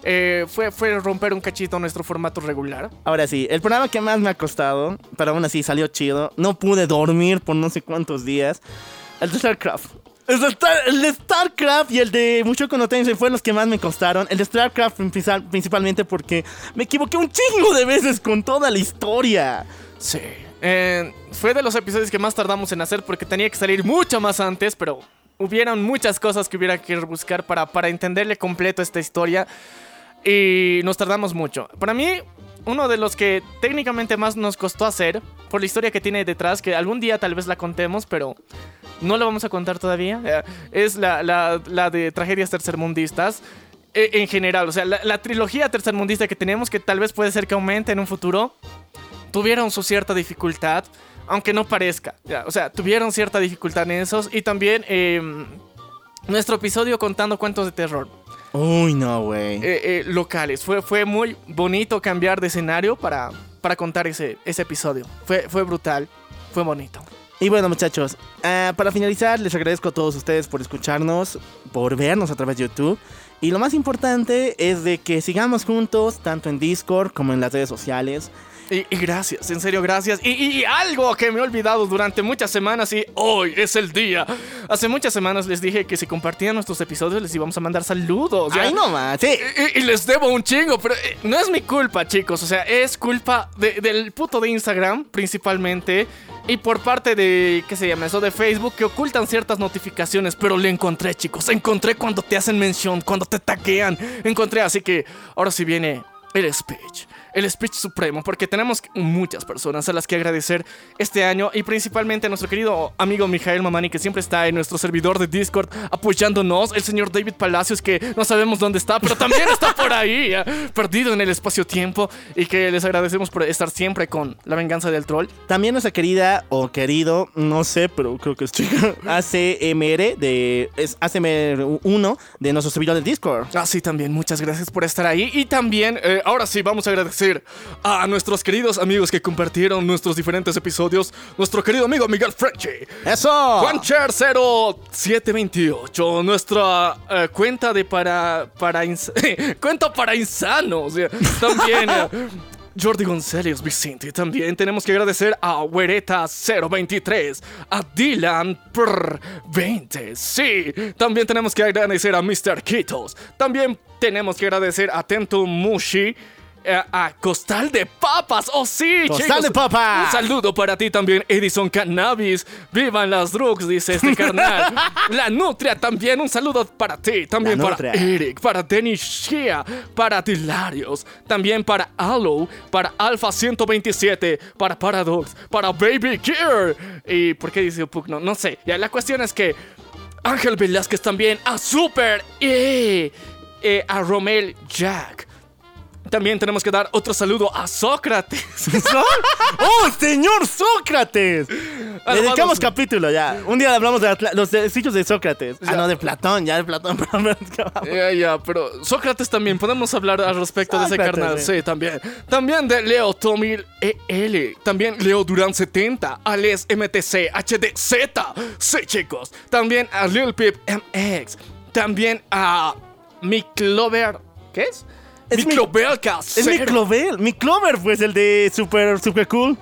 eh, fue, fue romper un cachito nuestro formato regular. ahora sí, el programa que más me ha costado, pero aún así salió chido. No pude dormir por no sé cuántos días. El de StarCraft. El de, Star- el de StarCraft y el de Mushoku no Tensei fueron los que más me costaron. El de StarCraft principal- principalmente porque me equivoqué un chingo de veces con toda la historia. Sí. Eh, fue de los episodios que más tardamos en hacer porque tenía que salir mucho más antes, pero hubieron muchas cosas que hubiera que buscar para, para entenderle completo esta historia y nos tardamos mucho. Para mí, uno de los que técnicamente más nos costó hacer, por la historia que tiene detrás, que algún día tal vez la contemos, pero no la vamos a contar todavía, eh, es la, la- la de tragedias tercermundistas. eh, En general, o sea, la, la trilogía tercermundista que tenemos, que tal vez puede ser que aumente en un futuro, tuvieron su cierta dificultad, aunque no parezca. ya, O sea, tuvieron cierta dificultad en esos. Y también em, nuestro episodio contando cuentos de terror Uy, no, güey. eh, eh, locales. Fue, fue muy bonito cambiar de escenario para, para contar ese, ese episodio. Fue, fue brutal, fue bonito. Y bueno, muchachos, ah, para finalizar, les agradezco a todos ustedes por escucharnos, por vernos a través de YouTube. Y lo más importante es de que sigamos juntos, tanto en Discord como en las redes sociales. Y, y gracias, en serio, gracias. Y, y- y algo que me he olvidado durante muchas semanas y hoy es el día. Hace muchas semanas les dije que si compartían nuestros episodios les íbamos a mandar saludos. ¿ya? ¡Ay, no más! Sí. Y, les debo un chingo, pero eh, no es mi culpa, chicos. O sea, es culpa de- del puto de Instagram, principalmente. Y por parte de, ¿qué se llama eso? De Facebook, que ocultan ciertas notificaciones. Pero le encontré, chicos. Encontré cuando te hacen mención, cuando te taquean. Encontré, así que ahora sí viene el speech. El speech supremo, porque tenemos muchas personas a las que agradecer este año y principalmente a nuestro querido amigo Mijael Mamani, que siempre está en nuestro servidor de Discord apoyándonos, el señor David Palacios, que no sabemos dónde está, pero también está por ahí, ya, perdido en el espacio-tiempo, y que les agradecemos por estar siempre con la venganza del troll. También nuestra querida o querido, no sé, pero creo que es chica, ACMR de es ACMR1 de nuestro servidor de Discord. Ah, sí, también muchas gracias por estar ahí. Y también, eh, ahora sí, vamos a agradecer a nuestros queridos amigos que compartieron nuestros diferentes episodios. Nuestro querido amigo Miguel Freche. ¡Eso! Juancher 0728. Nuestra eh, cuenta de para. para cuenta para insanos. También. eh, Jordi González Vicente. También tenemos que agradecer a Huereta 023, a Dylan Prr 20. Sí, también tenemos que agradecer a Mr. Kitos. También tenemos que agradecer a Tento Mushi. Eh, a Costal de Papas, oh sí, Costal chicos. de Papas. Un saludo para ti también, Edison Cannabis. Vivan las drugs, dice este carnal. La Nutria también, un saludo para ti. También La para Nutria. Eric, para Dennis Shea, para Dilarios, también para Alo, para Alpha 127, para Paradox, para Baby Gear. ¿Y por qué dice Pugno? No sé. Ya, la cuestión es que Ángel Velázquez también, a Super y eh, a Romel Jack. También tenemos que dar otro saludo a Sócrates. ¡Oh, señor Sócrates! Ah, dedicamos vamos. capítulo ya. Un día hablamos de los sitios de Sócrates. Ah, Ya. no, de Platón, ya de Platón. Ya, ya, pero Sócrates también, podemos hablar al respecto de ese carnal. sí. Sí, también. También de Leo Tomil EL. También Leo Durán 70. Alex MTC HDZ. Sí, chicos. También a Lil Pip MX. También a Mi Clover. ¿Qué es? Es mi mi- Es mi. Clover. Mi Clover, pues, el de Super, super Cool.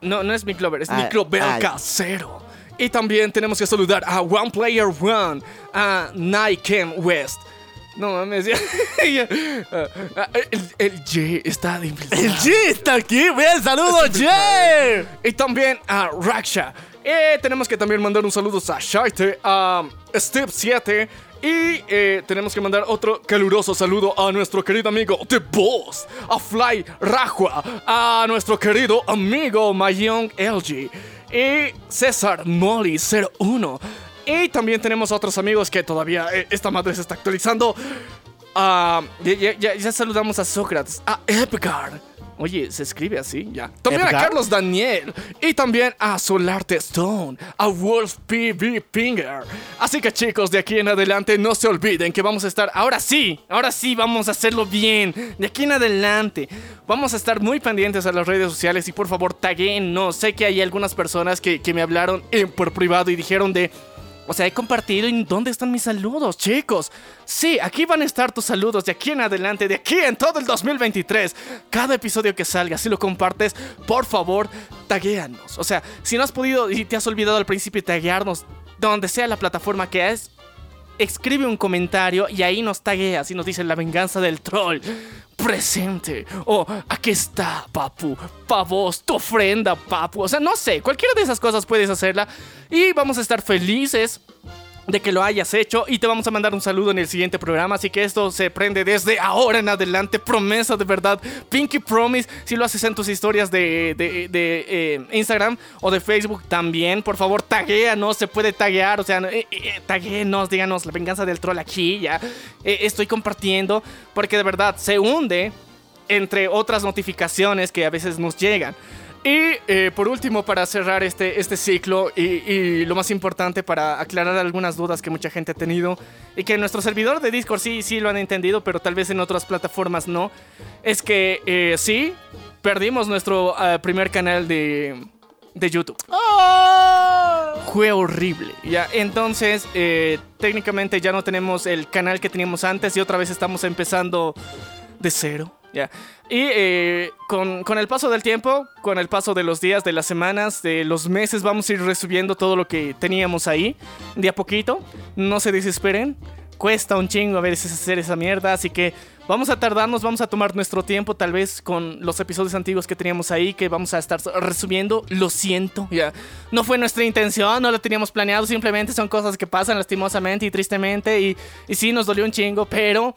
No, no es mi Clover, es Ah, mi Cloverca ah. cero. Y también tenemos que saludar a One Player One, a Nike West. No mames, ya. ya. Ah, el, el J está de El G está aquí. Vean, saludo, G. Y también a Raksha. Eh, tenemos que también mandar un saludo a Shaite, a Steve 7. Y eh, tenemos que mandar otro caluroso saludo a nuestro querido amigo The Boss, a Fly Rajua, a nuestro querido amigo Mayong LG y César Molly 01. Y también tenemos otros amigos que todavía eh, esta madre se está actualizando. Ah, ya, ya- saludamos a Sócrates, a Epgar. Oye, se escribe así, ya. También a. Carlos Daniel. Y también a Solarte Stone. A Wolf PB Pinger. Así que chicos, de aquí en adelante no se olviden que vamos a estar. Ahora sí, ahora sí vamos a hacerlo bien. De aquí en adelante. Vamos a estar muy pendientes a las redes sociales y por favor taguenos. Sé que hay algunas personas que, que me hablaron por privado y dijeron de. O sea, he compartido y ¿dónde están mis saludos, chicos? Sí, aquí van a estar tus saludos de aquí en adelante, de aquí en todo el 2023. Cada episodio que salga, si lo compartes, por favor, taguéanos. O sea, si no has podido y te has olvidado al principio taguearnos, donde sea la plataforma que es, escribe un comentario y ahí nos tagueas y nos dice la venganza del troll presente. O aquí está papu. Pa tu ofrenda papu. O sea no sé cualquiera de esas cosas puedes hacerla. Y vamos a estar felices de que lo hayas hecho y te vamos a mandar un saludo en el siguiente programa. Así que esto se prende desde ahora en adelante. Promesa de verdad. Pinky Promise. Si lo haces en tus historias de, de- eh, Instagram o de Facebook también. Por favor, taguéanos. Se puede taguear. O sea, eh, eh, taguéanos. Díganos la venganza del troll aquí. Ya Eh, estoy compartiendo porque de verdad se hunde entre otras notificaciones que a veces nos llegan. Y eh, por último, para cerrar este, este ciclo y, y lo más importante para aclarar algunas dudas que mucha gente ha tenido y que en nuestro servidor de Discord sí, sí lo han entendido, pero tal vez en otras plataformas no, es que eh, sí, perdimos nuestro eh, primer canal de, de YouTube. Fue horrible. Ya, entonces, eh, técnicamente ya no tenemos el canal que teníamos antes y otra vez estamos empezando de cero. Ya. Y eh, con, con el paso del tiempo, con el paso de los días, de las semanas, de los meses, vamos a ir resubiendo todo lo que teníamos ahí, de a poquito. No se desesperen. Cuesta un chingo a veces hacer esa mierda, así que vamos a tardarnos, vamos a tomar nuestro tiempo, tal vez con los episodios antiguos que teníamos ahí, que vamos a estar resumiendo. Lo siento, ya. No fue nuestra intención, no lo teníamos planeado, simplemente son cosas que pasan lastimosamente y tristemente, y, y sí, nos dolió un chingo, pero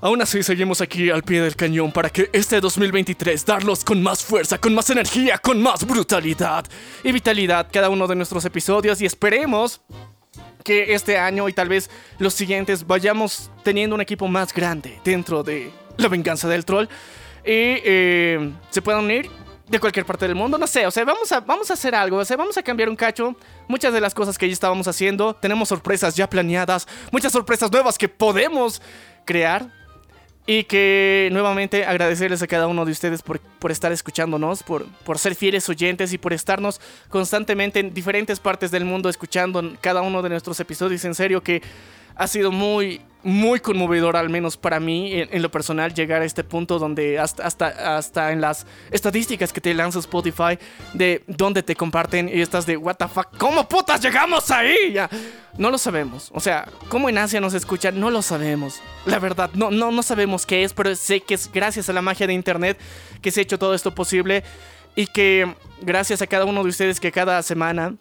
Aún así, seguimos aquí al pie del cañón para que este 2023 darlos con más fuerza, con más energía, con más brutalidad y vitalidad cada uno de nuestros episodios. Y esperemos que este año y tal vez los siguientes vayamos teniendo un equipo más grande dentro de la venganza del troll y eh, se puedan unir de cualquier parte del mundo, no sé, o sea, vamos a, vamos a hacer algo, o sea, vamos a cambiar un cacho. Muchas de las cosas que ya estábamos haciendo, tenemos sorpresas ya planeadas, muchas sorpresas nuevas que podemos crear y que nuevamente agradecerles a cada uno de ustedes por, por estar escuchándonos, por, por ser fieles oyentes y por estarnos constantemente en diferentes partes del mundo escuchando cada uno de nuestros episodios. En serio que ha sido muy, muy conmovedor, al menos para mí, en, lo personal, llegar a este punto donde hasta, hasta, hasta en las estadísticas que te lanza Spotify, de donde te comparten y estás de, what the fuck, ¿cómo putas llegamos ahí? Ya, no lo sabemos. O sea, ¿cómo en Asia nos escuchan? No lo sabemos. La verdad, no, no, no sabemos qué es, pero sé que es gracias a la magia de Internet que se ha hecho todo esto posible y que gracias a cada uno de ustedes que cada semana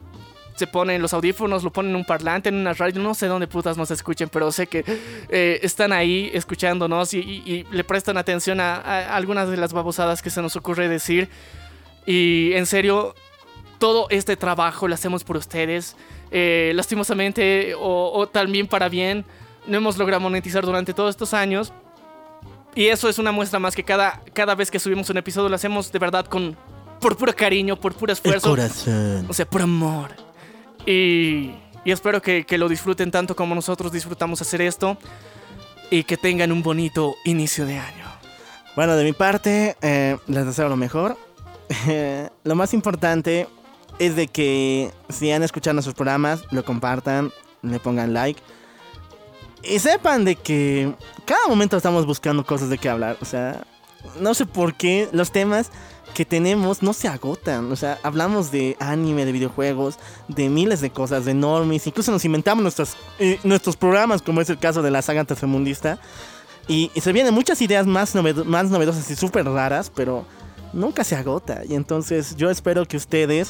se ponen los audífonos, lo ponen en un parlante, en una radio, no sé dónde putas nos escuchen, pero sé que eh, están ahí escuchándonos y, y- y le prestan atención a, a algunas de las babosadas que se nos ocurre decir. Y en serio, todo este trabajo lo hacemos por ustedes. Eh, lastimosamente, o, o también para bien, no hemos logrado monetizar durante todos estos años. Y eso es una muestra más que cada, cada vez que subimos un episodio lo hacemos de verdad con por puro cariño, por puro El esfuerzo. corazón. O sea, por amor. Y, y espero que, que lo disfruten tanto como nosotros disfrutamos hacer esto. Y que tengan un bonito inicio de año. Bueno, de mi parte, eh, les deseo lo mejor. lo más importante es de que si han escuchado nuestros programas, lo compartan, le pongan like. Y sepan de que cada momento estamos buscando cosas de qué hablar. O sea, no sé por qué los temas que tenemos no se agotan. O sea, hablamos de anime, de videojuegos, de miles de cosas, de normies. Incluso nos inventamos nuestros, eh, nuestros programas, como es el caso de la saga tercermundista. Y, se vienen muchas ideas más, novedo- más novedosas y súper raras, pero nunca se agota. Y entonces yo espero que ustedes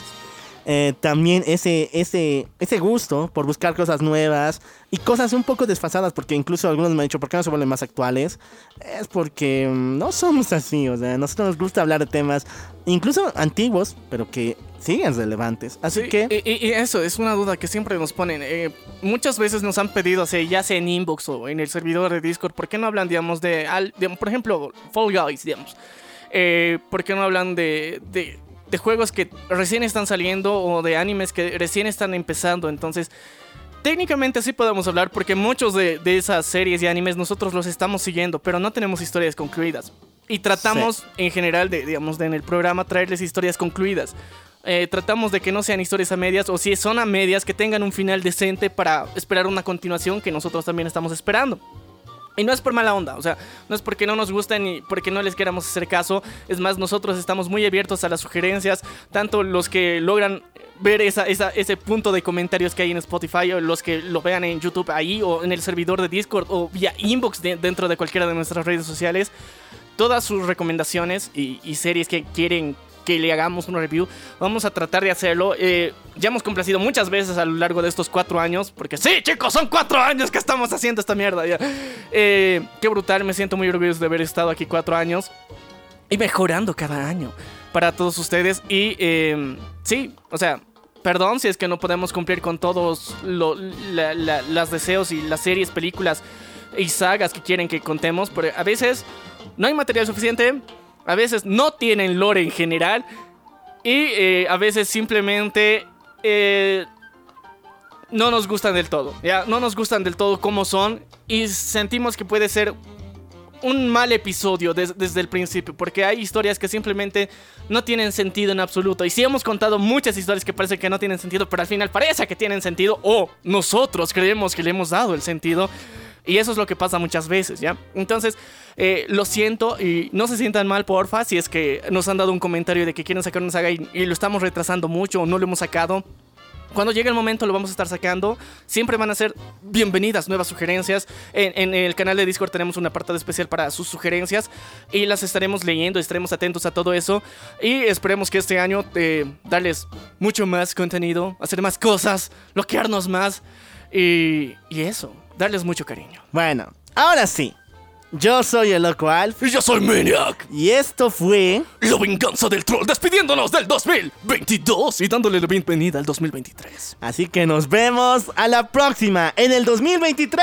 eh, también ese, ese, ese gusto por buscar cosas nuevas y cosas un poco desfasadas, porque incluso algunos me han dicho, ¿por qué no se vuelven más actuales? Es porque mm, no somos así, o sea, a nosotros nos gusta hablar de temas incluso antiguos, pero que siguen relevantes. Así Sí, que... Y, y- y eso es una duda que siempre nos ponen. eh, muchas veces nos han pedido, o sea, ya sea en inbox o en el servidor de Discord, ¿por qué no hablan, digamos, de, al- de- por ejemplo, Fall Guys, digamos? Eh, ¿Por qué no hablan de, de, de juegos que recién están saliendo o de animes que recién están empezando? Entonces, técnicamente sí podemos hablar porque muchos de, de esas series y animes nosotros los estamos siguiendo, pero no tenemos historias concluidas. Y tratamos en general de, digamos, de en el programa traerles historias concluidas. Eh, tratamos de que no sean historias a medias o si son a medias que tengan un final decente para esperar una continuación que nosotros también estamos esperando. Y no es por mala onda, o sea, no es porque no nos gusten ni porque no les queramos hacer caso. Es más, nosotros estamos muy abiertos a las sugerencias, tanto los que logran ver esa, ese punto de comentarios que hay en Spotify, o los que lo vean en YouTube ahí, o en el servidor de Discord, o vía inbox de- dentro de cualquiera de nuestras redes sociales. Todas sus recomendaciones y series que quieren que le hagamos una review, vamos a tratar de hacerlo. Eh, ya hemos complacido muchas veces a lo largo de estos cuatro años, porque sí, chicos, son cuatro años que estamos haciendo esta mierda ya. Eh, qué brutal, me siento muy orgulloso de haber estado aquí cuatro años y mejorando cada año para todos ustedes. Y eh, sí, o sea, perdón si es que no podemos cumplir con todos lo- la- la- las deseos y las series, películas y sagas que quieren que contemos, pero a veces no hay material suficiente, a veces no tienen lore en general y eh, a veces simplemente eh, no nos gustan del todo, ya no nos gustan del todo como son y sentimos que puede ser un mal episodio des- desde el principio, porque hay historias que simplemente no tienen sentido en absoluto. Y sí hemos contado muchas historias que parece que no tienen sentido, pero al final parece que tienen sentido, o nosotros creemos que le hemos dado el sentido. Y eso es lo que pasa muchas veces, ¿ya? Entonces, eh, lo siento y no se sientan mal, porfa, si es que nos han dado un comentario de que quieren sacar una saga y, y lo estamos retrasando mucho o no lo hemos sacado. Cuando llegue el momento lo vamos a estar sacando. Siempre van a ser bienvenidas nuevas sugerencias. En, el canal de Discord tenemos un apartado especial para sus sugerencias y las estaremos leyendo, estaremos atentos a todo eso. Y esperemos que este año eh, darles mucho más contenido, hacer más cosas, bloquearnos más y, y eso, darles mucho cariño. Bueno, ahora sí. Yo soy el Loco Alf. Y yo soy Maniac. Y esto fue. La venganza del troll, despidiéndonos del 2022 y dándole la bienvenida al 2023. Así que nos vemos a la próxima en el 2023.